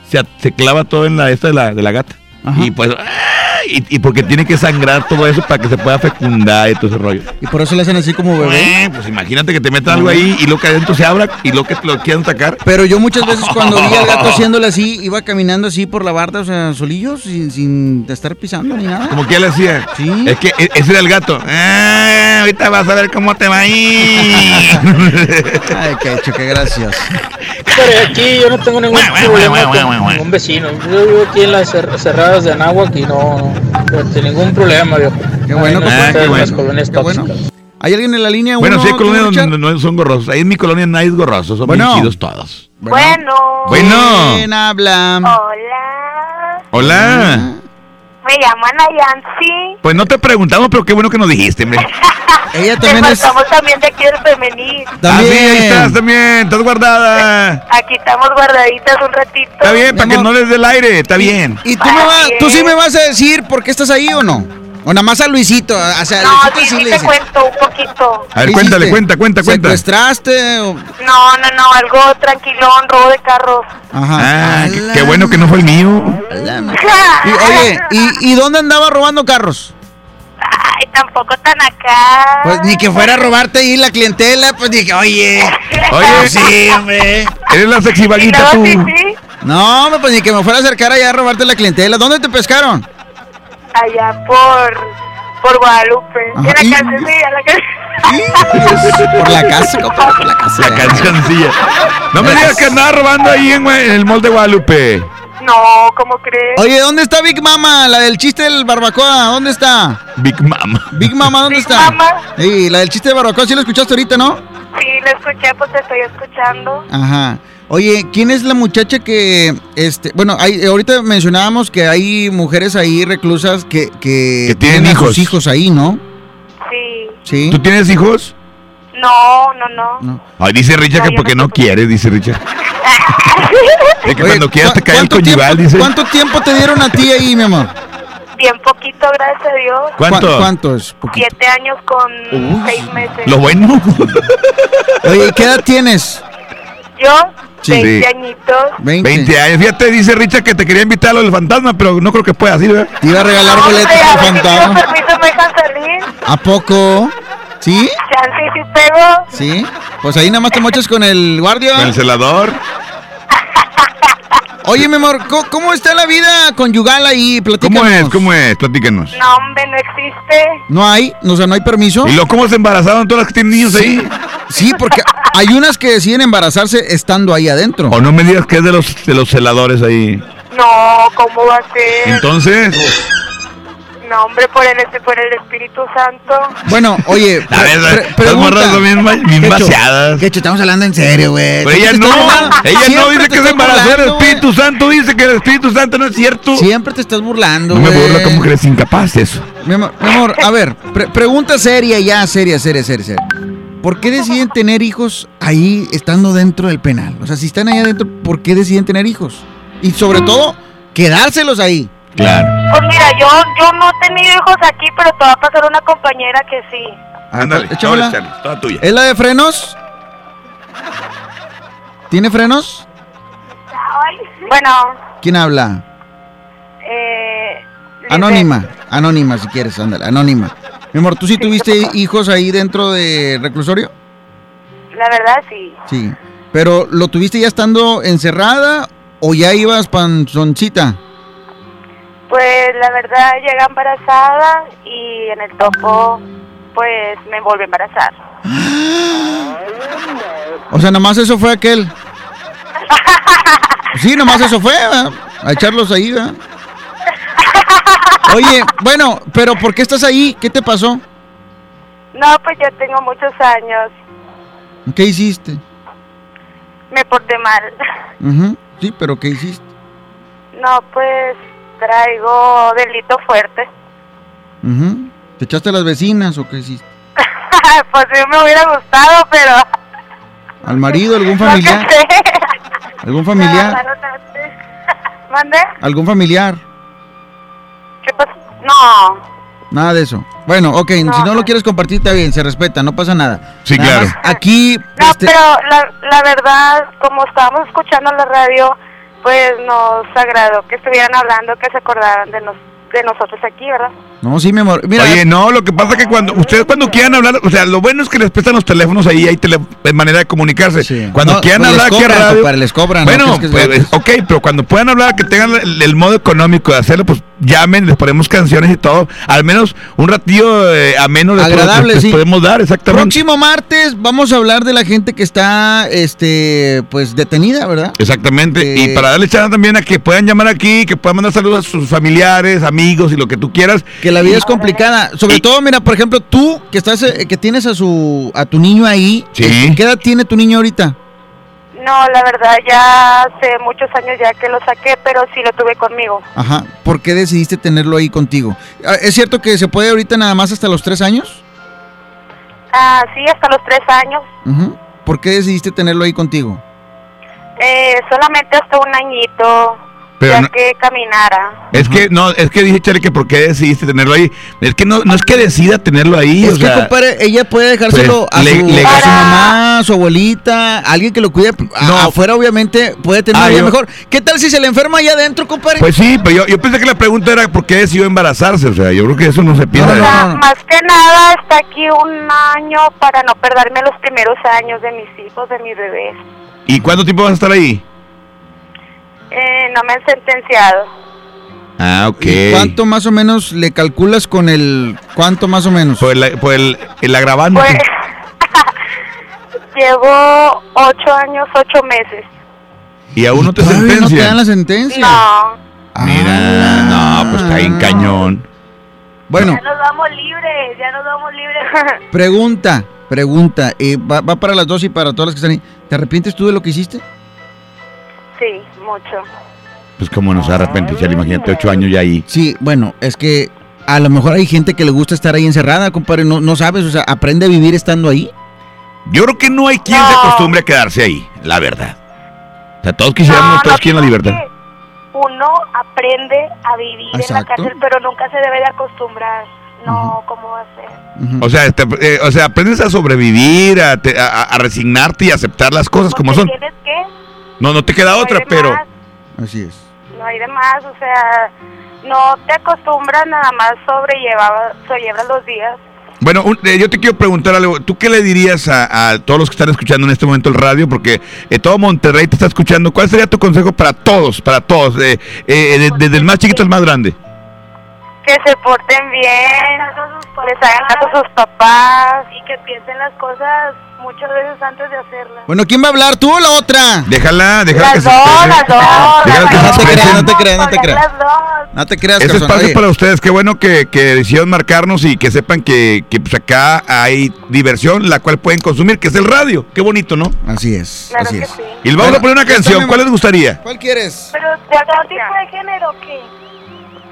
Speaker 7: se, se clava todo en la esta de la, de la gata. Y pues, ¡ah! Y, y porque tiene que sangrar todo eso para que se pueda fecundar y todo ese rollo.
Speaker 8: Y por eso le hacen así como bebé.
Speaker 7: Eh, pues imagínate que te metan algo ahí y lo que adentro se abra y lo que te lo quieran sacar.
Speaker 8: Pero yo muchas veces cuando vi al gato haciéndole así, iba caminando así por la barda, o sea, solillo, sin, sin estar pisando ni nada.
Speaker 7: Como que le hacía.
Speaker 8: Sí.
Speaker 7: Es que e- ese era el gato. Ah, ahorita vas a ver cómo te va a ir.
Speaker 8: Ay, qué hecho, qué gracias.
Speaker 54: Pero aquí yo no tengo ningún problema con vecino. Yo vivo aquí en las cer- cerradas de Anáhuac y no, no sin ningún problema, viejo.
Speaker 8: Qué bueno,
Speaker 54: no están
Speaker 8: Qué
Speaker 54: las
Speaker 8: bueno,
Speaker 54: colonias
Speaker 8: qué bueno. ¿Hay alguien en la línea?
Speaker 7: Bueno, sí hay colonias donde no son gorrosos. Ahí en mi colonia nadie es gorroso, son
Speaker 8: Bueno.
Speaker 7: bien chidos todos.
Speaker 55: Bueno.
Speaker 7: Bueno.
Speaker 8: ¿Quién habla?
Speaker 55: Hola.
Speaker 7: Hola.
Speaker 55: Me llaman Ayansi.
Speaker 7: Pues no te preguntamos, pero qué bueno que nos dijiste, hombre.
Speaker 8: Ella
Speaker 55: Te faltamos también de aquí del femenil.
Speaker 7: Ah, sí, ahí estás también, estás guardada.
Speaker 55: Aquí estamos guardaditas un ratito.
Speaker 7: Está bien, para que no les dé el aire, está bien.
Speaker 8: ¿Y tú, me vas, tú sí me vas a decir por qué estás ahí o no? O nada más a Luisito. O sea,
Speaker 55: No,
Speaker 8: Luisito
Speaker 55: sí,
Speaker 8: sí
Speaker 55: sí
Speaker 8: le
Speaker 55: te cuento un poquito.
Speaker 7: A ver,
Speaker 8: ¿Qué
Speaker 7: cuéntale,
Speaker 8: hiciste?
Speaker 7: cuenta, cuenta, cuenta.
Speaker 8: ¿Secuestraste? o-
Speaker 55: No, no, no, algo tranquilón, robo de carros.
Speaker 8: Ajá.
Speaker 7: Ah, qué, qué bueno que no fue el mío.
Speaker 8: Y, oye, ¿y, y dónde andaba robando carros?
Speaker 55: Ay, tampoco tan acá.
Speaker 8: Pues ni que fuera a robarte ahí la clientela, pues dije, oye.
Speaker 7: Oye,
Speaker 8: sí, hombre.
Speaker 7: Eres la sexy vaguita tú.
Speaker 8: No, hombre, pues ni que me fuera a acercar allá a robarte la clientela. ¿Dónde te pescaron?
Speaker 55: Allá por, por Guadalupe.
Speaker 8: Ajá,
Speaker 55: En la cancioncilla, la
Speaker 8: Por la casa, por la casa.
Speaker 7: La cancioncilla. No me digas que andaba robando ahí en, el mall de Guadalupe.
Speaker 55: No, ¿cómo crees?
Speaker 8: Oye, ¿dónde está Big Mama? La del chiste del barbacoa, ¿dónde está?
Speaker 7: Big Mama.
Speaker 8: Big Mama, ¿dónde
Speaker 55: Big
Speaker 8: está?
Speaker 55: Mama.
Speaker 8: Sí, la del chiste de barbacoa, ¿sí lo escuchaste ahorita, no?
Speaker 55: Sí, lo escuché, pues te estoy escuchando.
Speaker 8: Ajá. Oye, ¿quién es la muchacha que, este, bueno, hay, ahorita mencionábamos que hay mujeres ahí reclusas que, que,
Speaker 7: Que tienen
Speaker 8: a
Speaker 7: hijos.
Speaker 8: sus hijos ahí, ¿no?
Speaker 55: Sí.
Speaker 8: Sí.
Speaker 7: ¿Tú tienes hijos?
Speaker 55: No, no, no.
Speaker 7: Ay, dice Richard que porque no quiere, dice Richard. Es que
Speaker 8: Oye,
Speaker 7: cuando quieras te
Speaker 8: ¿cu-
Speaker 7: cae el
Speaker 8: cuánto
Speaker 7: conyugal,
Speaker 8: tiempo-
Speaker 7: dice.
Speaker 8: ¿Cuánto tiempo te dieron a ti ahí, mi amor?
Speaker 55: Bien poquito, gracias a Dios.
Speaker 7: ¿Cuánto?
Speaker 8: ¿Cu- ¿Cuánto es? Poquito.
Speaker 55: Siete años con seis meses.
Speaker 7: Lo bueno.
Speaker 8: Oye, ¿qué edad tienes?
Speaker 55: Yo,
Speaker 7: Sí.
Speaker 55: 20
Speaker 7: Sí.
Speaker 55: añitos.
Speaker 7: 20. años. Fíjate, dice Richard que te quería invitar a lo del fantasma, pero no creo que pueda, ¿sí? ¿verdad?
Speaker 8: Te iba a regalar
Speaker 55: Hombre,
Speaker 8: boletos
Speaker 55: a
Speaker 8: al
Speaker 55: ver si
Speaker 8: fantasma.
Speaker 55: permiso me dejan salir.
Speaker 8: ¿A poco? ¿Sí? ¿Sí? Pues ahí nada más te mochas con el guardia.
Speaker 7: Con el celador.
Speaker 8: Oye, mi amor, ¿cómo, cómo está la vida conyugal ahí? Platícanos.
Speaker 7: ¿Cómo es? ¿Cómo es? Platícanos.
Speaker 55: No, hombre, no existe.
Speaker 8: ¿No hay? O sea, ¿no hay permiso?
Speaker 7: ¿Y luego cómo se embarazaron todas las que tienen niños ahí?
Speaker 8: Sí, porque hay unas que deciden embarazarse estando ahí adentro.
Speaker 7: O no me digas que es de los, de los celadores ahí.
Speaker 55: No, ¿cómo va a ser?
Speaker 7: Entonces,
Speaker 55: No, hombre, por el, este, por el Espíritu Santo.
Speaker 8: Bueno, oye,
Speaker 7: A ver,
Speaker 8: pre- pregunta.
Speaker 7: bien, vaciadas.
Speaker 8: Quecho, estamos hablando en serio, güey.
Speaker 7: Pero ella no, ella no dice que se embarazó el Espíritu Santo, dice que el Espíritu Santo no es cierto.
Speaker 8: Siempre te estás burlando,
Speaker 7: No me burlo como que eres incapaz de eso.
Speaker 8: Mi amor, mi amor, a ver, pre- pregunta seria ya, seria, seria, seria, seria. ¿Por qué deciden tener hijos ahí estando dentro del penal? O sea, si están ahí adentro, ¿por qué deciden tener hijos? Y sobre todo, quedárselos ahí.
Speaker 7: Claro.
Speaker 55: Pues mira, yo, yo no he tenido hijos aquí, pero te va a pasar una compañera que sí.
Speaker 7: Ándale,
Speaker 8: échamela.
Speaker 7: Charlie, toda tuya.
Speaker 8: ¿Es la de frenos? ¿Tiene frenos?
Speaker 55: Bueno,
Speaker 8: ¿Quién habla?
Speaker 55: eh,
Speaker 8: Anónima, anónima si quieres, ándale, anónima. Mi amor, ¿tú sí tuviste hijos ahí dentro de reclusorio?
Speaker 55: la verdad sí.
Speaker 8: Sí. ¿Pero lo tuviste ya estando encerrada o ya ibas panzoncita?
Speaker 55: Pues la verdad llegué embarazada y en el topo pues me volví a embarazar.
Speaker 8: O sea, nomás eso fue aquel. Sí, nomás eso fue, ¿verdad? a echarlos ahí, ¿verdad? Oye, bueno, pero ¿por qué estás ahí? ¿Qué te pasó?
Speaker 55: No, pues yo tengo muchos años.
Speaker 8: ¿Qué hiciste?
Speaker 55: Me porté mal.
Speaker 8: Ujú, Sí, pero ¿qué hiciste?
Speaker 55: No, pues traigo delito fuerte.
Speaker 8: Ujú. ¿Te echaste a las vecinas o qué hiciste?
Speaker 55: pues sí me hubiera gustado, pero...
Speaker 8: ¿Al marido, algún
Speaker 55: No
Speaker 8: familiar?
Speaker 55: sé.
Speaker 8: ¿Algún familiar?
Speaker 55: ¿Mande?
Speaker 8: ¿Algún familiar?
Speaker 55: ¿Qué pasó? No.
Speaker 8: Nada de eso. Bueno, ok, si no lo quieres compartir, está bien, se respeta, no pasa nada.
Speaker 7: Sí,
Speaker 8: Nada
Speaker 7: claro.
Speaker 8: más, Aquí,
Speaker 55: No,
Speaker 8: este,
Speaker 55: pero la, la verdad, como estábamos escuchando la radio, pues nos agradó que estuvieran hablando, que se acordaran de, nos, de nosotros aquí, ¿verdad?
Speaker 8: No, sí, mi amor. Mira,
Speaker 7: Oye, no, lo que pasa es que cuando ustedes cuando quieran hablar, o sea, lo bueno es que les prestan los teléfonos ahí, hay tele- manera de comunicarse. Cuando
Speaker 8: No,
Speaker 7: quieran
Speaker 8: pues les
Speaker 7: hablar a
Speaker 8: cobran,
Speaker 7: radio,
Speaker 8: compadre, les cobran, ¿no?
Speaker 7: Bueno,
Speaker 8: ¿Crees que es
Speaker 7: pues, ok, pero cuando puedan hablar, que tengan el, el modo económico de hacerlo, pues llamen, les ponemos canciones y todo. Al menos un ratillo eh, ameno les,
Speaker 8: agradable,
Speaker 7: les
Speaker 8: sí.
Speaker 7: podemos dar, exactamente.
Speaker 8: Próximo martes vamos a hablar de la gente que está, este, pues detenida, ¿verdad?
Speaker 7: Exactamente.
Speaker 8: Eh,
Speaker 7: y para darle chance también a que puedan llamar aquí, que puedan mandar saludos a sus familiares, amigos y lo que tú quieras.
Speaker 8: Que la vida es complicada. Sobre todo, mira, por ejemplo, tú que estás, eh, que tienes a su, a tu niño ahí.
Speaker 7: Sí.
Speaker 8: ¿Qué edad tiene tu niño ahorita?
Speaker 55: No, la verdad, ya hace muchos años ya que lo saqué, pero sí lo tuve conmigo.
Speaker 8: Ajá. ¿Por qué decidiste tenerlo ahí contigo? Ah, ¿Es cierto que se puede ahorita nada más hasta los tres años?
Speaker 55: Ah, sí, hasta los tres años.
Speaker 8: Ujú. ¿Por qué decidiste tenerlo ahí contigo?
Speaker 55: Eh, solamente hasta un añito,
Speaker 7: Pero
Speaker 55: ya
Speaker 7: no-
Speaker 55: que caminara.
Speaker 7: Es que no, es que dije Charlie que por qué decidiste tenerlo ahí. Es que no, no es que decida tenerlo ahí,
Speaker 8: Es
Speaker 7: o
Speaker 8: que,
Speaker 7: sea,
Speaker 8: compadre, ella puede dejárselo
Speaker 7: pues,
Speaker 8: a,
Speaker 7: le-
Speaker 8: su,
Speaker 7: le-
Speaker 8: a su mamá, su abuelita, alguien que lo cuide.
Speaker 7: No.
Speaker 8: Afuera, obviamente, puede tener
Speaker 7: Ah,
Speaker 8: una vida
Speaker 7: yo-
Speaker 8: mejor. ¿Qué tal si se le enferma allá adentro, compadre?
Speaker 7: Pues sí, pero yo, yo pensé que la pregunta era por qué decidió embarazarse. O sea, yo creo que eso no se piensa.
Speaker 55: O sea, más que nada está aquí un año para no perderme los primeros años de mis hijos, de mis bebés.
Speaker 7: ¿Y cuánto tiempo vas a estar ahí?
Speaker 55: Eh, no me han sentenciado.
Speaker 7: Ah, ok.
Speaker 8: ¿Y ¿Cuánto más o menos le calculas con el... ¿Cuánto más o menos?
Speaker 7: Por el, por el, el agravante.
Speaker 55: Pues, llevo ocho años, ocho meses.
Speaker 7: y aún no te
Speaker 8: no dan la sentencia.
Speaker 55: No.
Speaker 7: Mira, no, pues está en cañón.
Speaker 8: Bueno,
Speaker 55: Ya nos vamos libres, ya nos vamos libres.
Speaker 8: pregunta, pregunta. eh, va, va para las dos y para todas las que están ahí. ¿Te arrepientes tú de lo que hiciste?
Speaker 55: Sí, mucho.
Speaker 7: Pues cómo no se arrepiente, Charlie, imagínate, ocho años ya ahí.
Speaker 8: Sí, bueno, es que a lo mejor hay gente que le gusta estar ahí encerrada, compadre. No, no sabes, o sea, aprende a vivir estando ahí.
Speaker 7: Yo creo que no hay quien se acostumbre a quedarse ahí, la verdad. O sea, todos quisiéramos
Speaker 55: No,
Speaker 7: estar
Speaker 55: no
Speaker 7: aquí en la libertad.
Speaker 55: Uno aprende a vivir en la cárcel, pero nunca se debe de acostumbrar. No, ¿cómo va a ser?
Speaker 7: O sea, este, eh, o sea, aprendes a sobrevivir, a, te- a- a resignarte y aceptar las cosas como son.
Speaker 55: Tienes que,
Speaker 7: No, no te queda
Speaker 55: No
Speaker 7: otra, pero
Speaker 55: más.
Speaker 8: Así es.
Speaker 55: no hay de más, o sea, no te acostumbras nada más sobrelleva, sobrellevas los días.
Speaker 7: bueno, un- eh, yo te quiero preguntar algo. ¿Tú qué le dirías a, a todos los que están escuchando en este momento el radio? Porque eh, todo Monterrey te está escuchando. ¿Cuál sería tu consejo para todos, para todos, eh, eh, de- desde el más chiquito al más grande?
Speaker 55: Que se porten bien, les hagan caso a sus papás y que piensen las cosas muchas veces antes de hacerlas.
Speaker 8: Bueno, ¿quién va a hablar? ¿Tú o la otra?
Speaker 7: Déjala, déjala que
Speaker 55: Las
Speaker 7: se
Speaker 55: dos,
Speaker 7: exprese.
Speaker 55: las dos,
Speaker 7: Déjala que se
Speaker 8: No te creas, no te creas, no te
Speaker 55: Las
Speaker 8: creas.
Speaker 55: dos.
Speaker 8: No te creas,
Speaker 7: Ese espacio
Speaker 8: Oye,
Speaker 7: para ustedes. Qué bueno que, que decidieron marcarnos y que sepan que, que, pues acá hay diversión, la cual pueden consumir, que es el radio. Qué bonito, ¿no?
Speaker 8: Así es,
Speaker 55: Claro
Speaker 8: así
Speaker 55: que
Speaker 8: es.
Speaker 55: sí.
Speaker 7: Y vamos
Speaker 8: Bueno,
Speaker 7: a poner una canción. ¿Cuál les gustaría?
Speaker 8: ¿Cuál quieres?
Speaker 55: Pero, ¿de algún tipo de género qué?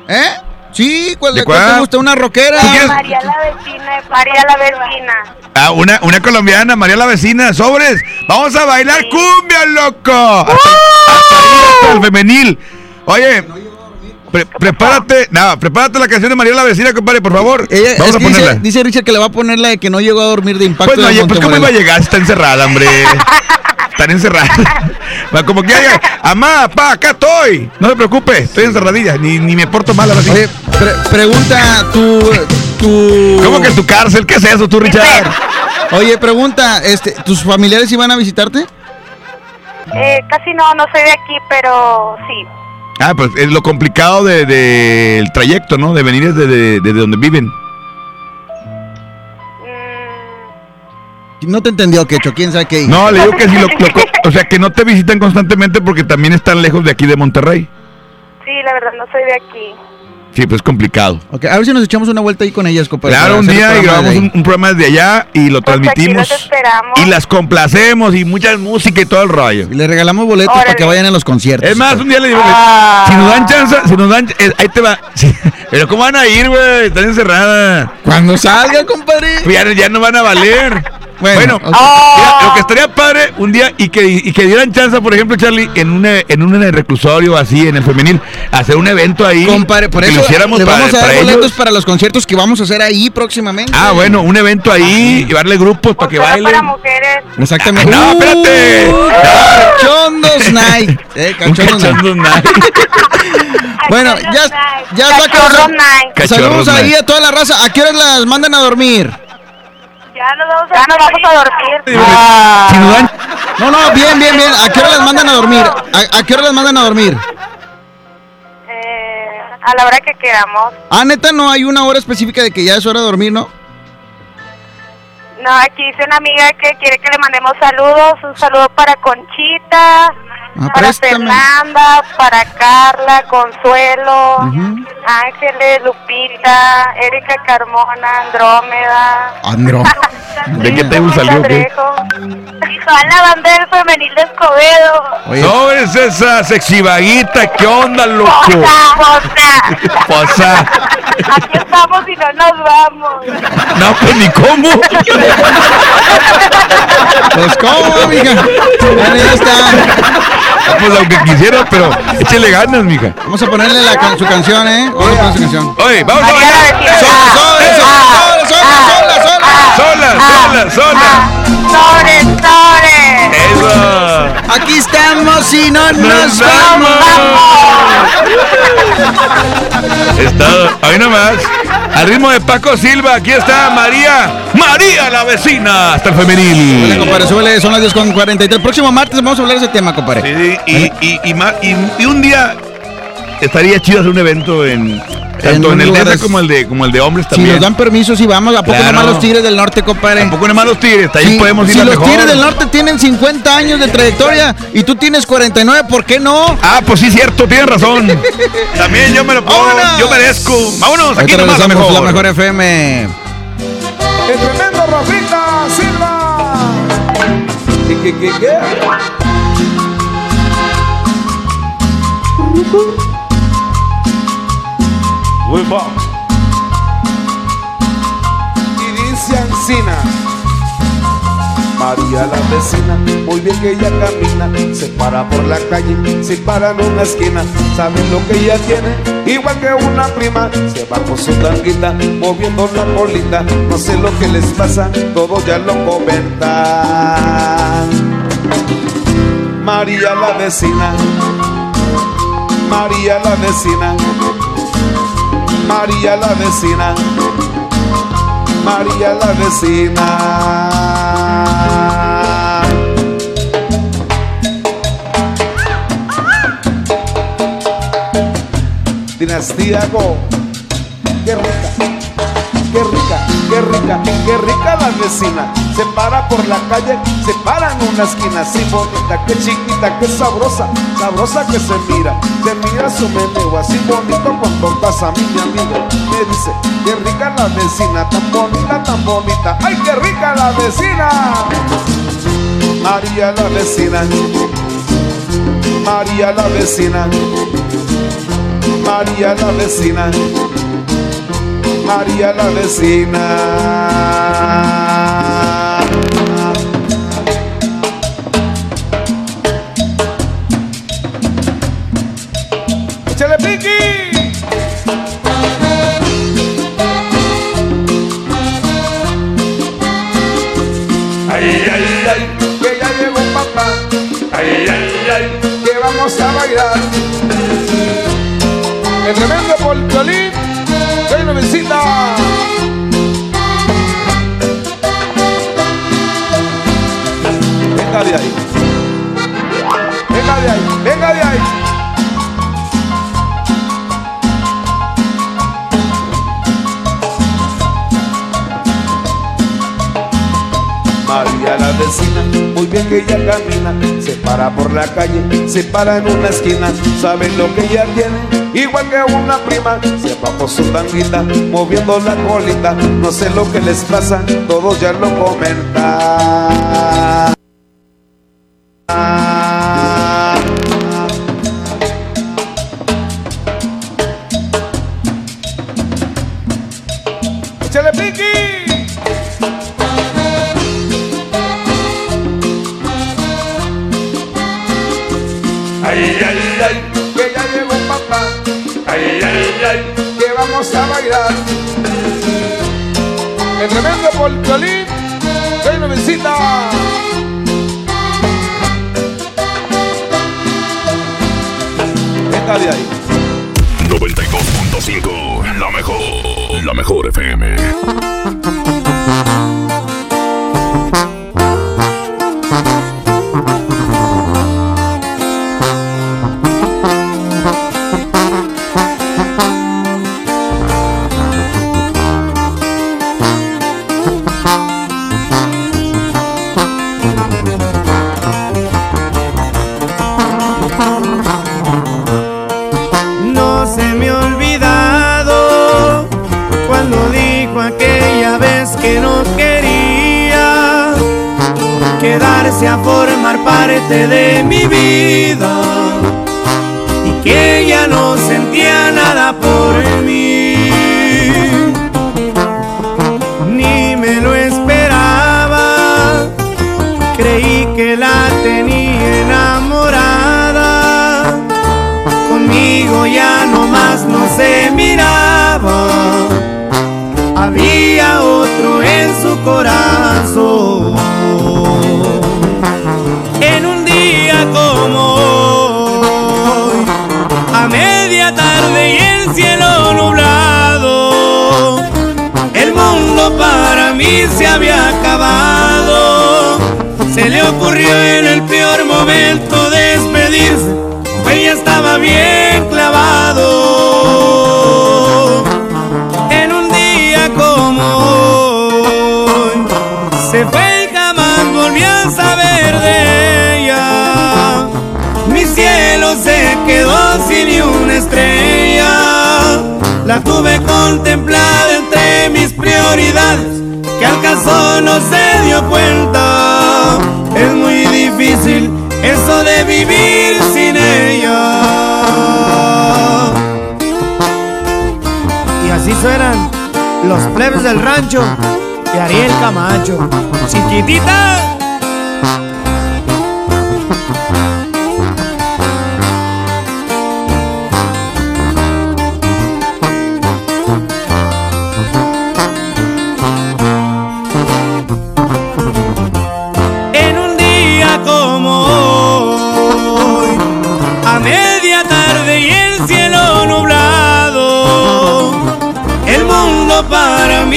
Speaker 8: ¿Eh? Sí, ¿cuál,
Speaker 7: ¿De
Speaker 8: cuál
Speaker 7: cuál?
Speaker 8: te gusta? ¿Una rockera?
Speaker 55: María la vecina, María la vecina.
Speaker 7: Ah, una, una colombiana, María la vecina, sobres. Vamos a bailar cumbia, loco. Hasta, hasta ahí, hasta el femenil. Oye, pre- prepárate, no, prepárate la canción de María la vecina, compadre, por favor.
Speaker 8: Ella,
Speaker 7: Vamos
Speaker 8: es
Speaker 7: a
Speaker 8: que
Speaker 7: ponerla.
Speaker 8: dice Richard que le va a poner la de que no llegó a dormir de impacto.
Speaker 7: Pues no,
Speaker 8: de
Speaker 7: oye, pues cómo iba a llegar, está encerrada, hombre. Están encerradas. Como que haya, amá, pa, acá estoy. No se preocupe, estoy encerradilla, ni, ni me porto mal ahora sí.
Speaker 8: Oye, pre- pregunta tu, tu...
Speaker 7: ¿Cómo que tu cárcel? ¿Qué es eso, tú, Richard?
Speaker 8: Oye, pregunta, este, ¿tus familiares iban a visitarte?
Speaker 55: Eh, casi no, no soy de aquí, pero sí.
Speaker 7: Ah, pues es lo complicado del de, del trayecto, ¿no? De venir desde de, de donde viven.
Speaker 8: No te entendió, Quecho. ¿Quién sabe qué dijo?
Speaker 7: No, le digo que si lo, lo- o sea, que no te visitan constantemente porque también están lejos de aquí de Monterrey.
Speaker 55: Sí, la verdad no soy de aquí.
Speaker 7: Sí, pues es complicado.
Speaker 8: Ok, a ver si nos echamos una vuelta ahí con ellas, compadre.
Speaker 7: Claro, un día y grabamos un, programa desde allá y lo transmitimos.
Speaker 55: Pues Aquí los esperamos.
Speaker 7: Y las complacemos y mucha música y todo el rollo.
Speaker 8: Y le regalamos boletos para que vayan a los conciertos.
Speaker 7: Es más, un día le digo,
Speaker 55: Ah.
Speaker 7: si nos dan chance, si nos dan, eh, ahí te va. Sí, Pero ¿cómo van a ir, güey? Están encerradas.
Speaker 8: Cuando salga, compadre.
Speaker 7: Pues ya, ya no van a valer. Bueno,
Speaker 8: ok.
Speaker 7: mira, lo que estaría padre un día y que, y que dieran chance, por ejemplo, Charlie, en un, en un reclusorio así, en el femenil, hacer un evento ahí.
Speaker 8: Compadre, por
Speaker 7: que
Speaker 8: eso
Speaker 7: lo hiciéramos
Speaker 8: le
Speaker 7: para,
Speaker 8: vamos a dar
Speaker 7: para
Speaker 8: boletos
Speaker 7: ellos.
Speaker 8: para los conciertos que vamos a hacer ahí próximamente.
Speaker 7: Ah, bueno, un evento ahí, llevarle grupos para que bailen.
Speaker 55: para mujeres.
Speaker 8: Exactamente.
Speaker 7: No, espérate.
Speaker 8: Uh, Cachondos Night. Eh, cachondos Night.
Speaker 7: cachondos night.
Speaker 8: Bueno, ya, ya está. Saludos ahí
Speaker 7: night.
Speaker 8: a toda la raza. ¿A qué horas las mandan a dormir?
Speaker 55: Ya nos vamos a, ya nos vamos a dormir.
Speaker 7: Dan-
Speaker 8: No, no, bien, bien, bien. ¿A qué hora las mandan a dormir? ¿A, a qué hora las mandan a dormir?
Speaker 55: Eh, a la hora que queramos.
Speaker 8: Ah, neta, no hay una hora específica de que ya es hora de dormir, ¿no?
Speaker 55: No, aquí dice una amiga que quiere que le mandemos saludos. Un saludo para Conchita,
Speaker 8: Ah,
Speaker 55: para
Speaker 8: préstame.
Speaker 55: Fernanda, para Carla, Consuelo, Ángeles, Lupita, Erika Carmona, Andrómeda.
Speaker 8: Andro.
Speaker 7: ¿De qué table salió? O qué?
Speaker 55: Trejo. Y toda la femenil de Escobedo.
Speaker 7: No es esa sexy vaguita, ¿qué onda, loco?
Speaker 55: Posa, posa.
Speaker 7: Posa.
Speaker 55: Aquí estamos y no nos vamos.
Speaker 7: No, pues ni cómo.
Speaker 8: Pues, ¿cómo, mija? Bueno, ya está.
Speaker 7: Ah, Pues aunque quisiera, pero échele ganas, mija.
Speaker 8: Vamos a ponerle la, can- su canción, ¿eh? Vamos a poner su canción.
Speaker 7: Oye, vamos a bailar. Sola, sola,
Speaker 8: ¡Sola, sola, sola, sola!
Speaker 7: sola, sola, sola.
Speaker 8: Aquí estamos y no nos,
Speaker 7: Nos
Speaker 8: vamos.
Speaker 7: Está, ahí nomás. Al ritmo de Paco Silva, aquí está María. María la vecina, hasta el
Speaker 8: Súbele,
Speaker 7: femenil.
Speaker 8: compadre, súbele, son las 10 con 43. El próximo martes vamos a hablar de ese tema, compadre.
Speaker 7: Sí, sí, y, y, y- y un día estaría chido hacer un evento en tanto
Speaker 8: un
Speaker 7: en, el DF
Speaker 8: de-
Speaker 7: como el de como el de hombres
Speaker 8: Si
Speaker 7: también.
Speaker 8: nos dan permiso, si vamos. ¿A poco
Speaker 7: Claro.
Speaker 8: nomás los Tigres del Norte, compadre?
Speaker 7: Tampoco nomás los tigres, ahí
Speaker 8: Si-
Speaker 7: podemos ir
Speaker 8: si
Speaker 7: a
Speaker 8: los
Speaker 7: mejor.
Speaker 8: Tigres del Norte tienen 50 años de trayectoria y tú tienes 49, ¿por qué no?
Speaker 7: Ah, pues sí, cierto, tienes razón. También yo me lo puedo,
Speaker 8: ¡Vámonos!
Speaker 7: yo merezco. Vámonos, aquí nomás la mejor.
Speaker 8: la mejor FM.
Speaker 56: ¡El tremendo Rafita Silva! ¿Qué, qué, qué, qué? Muy bon. Y dice Ancina María la vecina, muy bien que ella camina. Se para por la calle, se para en una esquina. Saben lo que ella tiene, igual que una prima. Se va con su tanguita, moviendo la colita. No sé lo que les pasa, todos ya lo comentan. María la vecina. María la vecina María la vecina. María la vecina. Dinastía Go. Qué rica, qué rica, qué rica, qué rica la vecina. Se para por la calle, se para en una esquina Así bonita, qué chiquita, qué sabrosa Sabrosa que se mira, se mira su meneo Así bonito cuando pasa mi amigo Me dice, qué rica la vecina Tan bonita, tan bonita. ¡Ay, qué rica la vecina! María la vecina María la vecina María la vecina María la vecina ¡Échale piqui! Ay, ay, ay, que ya llegó papá. Ay, ay, ay, que vamos a bailar. El tremendo polcalín, ven
Speaker 42: que ella camina, se para por la calle, se para en una esquina, saben lo que ella tiene, igual que una prima, se va por su tanguita, moviendo la colita, no sé lo que les pasa, todos ya lo comentan.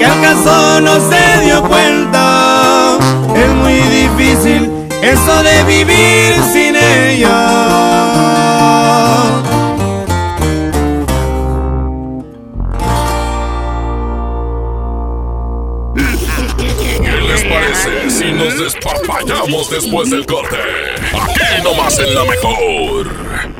Speaker 57: que al caso no se dio cuenta. Es muy difícil eso de vivir sin ella.
Speaker 2: ¿Qué les parece si nos despapallamos después del corte? Aquí nomás en la mejor.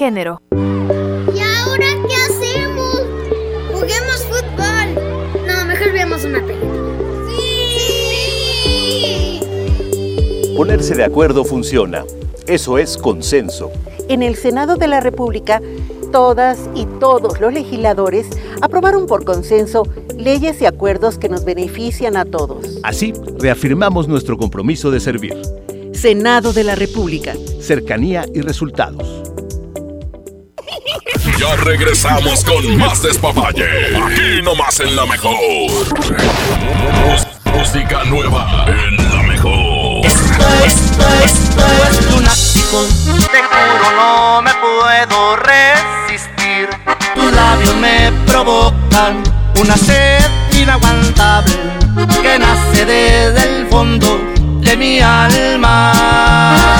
Speaker 58: Género.
Speaker 59: ¿Y ahora qué hacemos? Juguemos fútbol. No, mejor veamos una película. ¡Sí!
Speaker 60: Ponerse de acuerdo funciona. Eso es consenso.
Speaker 61: En el Senado de la República, todas y todos los legisladores aprobaron por consenso leyes y acuerdos que nos benefician a todos.
Speaker 60: Así, reafirmamos nuestro compromiso de servir.
Speaker 61: Senado de la República.
Speaker 60: Cercanía y resultados.
Speaker 2: Ya regresamos con más despapalle. Aquí nomás en la mejor. Música nueva en la mejor.
Speaker 45: Esto, esto, esto es lunático. Te juro no me puedo resistir. Tus labios me provocan una sed inaguantable que nace desde el fondo de mi alma.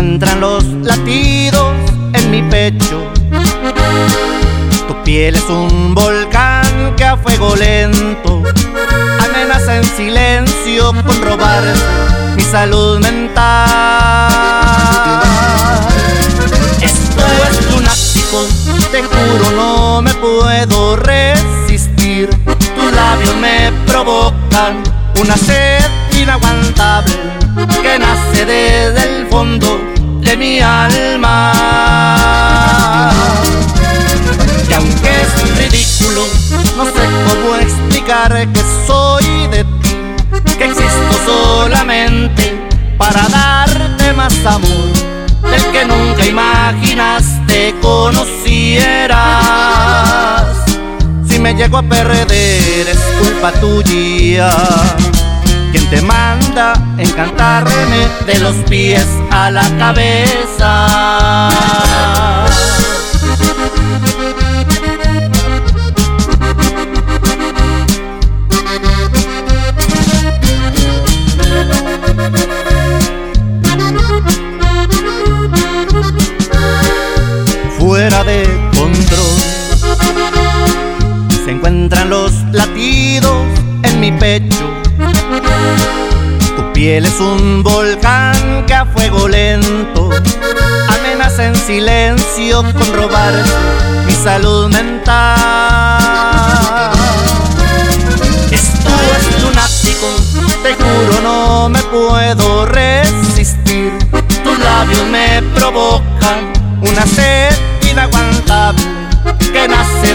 Speaker 45: Encuentran los latidos en mi pecho. Tu piel es un volcán que a fuego lento amenaza en silencio con robar mi salud mental. Esto es lunático, te juro no me puedo resistir. Tus labios me provocan una sed inaguantable que nace desde el fondo de mi alma. Y aunque es ridículo, no sé cómo explicar que soy de ti, que existo solamente para darte más amor del que nunca imaginaste conocieras. Si me llego a perder es culpa tuya. Quien te manda encantarme de los pies a la cabeza. Fuera de control se encuentran los latidos en pecho. Tu piel es un volcán que a fuego lento amenaza en silencio con robar mi salud mental. Esto es lunático, te juro no me puedo resistir. Tus labios me provocan una sed inaguantable que nace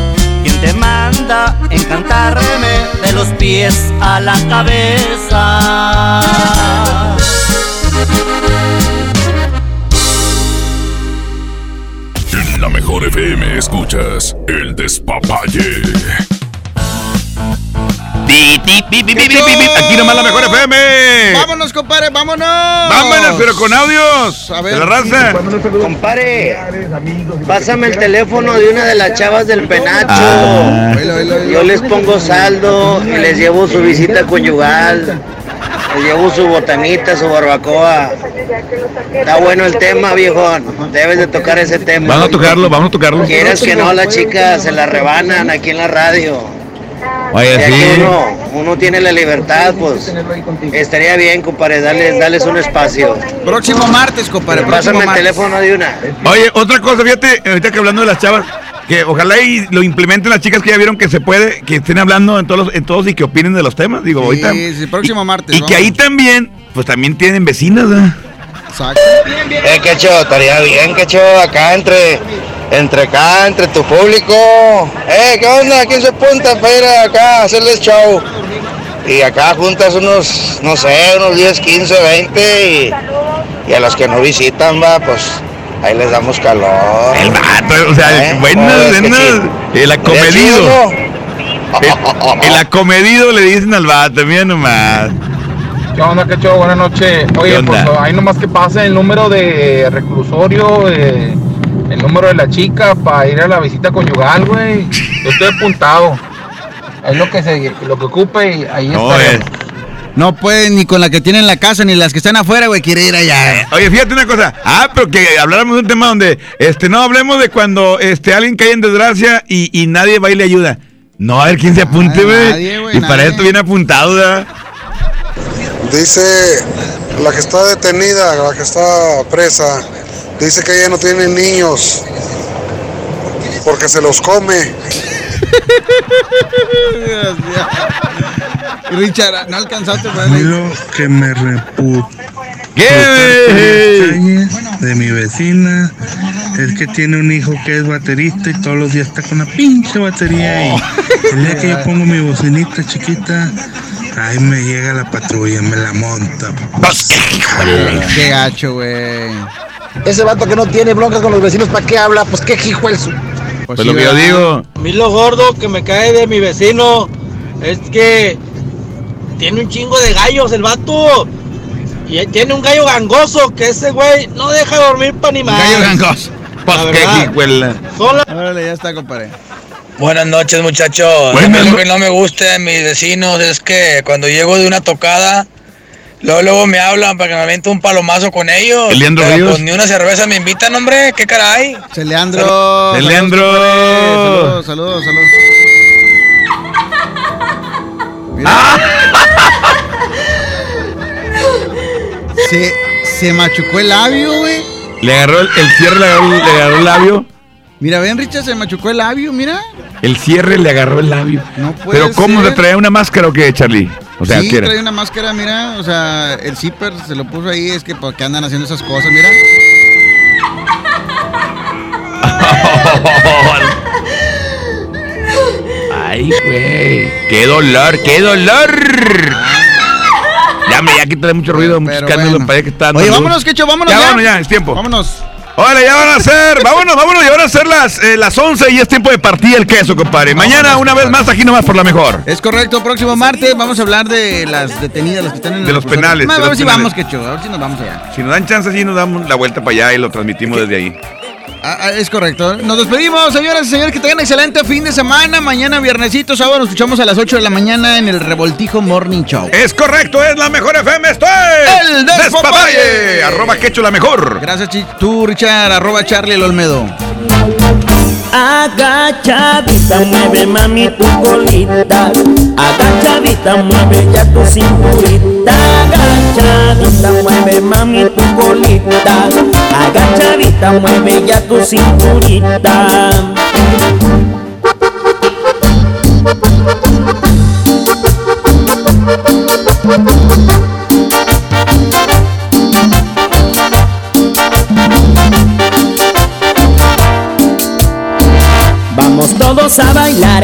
Speaker 45: Manda encantarme de los pies a la cabeza.
Speaker 2: En la mejor FM escuchas El Despapalle.
Speaker 7: Aquí nomás la mejor FM.
Speaker 8: Vámonos, compadre, vámonos.
Speaker 7: Vámonos, pero con audios.
Speaker 8: A ver.
Speaker 7: De la raza.
Speaker 55: Compadre, pásame el teléfono de una de las chavas del penacho.
Speaker 7: Ah.
Speaker 55: Yo les pongo saldo y les llevo su visita conyugal. Les llevo su botanita, su barbacoa. Está bueno el tema, viejón. Debes de tocar ese tema.
Speaker 7: Vamos a tocarlo, vamos a tocarlo.
Speaker 55: Quieres que no, las chicas se la rebanan aquí en la radio.
Speaker 7: Oye,
Speaker 55: Ya
Speaker 7: sí.
Speaker 55: que uno, uno tiene la libertad, pues estaría bien, compadre, darles, darles un espacio.
Speaker 8: Próximo martes, compadre. próximo
Speaker 55: Pásame el
Speaker 8: martes.
Speaker 55: teléfono de una.
Speaker 7: Oye, otra cosa, fíjate, ahorita que hablando de las chavas, que ojalá y lo implementen las chicas que ya vieron que se pude, que estén hablando en todos, los- en todos y que opinen de los temas. Digo, ahorita.
Speaker 8: Sí, sí, próximo martes.
Speaker 7: Y que ahí también, pues también tienen vecinas, ¿verdad?
Speaker 8: Exacto.
Speaker 13: Eh, qué chido, estaría bien, qué chido acá entre, entre acá, entre tu público. Eh, ¿qué onda? ¿Quién se apunta para ir acá a hacerles show? Y acá juntas unos, no sé, unos 10, 15, 20 y, y a los que no visitan, va, pues ahí les damos calor.
Speaker 7: El vato, o sea,
Speaker 13: ¿Eh?
Speaker 7: buenas,
Speaker 13: ¿Cómo ves, qué
Speaker 7: buenas.
Speaker 13: chido?
Speaker 7: El acomedido. El, el acomedido le dicen al vato, mira nomás.
Speaker 10: ¿Qué onda, qué show? Buenas noches.
Speaker 7: ¿Qué
Speaker 10: Oye, pues ahí nomás que pase el número de reclusorio, eh, el número de la chica para ir a la visita conyugal, güey. Yo estoy apuntado. Es lo que se, lo que ocupe y ahí
Speaker 8: No,
Speaker 10: estaremos.
Speaker 8: No pueden ni con la que tienen en la casa ni las que están afuera, güey. Quiere ir allá.
Speaker 7: Oye, fíjate una cosa. Ah, pero que habláramos de un tema donde, este, no hablemos de cuando, este, alguien cae en desgracia y, y nadie va y le ayuda. No, a ver quién se apunte,
Speaker 8: nadie,
Speaker 7: güey. Y para esto viene apuntado, ¿verdad?
Speaker 43: Dice la que está detenida, la que está presa, dice que ella no tiene niños porque se los come.
Speaker 8: Richard, no alcanzaste,
Speaker 43: A mí lo que me reputa
Speaker 7: ¿Qué?
Speaker 43: de mi vecina es que tiene un hijo que es baterista y todos los días está con la pinche batería y el día que yo pongo mi bocinita chiquita, ahí me llega la patrulla, me la monta.
Speaker 8: Qué gacho, güey.
Speaker 31: Ese vato que no tiene broncas con los vecinos, ¿para qué habla? Pues qué hijo el su.
Speaker 7: Pues lo que yo digo.
Speaker 62: A mí lo gordo que me cae de mi vecino es que tiene un chingo de gallos el vato. Y tiene un gallo gangoso que ese güey no deja dormir para ni más.
Speaker 7: Gallo gangoso. Pues qué hijuela.
Speaker 8: Órale, ya está, compadre.
Speaker 63: Buenas noches, muchachos. Lo que no me gusta de mis vecinos es que cuando llego de una tocada, luego, luego me hablan para que me aviente un palomazo con ellos.
Speaker 7: ¿El Leandro
Speaker 63: Pero,
Speaker 7: Ríos?
Speaker 63: pues ni una cerveza me invitan, hombre. ¿Qué caray?
Speaker 8: Se Leandro.
Speaker 7: Leandro.
Speaker 8: Saludos, saludos, saludos. Se, se machucó el labio, güey.
Speaker 7: Le agarró el, el cierre, le agarró, le agarró el labio.
Speaker 8: Mira, ven, Richard, se machucó el labio, mira.
Speaker 7: El cierre le agarró el labio.
Speaker 8: No puede
Speaker 7: Pero ¿cómo? ¿Le traía una máscara o qué, Charlie? O sea,
Speaker 8: sí, trae una máscara, mira. O sea, el zipper se lo puso ahí. Es que ¿por qué andan haciendo esas cosas? Mira.
Speaker 7: Ay, güey. ¡Qué dolor, qué dolor! Ya me, ya quítale mucho ruido, mucho
Speaker 8: bueno.
Speaker 7: que está dando
Speaker 8: Oye, vámonos, Quecho, vámonos
Speaker 7: Ya,
Speaker 8: ya.
Speaker 7: vámonos ya, es tiempo.
Speaker 8: Vámonos.
Speaker 7: Órale, ya van a ser, vámonos, vámonos, ya van a ser las, eh, las 11 y es tiempo de partir el queso, compadre. Mañana, una vez más, aquí nomás por la mejor.
Speaker 8: Es correcto, próximo martes vamos a hablar de las detenidas, las que están en
Speaker 7: De los penales, de
Speaker 8: A ver si
Speaker 7: penales.
Speaker 8: vamos, Quecho, a ver si nos vamos allá.
Speaker 7: Si nos dan chance, sí nos damos la vuelta para allá y lo transmitimos desde ahí.
Speaker 8: Ah, ah, es correcto. Nos despedimos, señoras y señores, que tengan excelente fin de semana. Mañana, viernesito, sábado, nos escuchamos a las 8 de la mañana en el Revoltijo Morning Show.
Speaker 7: Es correcto, es la mejor FM, esto es
Speaker 8: El Despapalle.
Speaker 7: Arroba quecho la mejor.
Speaker 8: Gracias, Chi- tú, Richard, arroba Charlie el Olmedo.
Speaker 45: Agachadita, mueve mami tu colita. Agachadita, mueve ya tu cinturita agachadita, agachadita, mueve mami tu colita, agachadita, mueve ya tu cinturita.
Speaker 64: Vamos todos a bailar,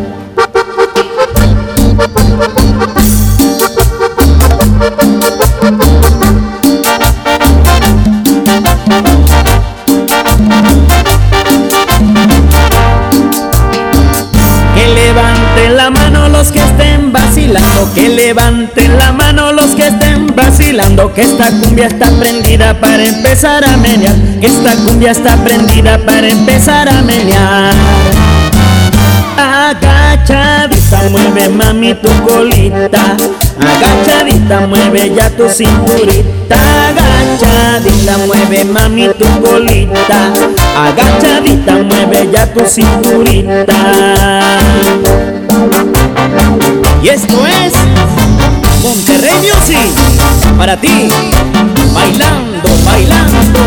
Speaker 64: Levanten la mano los que estén vacilando, que esta cumbia está prendida para empezar a menear, que esta cumbia está prendida para empezar a menear. Agachadita, mueve mami tu colita. Agachadita, mueve ya tu cinturita. Agachadita, mueve mami tu colita. Agachadita, mueve ya tu cinturita. Y esto es Monterrey Music para ti, bailando, bailando.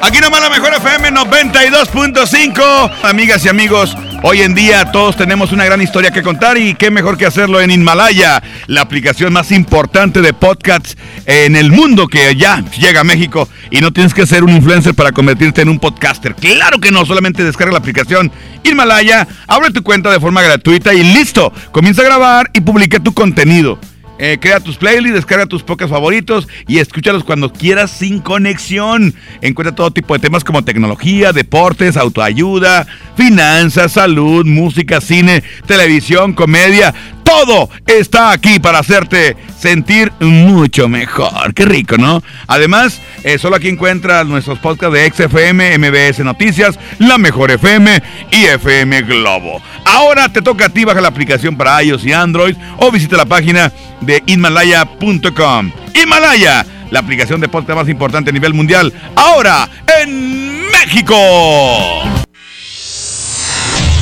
Speaker 7: Aquí nomás la mejor FM 92.5. Amigas y amigos, hoy en día todos tenemos una gran historia que contar y qué mejor que hacerlo en Himalaya, la aplicación más importante de podcasts en el mundo que ya llega a México y no tienes que ser un influencer para convertirte en un podcaster. Claro que no, solamente descarga la aplicación Himalaya, abre tu cuenta de forma gratuita y listo, comienza a grabar y publica tu contenido. Eh, crea tus playlists, descarga tus podcasts favoritos y escúchalos cuando quieras sin conexión. Encuentra todo tipo de temas como tecnología, deportes, autoayuda, finanzas, salud, música, cine, televisión, comedia. Todo está aquí para hacerte sentir mucho mejor. Qué rico, ¿no? Además, eh, solo aquí encuentras nuestros podcasts de XFM, MBS Noticias, La Mejor FM y FM Globo. Ahora te toca a ti, baja la aplicación para iOS y Android o visita la página de Himalaya.com. Himalaya, la aplicación de podcast más importante a nivel mundial, ahora en México.